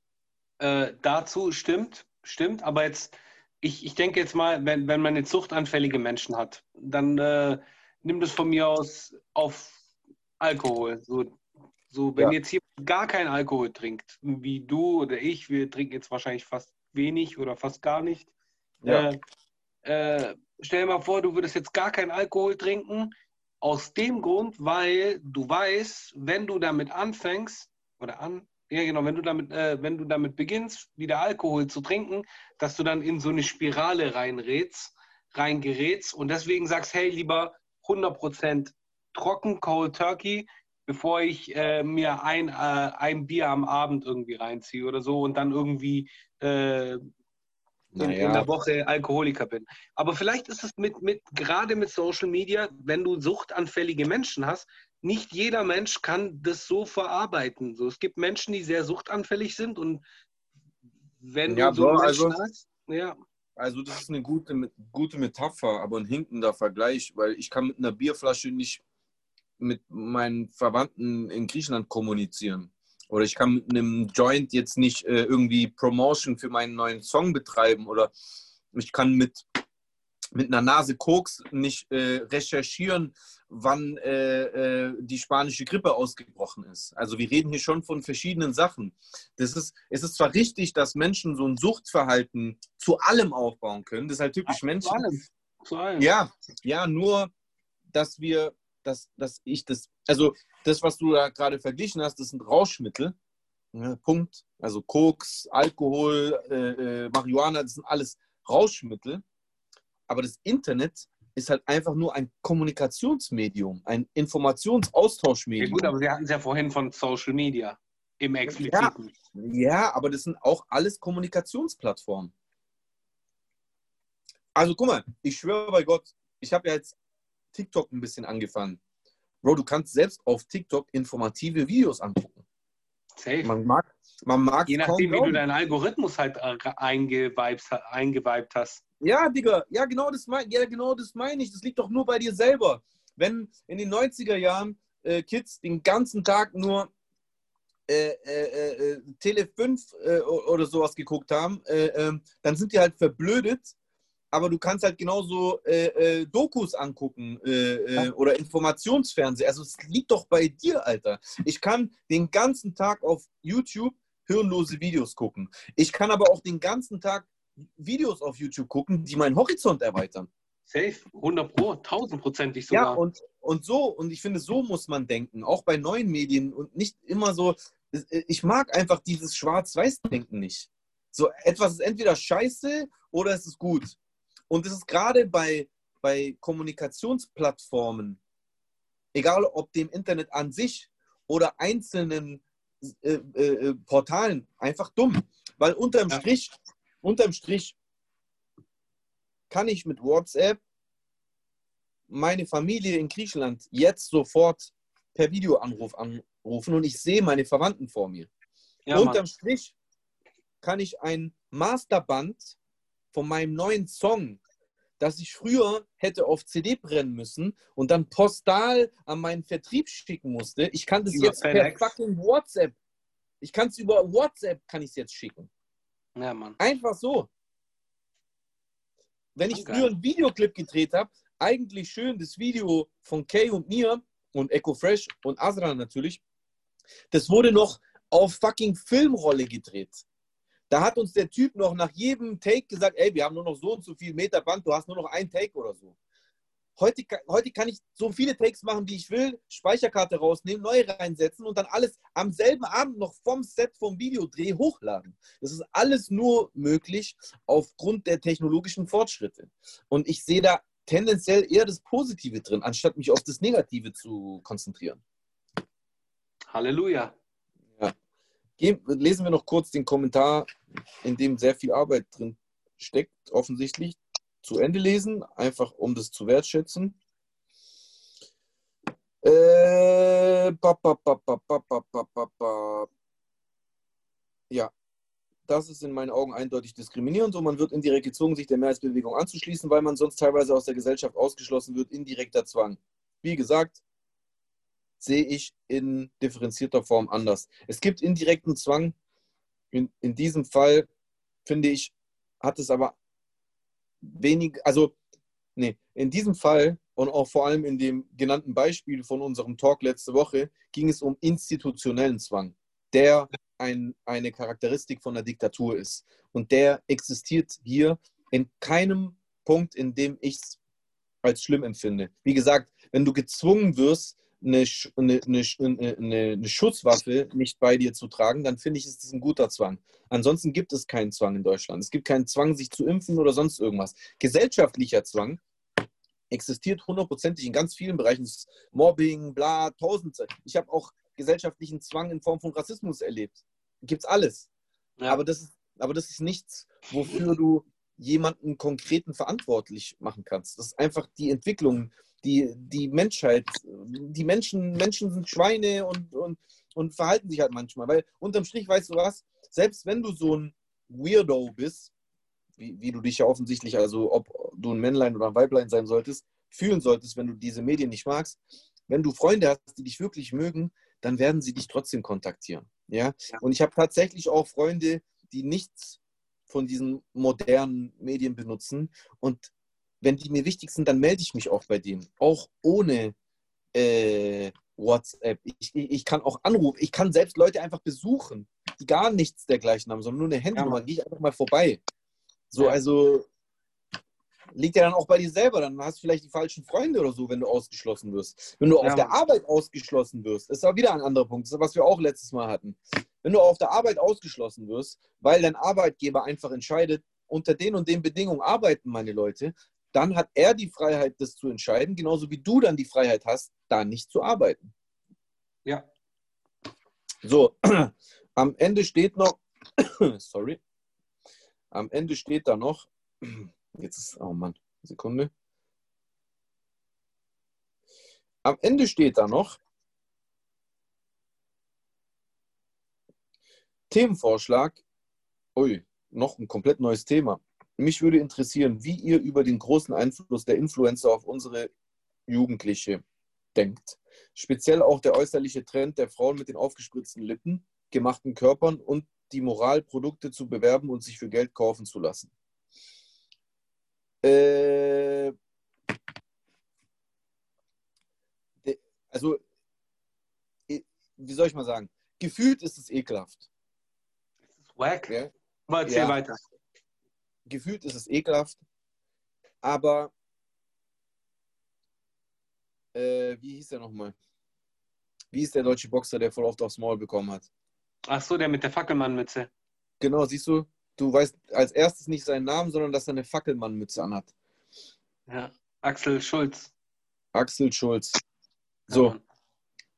Äh, dazu stimmt, stimmt, aber jetzt, ich, ich denke jetzt mal, wenn, wenn man jetzt suchtanfällige Menschen hat, dann äh, nimm das von mir aus auf Alkohol. So, so wenn Ja. jetzt hier gar kein Alkohol trinkt, wie du oder ich, wir trinken jetzt wahrscheinlich fast wenig oder fast gar nicht. Ja. Äh, äh, stell dir mal vor, du würdest jetzt gar keinen Alkohol trinken, aus dem Grund, weil du weißt, wenn du damit anfängst, oder an, ja genau, wenn du damit, äh, wenn du damit beginnst, wieder Alkohol zu trinken, dass du dann in so eine Spirale reinrätst, reingerätst und deswegen sagst, hey, lieber 100% trocken, cold turkey, bevor ich äh, mir ein, äh, ein Bier am Abend irgendwie reinziehe oder so und dann irgendwie äh, in, in Naja. der Woche Alkoholiker bin. Aber vielleicht ist es mit, mit, gerade mit Social Media, wenn du suchtanfällige Menschen hast, nicht jeder Mensch kann das so verarbeiten. So, es gibt Menschen, die sehr suchtanfällig sind und wenn Ja, du so Bro, Menschen also- hast, ja, Also das ist eine gute, gute Metapher, aber ein hinkender Vergleich, weil ich kann mit einer Bierflasche nicht mit meinen Verwandten in Griechenland kommunizieren. Oder ich kann mit einem Joint jetzt nicht äh, irgendwie Promotion für meinen neuen Song betreiben. Oder ich kann mit, mit einer Nase Koks nicht äh, recherchieren, wann äh, äh, die spanische Grippe ausgebrochen ist. Also wir reden hier schon von verschiedenen Sachen. Das ist, es ist zwar richtig, dass Menschen so ein Suchtverhalten zu allem aufbauen können. Das ist halt typisch zu Menschen. allem. Zu allem. Ja, ja, nur, dass wir, dass, dass ich das, also das, was du da gerade verglichen hast, das sind Rauschmittel. Ja, Punkt. Also Koks, Alkohol, äh, äh, Marihuana, das sind alles Rauschmittel. Aber das Internet ist halt einfach nur ein Kommunikationsmedium, ein Ja, Informationsaustauschmedium. gut, aber wir hatten es ja vorhin von Social Media im expliziten. Ja, aber das sind auch alles Kommunikationsplattformen. Also guck mal, ich schwöre bei Gott, ich habe ja jetzt TikTok ein bisschen angefangen. Bro, du kannst selbst auf TikTok informative Videos angucken. Safe. Man mag, man mag Je nachdem, wie du deinen Algorithmus halt äh, eingeweibt, eingeweibt hast. Ja, Digga, ja, genau das meine ja, genau das mein ich. Das liegt doch nur bei dir selber. Wenn in den 90er Jahren äh, Kids den ganzen Tag nur äh, äh, äh, Tele 5 äh, oder sowas geguckt haben, äh, ähm, dann sind die halt verblödet. Aber du kannst halt genauso äh, äh, Dokus angucken äh, äh, oder Informationsfernsehen. Also es liegt doch bei dir, Alter. Ich kann den ganzen Tag auf YouTube hirnlose Videos gucken. Ich kann aber auch den ganzen Tag Videos auf YouTube gucken, die meinen Horizont erweitern. Safe, 100 Pro, 1000%ig Ja, sogar. und, und so, und ich finde, so muss man denken, auch bei neuen Medien und nicht immer so, ich mag einfach dieses Schwarz-Weiß-Denken nicht. So, etwas ist entweder scheiße oder es ist gut. Und es ist gerade bei, bei Kommunikationsplattformen, egal ob dem Internet an sich oder einzelnen äh, äh, Portalen, einfach dumm. Weil unterm Ja. Strich, unterm Strich kann ich mit WhatsApp meine Familie in Griechenland jetzt sofort per Videoanruf anrufen und ich sehe meine Verwandten vor mir. ja. Unterm Strich kann ich ein Masterband von meinem neuen Song, das ich früher hätte auf CD brennen müssen und dann postal an meinen Vertrieb schicken musste. Ich kann das Über jetzt FedEx. per fucking WhatsApp. Ich kann es über WhatsApp kann ich es jetzt schicken. ja, Mann. Einfach so. Wenn ich Geil. früher einen Videoclip gedreht habe, eigentlich schön das Video von Kay und mir und Echo Fresh und Azra natürlich, das wurde noch auf fucking Filmrolle gedreht. Da hat uns der Typ noch nach jedem Take gesagt, ey, wir haben nur noch so und so viel Meter Band, du hast nur noch ein Take oder so. Heute, heute kann ich so viele Takes machen, wie ich will, Speicherkarte rausnehmen, neue reinsetzen und dann alles am selben Abend noch vom Set vom Videodreh hochladen. Das ist alles nur möglich aufgrund der technologischen Fortschritte. Und ich sehe da tendenziell eher das Positive drin, anstatt mich auf das Negative zu konzentrieren. Halleluja lesen wir noch kurz den Kommentar, in dem sehr viel Arbeit drin steckt, offensichtlich. Zu Ende lesen, einfach um das zu wertschätzen. Ja, das ist in meinen Augen eindeutig diskriminierend und man wird indirekt gezwungen, sich der Mehrheitsbewegung anzuschließen, weil man sonst teilweise aus der Gesellschaft ausgeschlossen wird, indirekter Zwang. Wie gesagt, sehe ich in differenzierter Form anders. Es gibt indirekten Zwang. In, in diesem Fall, finde ich, hat es aber wenig, also, nee, in diesem Fall und auch vor allem in dem genannten Beispiel von unserem Talk letzte Woche ging es um institutionellen Zwang, der ein, eine Charakteristik von der Diktatur ist. Und der existiert hier in keinem Punkt, in dem ich es als schlimm empfinde. Wie gesagt, wenn du gezwungen wirst, eine, eine, eine, eine, Schusswaffe nicht bei dir zu tragen, dann finde ich, ist das ein guter Zwang. Ansonsten gibt es keinen Zwang in Deutschland. Es gibt keinen Zwang, sich zu impfen oder sonst irgendwas. Gesellschaftlicher Zwang existiert hundertprozentig in ganz vielen Bereichen. Mobbing, bla, tausend. Ich habe auch gesellschaftlichen Zwang in Form von Rassismus erlebt. Gibt's alles. Ja. Aber, das ist, aber das ist nichts, wofür du jemanden konkreten verantwortlich machen kannst. Das ist einfach die Entwicklung, die, die Menschheit. Die Menschen, Menschen sind Schweine und, und, und verhalten sich halt manchmal. Weil unterm Strich, weißt du was, selbst wenn du so ein Weirdo bist, wie, wie du dich ja offensichtlich, also ob du ein Männlein oder ein Weiblein sein solltest, fühlen solltest, wenn du diese Medien nicht magst, wenn du Freunde hast, die dich wirklich mögen, dann werden sie dich trotzdem kontaktieren. Ja? Ja. Und ich habe tatsächlich auch Freunde, die nichts von diesen modernen Medien benutzen. Und wenn die mir wichtig sind, dann melde ich mich auch bei denen. Auch ohne äh, WhatsApp. Ich, ich, kann auch anrufen. Ich kann selbst Leute einfach besuchen, die gar nichts dergleichen haben, sondern nur eine Handynummer. Mann. Gehe ich einfach mal vorbei. So, Ja. also liegt ja dann auch bei dir selber. Dann hast du vielleicht die falschen Freunde oder so, wenn du ausgeschlossen wirst. Wenn du Ja, auf der. Arbeit ausgeschlossen wirst, ist auch wieder ein anderer Punkt, das ist, was wir auch letztes Mal hatten. Wenn du auf der Arbeit ausgeschlossen wirst, weil dein Arbeitgeber einfach entscheidet, unter den und den Bedingungen arbeiten meine Leute, dann hat er die Freiheit, das zu entscheiden, genauso wie du dann die Freiheit hast, da nicht zu arbeiten. Ja. So, am Ende steht noch, sorry, am Ende steht da noch, jetzt ist, oh Mann, Sekunde. Am Ende steht da noch, Themenvorschlag, ui, noch ein komplett neues Thema. Mich würde interessieren, wie ihr über den großen Einfluss der Influencer auf unsere Jugendliche denkt. Speziell auch der äußerliche Trend der Frauen mit den aufgespritzten Lippen, gemachten Körpern und die Moral, Produkte zu bewerben und sich für Geld kaufen zu lassen. Äh, also, wie soll ich mal sagen? Gefühlt ist es ekelhaft. Ist wack. Ja? Aber erzähl Ja. weiter. Gefühlt ist es ekelhaft, aber äh, wie hieß der nochmal? Wie ist der deutsche Boxer, der voll oft aufs Maul bekommen hat? Ach so, der mit der Fackelmannmütze. Genau, siehst du, du weißt als erstes nicht seinen Namen, sondern dass er eine Fackelmannmütze anhat. Ja. Axel Schulz. Axel Schulz. Ja, So, Mann.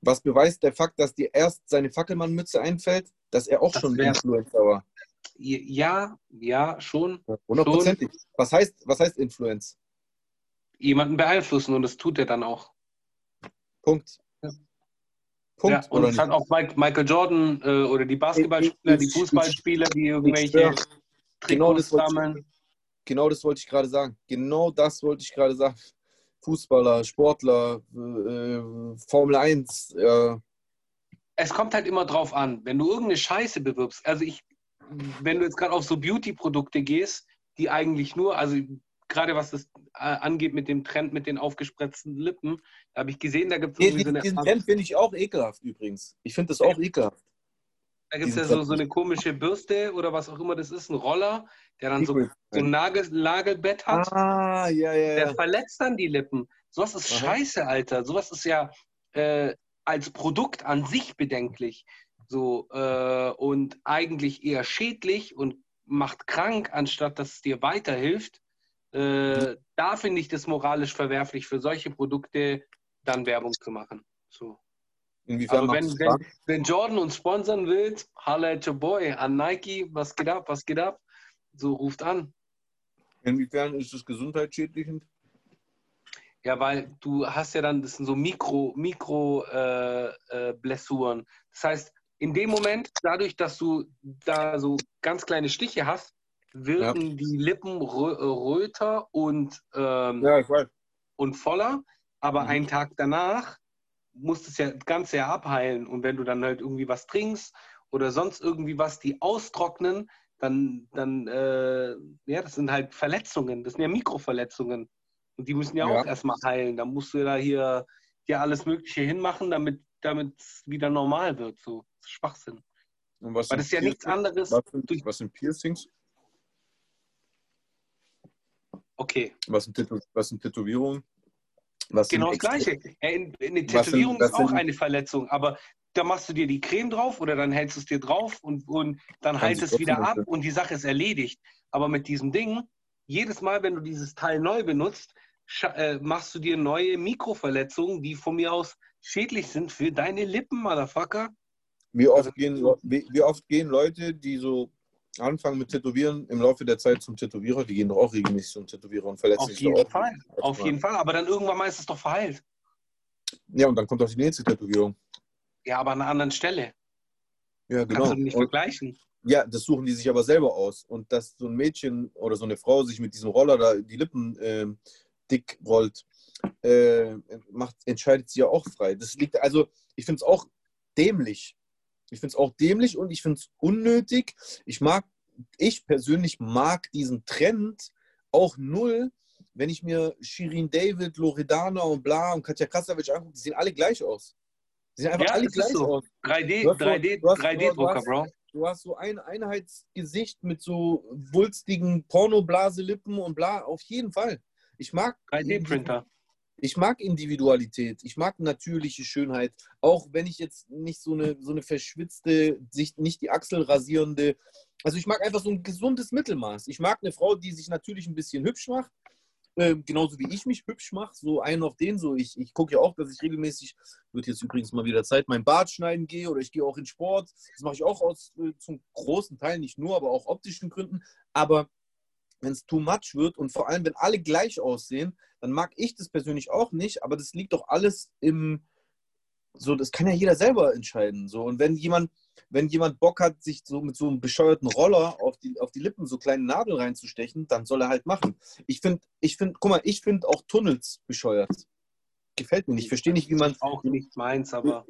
was beweist der Fakt, dass dir erst seine Fackelmannmütze einfällt, dass er auch Das schon Influencer war? Ja, ja, schon. Hundertprozentig. Was heißt, was heißt Influence? Jemanden beeinflussen und das tut er dann auch. Punkt. Ja. Punkt. ja, und nicht? hat auch Mike, Michael Jordan äh, oder die Basketballspieler, die Fußballspieler, die irgendwelche genau Trikots das wollte ich- sammeln. Genau das wollte ich gerade sagen. Genau das wollte ich gerade sagen. Fußballer, Sportler, äh, Formel 1. Äh, Es kommt halt immer drauf an, wenn du irgendeine Scheiße bewirbst. Also ich, wenn du jetzt gerade auf so Beauty-Produkte gehst, die eigentlich nur, also gerade was das äh, angeht mit dem Trend mit den aufgespritzten Lippen, da habe ich gesehen, da gibt es irgendwie so eine, diesen Trend finde ich auch ekelhaft übrigens. Ich finde das auch ekelhaft. da gibt's ja diesen so, so eine komische Bürste oder was auch immer das ist, ein Roller, der dann so, so ein Nagel, Nagelbett hat. Ah, ja, ja, Der ja. verletzt dann die Lippen. Sowas ist Aha. scheiße, Alter. Sowas ist ja äh, als Produkt an sich bedenklich. So, äh, und eigentlich eher schädlich und macht krank, anstatt dass es dir weiterhilft. Äh, da finde ich das moralisch verwerflich, für solche Produkte dann Werbung zu machen. So. Inwiefern macht wenn, wenn, wenn Jordan uns sponsern will, holla at your boy, an Nike, was geht ab, was geht ab? So ruft an. Inwiefern ist es gesundheitsschädlich? Ja, weil du hast ja dann, das sind so Mikro, Mikro äh, äh, Blessuren. Das heißt, in dem Moment, dadurch, dass du da so ganz kleine Stiche hast, wirken die Lippen rö äh, röter und, ähm, Ja, ich weiß. und voller. Aber Mhm. einen Tag danach muss das ja das Ganze ja abheilen. Und wenn du dann halt irgendwie was trinkst oder sonst irgendwie was, die austrocknen, dann, dann äh, ja, das sind halt Verletzungen. Das sind ja Mikroverletzungen. Und die müssen ja, Ja. auch erstmal heilen. Da musst du da hier, hier alles Mögliche hinmachen, damit es wieder normal wird. So. Schwachsinn. Weil sind das ist ja nichts Piercings? anderes. Was sind, was sind Piercings? Okay, Was sind, Tätow was sind Tätowierungen? Was sind genau das Gleiche. Ja, in, in eine sind- Tätowierung was ist auch sind- eine Verletzung, aber da machst du dir die Creme drauf oder dann hältst du es dir drauf und, und dann heilt es wieder ab und die Sache ist erledigt. Aber mit diesem Ding, jedes Mal, wenn du dieses Teil neu benutzt, äh, machst du dir neue Mikroverletzungen, die von mir aus schädlich sind für deine Lippen, Motherfucker. Wie Also- oft, gehen, Leu- wie, wie oft gehen Leute, die so anfangen mit Tätowieren, im Laufe der Zeit zum Tätowierer? Die gehen doch auch regelmäßig zum Tätowierer und verletzen Auf sich jeden doch auch. Fall. Auf jeden Fall. Aber dann irgendwann mal ist es doch verheilt. Ja, und dann kommt auch die nächste Tätowierung. Ja, aber an einer anderen Stelle. Ja, Kannst genau. du nicht Und, vergleichen. ja, das suchen die sich aber selber aus. Und dass so ein Mädchen oder so eine Frau sich mit diesem Roller da die Lippen ähm, dick rollt, äh, macht, entscheidet sie ja auch frei. Das liegt, also ich finde es auch dämlich. Ich finde es auch dämlich und ich finde es unnötig. Ich mag, ich persönlich mag diesen Trend auch null, wenn ich mir Shirin David, Loredana und bla und Katja Krasavic angucke, die sehen alle gleich aus. Die sehen einfach Ja, alle gleich so. aus. 3D, Du hast so- 3D, du hast- 3D-Drucker, du hast- Bro. Du hast so ein Einheitsgesicht mit so wulstigen Pornoblase-Lippen und bla, auf jeden Fall. Ich mag, 3D-Printer. Ich mag Individualität, ich mag natürliche Schönheit, auch wenn ich jetzt nicht so eine, so eine verschwitzte, sich nicht die Achsel rasierende, also ich mag einfach so ein gesundes Mittelmaß. Ich mag eine Frau, die sich natürlich ein bisschen hübsch macht, äh, genauso wie ich mich hübsch mache, so einen auf den, so ich, ich gucke ja auch, dass ich regelmäßig, wird jetzt übrigens mal wieder Zeit, mein Bart schneiden gehe oder ich gehe auch in Sport. Das mache ich auch aus äh, zum großen Teil, nicht nur, aber auch optischen Gründen. Aber wenn es too much wird und vor allem, wenn alle gleich aussehen, dann mag ich das persönlich auch nicht, aber das liegt doch alles im, so, das kann ja jeder selber entscheiden. So. Und wenn jemand, wenn jemand Bock hat, sich so mit so einem bescheuerten Roller auf die, auf die Lippen so kleine Nadel reinzustechen, dann soll er halt machen. Ich finde, ich finde, guck mal, ich finde auch Tunnels bescheuert. Gefällt mir nicht. Ich verstehe nicht, wie man. Auch nicht meins, aber.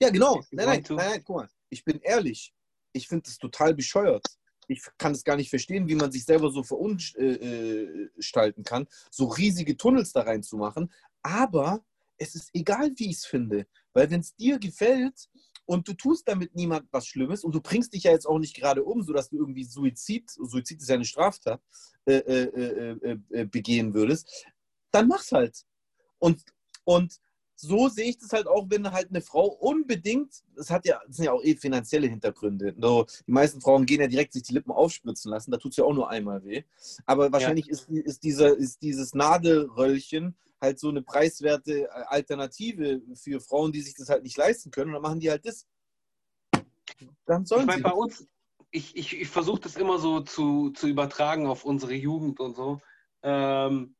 Ja, genau. Nein, nein, nein, nein, guck mal. Ich bin ehrlich. Ich finde das total bescheuert. Ich kann es gar nicht verstehen, wie man sich selber so verunstalten kann, so riesige Tunnels da reinzumachen. Aber es ist egal, wie ich es finde. Weil wenn es dir gefällt und du tust damit niemand was Schlimmes und du bringst dich ja jetzt auch nicht gerade um, sodass du irgendwie Suizid, Suizid ist ja eine Straftat, äh, äh, äh, äh begehen würdest, dann mach's halt. Und, und so sehe ich das halt auch, wenn halt eine Frau unbedingt, das hat ja, das sind ja auch eh finanzielle Hintergründe. So, die meisten Frauen gehen ja direkt sich die Lippen aufspritzen lassen, da tut es ja auch nur einmal weh. Aber wahrscheinlich ja. ist, ist, dieser, ist dieses Nadelröllchen halt so eine preiswerte äh, Alternative für Frauen, die sich das halt nicht leisten können. Und dann machen die halt das. Dann sollen ich mein, sie. Bei uns, ich, ich, ich versuche das immer so zu, zu übertragen auf unsere Jugend und so. Ähm,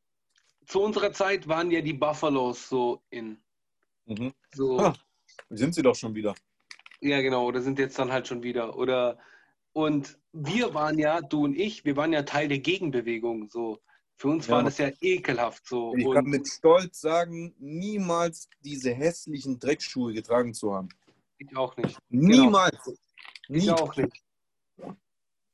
zu unserer Zeit waren ja die Buffalos so in. Mhm. So. Ah, sind sie doch schon wieder. Ja, genau, oder sind jetzt dann halt schon wieder. Oder und wir waren ja, du und ich, wir waren ja Teil der Gegenbewegung. So. Für uns ja. war das ja ekelhaft so. Ich kann mit Stolz sagen, niemals diese hässlichen Dreckschuhe getragen zu haben. Ich auch nicht. Niemals. Genau. Ich Nie. auch nicht.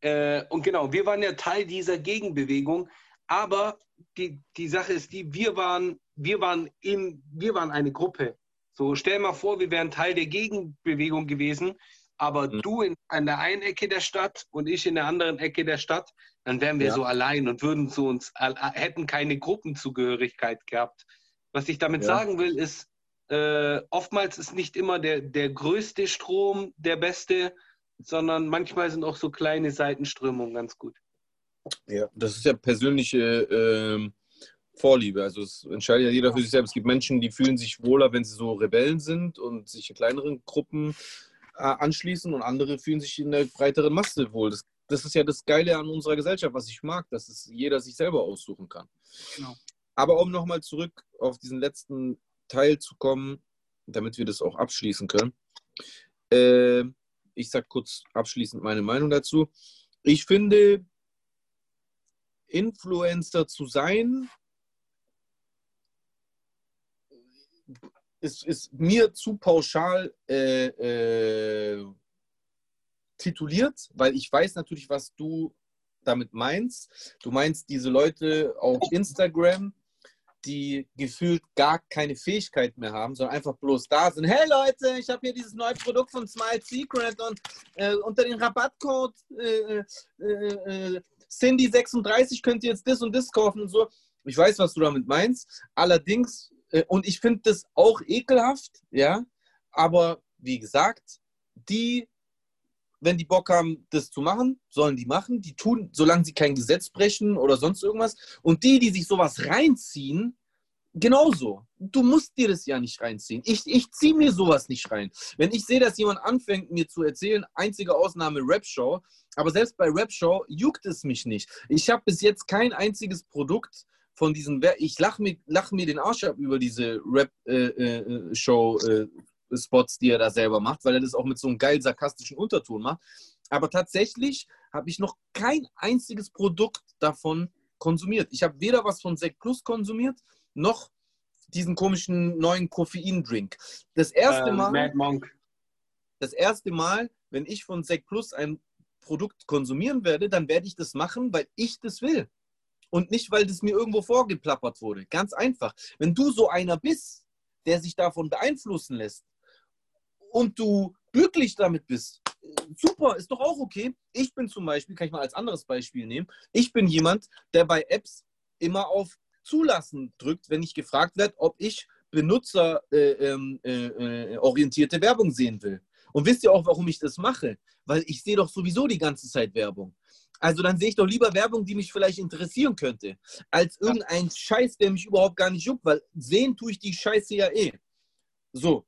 Äh, und genau, wir waren ja Teil dieser Gegenbewegung, aber die, die Sache ist die, wir waren, wir waren in, wir waren eine Gruppe. So, stell mal vor, wir wären Teil der Gegenbewegung gewesen aber mhm. du in, an der einen Ecke der Stadt und ich in der anderen Ecke der Stadt, dann wären wir ja. so allein und würden zu uns, hätten keine Gruppenzugehörigkeit gehabt. Was ich damit ja. sagen will, ist, äh, oftmals ist nicht immer der, der größte Strom der beste, sondern manchmal sind auch so kleine Seitenströmungen ganz gut. Ja, das ist ja persönliche äh, Vorliebe. Also es entscheidet ja jeder für sich selbst. Es gibt Menschen, die fühlen sich wohler, wenn sie so Rebellen sind und sich in kleineren Gruppen äh, anschließen und andere fühlen sich in der breiteren Masse wohl. Das, das ist ja das Geile an unserer Gesellschaft, was ich mag, dass es jeder sich selber aussuchen kann. Genau. Aber um nochmal zurück auf diesen letzten Teil zu kommen, damit wir das auch abschließen können. Äh, ich sage kurz abschließend meine Meinung dazu. Ich finde, Influencer zu sein, ist, ist mir zu pauschal äh, äh, tituliert, weil ich weiß natürlich, was du damit meinst. Du meinst diese Leute auf Instagram, die gefühlt gar keine Fähigkeit mehr haben, sondern einfach bloß da sind. Hey Leute, ich habe hier dieses neue Produkt von Smile Secret und äh, unter dem Rabattcode äh, äh, äh Cindy36 könnt ihr jetzt das und das kaufen und so. Ich weiß, was du damit meinst. Allerdings äh, und ich finde das auch ekelhaft, ja. Aber wie gesagt, die, wenn die Bock haben, das zu machen, sollen die machen. Die tun, solange sie kein Gesetz brechen oder sonst irgendwas. Und die, die sich sowas reinziehen, genauso. Du musst dir das ja nicht reinziehen. Ich, ich ziehe mir sowas nicht rein. Wenn ich sehe, dass jemand anfängt, mir zu erzählen, einzige Ausnahme Rap-Show, aber selbst bei Rap-Show juckt es mich nicht. Ich habe bis jetzt kein einziges Produkt von diesen, ich lache mir, lach mir den Arsch ab über diese Rap-Show-Spots, äh, äh, die er da selber macht, weil er das auch mit so einem geil sarkastischen Unterton macht. Aber tatsächlich habe ich noch kein einziges Produkt davon konsumiert. Ich habe weder was von Sekt Plus konsumiert, noch diesen komischen neuen Koffein-Drink. Das erste ähm, Mal. Mad Monk. Das erste Mal, wenn ich von Sekt Plus ein Produkt konsumieren werde, dann werde ich das machen, weil ich das will und nicht, weil das mir irgendwo vorgeplappert wurde. Ganz einfach. Wenn du so einer bist, der sich davon beeinflussen lässt und du glücklich damit bist, super, ist doch auch okay. Ich bin zum Beispiel, kann ich mal als anderes Beispiel nehmen, ich bin jemand, der bei Apps immer auf Zulassen drückt, wenn ich gefragt werde, ob ich benutzerorientierte äh, äh, äh Werbung sehen will. Und wisst ihr auch, warum ich das mache? Weil ich sehe doch sowieso die ganze Zeit Werbung. Also dann sehe ich doch lieber Werbung, die mich vielleicht interessieren könnte, als irgendein Scheiß, der mich überhaupt gar nicht juckt, weil sehen tue ich die Scheiße ja eh. So.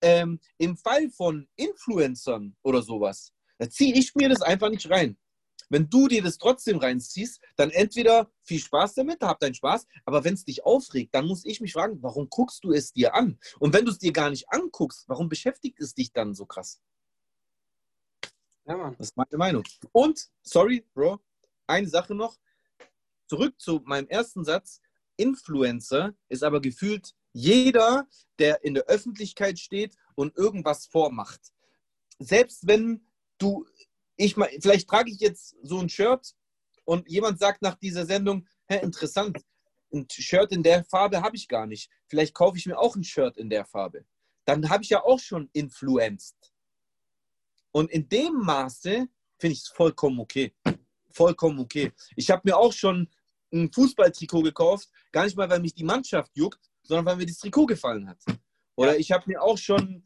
Ähm, Im Fall von Influencern oder sowas, da ziehe ich mir das einfach nicht rein. Wenn du dir das trotzdem reinziehst, dann entweder viel Spaß damit, hab deinen Spaß, aber wenn es dich aufregt, dann muss ich mich fragen, warum guckst du es dir an? Und wenn du es dir gar nicht anguckst, warum beschäftigt es dich dann so krass? Ja, Mann. Das ist meine Meinung. Und, sorry, Bro, eine Sache noch. Zurück zu meinem ersten Satz. Influencer ist aber gefühlt jeder, der in der Öffentlichkeit steht und irgendwas vormacht. Selbst wenn du, ich mal, vielleicht trage ich jetzt so ein Shirt und jemand sagt nach dieser Sendung, hä, interessant, ein Shirt in der Farbe habe ich gar nicht. Vielleicht kaufe ich mir auch ein Shirt in der Farbe. Dann habe ich ja auch schon influenced. Und in dem Maße finde ich es vollkommen okay. Vollkommen okay. Ich habe mir auch schon ein Fußballtrikot gekauft, gar nicht mal, weil mich die Mannschaft juckt, sondern weil mir das Trikot gefallen hat. Oder ich habe mir auch schon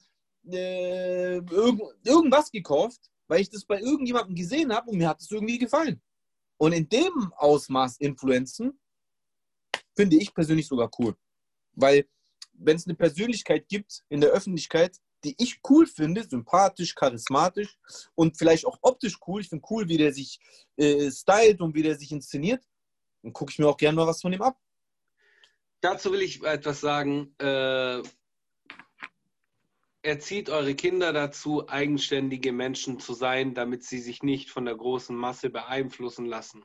äh, irgend, irgendwas gekauft, weil ich das bei irgendjemandem gesehen habe und mir hat es irgendwie gefallen. Und in dem Ausmaß Influenzen finde ich persönlich sogar cool. Weil wenn es eine Persönlichkeit gibt in der Öffentlichkeit, die ich cool finde, sympathisch, charismatisch und vielleicht auch optisch cool, ich finde cool, wie der sich äh, stylt und wie der sich inszeniert, dann gucke ich mir auch gerne mal was von ihm ab. Dazu will ich etwas sagen. Äh, erzieht eure Kinder dazu, eigenständige Menschen zu sein, damit sie sich nicht von der großen Masse beeinflussen lassen.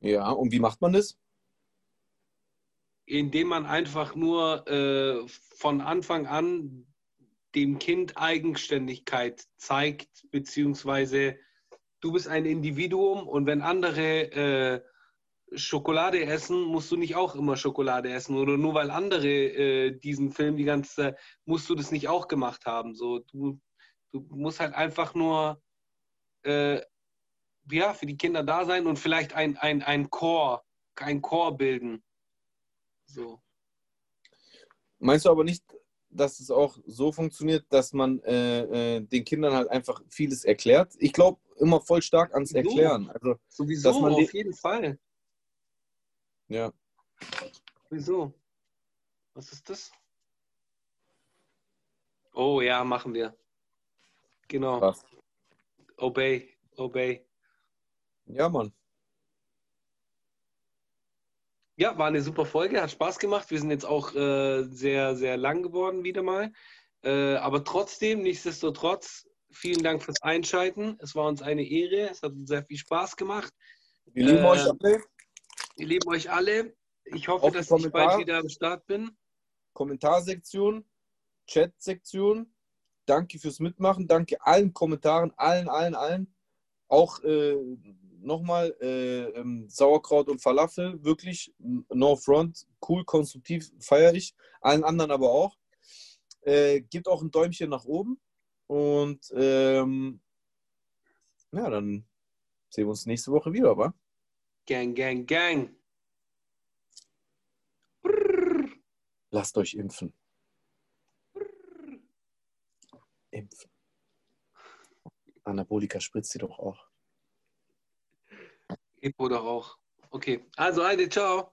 Ja, und wie macht man das? Indem man einfach nur äh, von Anfang an dem Kind Eigenständigkeit zeigt, beziehungsweise du bist ein Individuum und wenn andere äh, Schokolade essen, musst du nicht auch immer Schokolade essen. Oder nur weil andere äh, diesen Film die ganze Zeit, musst du das nicht auch gemacht haben. So, du, du musst halt einfach nur äh, ja, für die Kinder da sein und vielleicht ein, ein, ein Chor, ein Chor bilden. So. Meinst du aber nicht, dass es auch so funktioniert, dass man äh, äh, den Kindern halt einfach vieles erklärt? Ich glaube immer voll stark ans. Erklären. Also, Sowieso, dass man auf jeden Fall. Ja. Wieso? Was ist das? Oh ja, machen wir. Genau. Krass. Obey, obey. Ja, Mann. Ja, war eine super Folge, hat Spaß gemacht. Wir sind jetzt auch äh, sehr, sehr lang geworden wieder mal. Äh, aber trotzdem, nichtsdestotrotz, vielen Dank fürs Einschalten. Es war uns eine Ehre. Es hat uns sehr viel Spaß gemacht. Wir lieben Äh, euch alle. Wir lieben euch alle. Ich hoffe, dass ich bald wieder am Start bin. Kommentarsektion, Chatsektion. Danke fürs Mitmachen. Danke allen Kommentaren, allen, allen, allen. Auch äh, nochmal äh, ähm, Sauerkraut und Falafel. Wirklich, no front. Cool, konstruktiv, feiere ich. Allen anderen aber auch. Äh, gibt auch ein Däumchen nach oben. Und ähm, ja, dann sehen wir uns nächste Woche wieder, wa? Gang, gang, gang. Lasst euch impfen. Impfen. Anabolika spritzt sie doch auch. Hippo doch auch. Okay, also, Heide, ciao.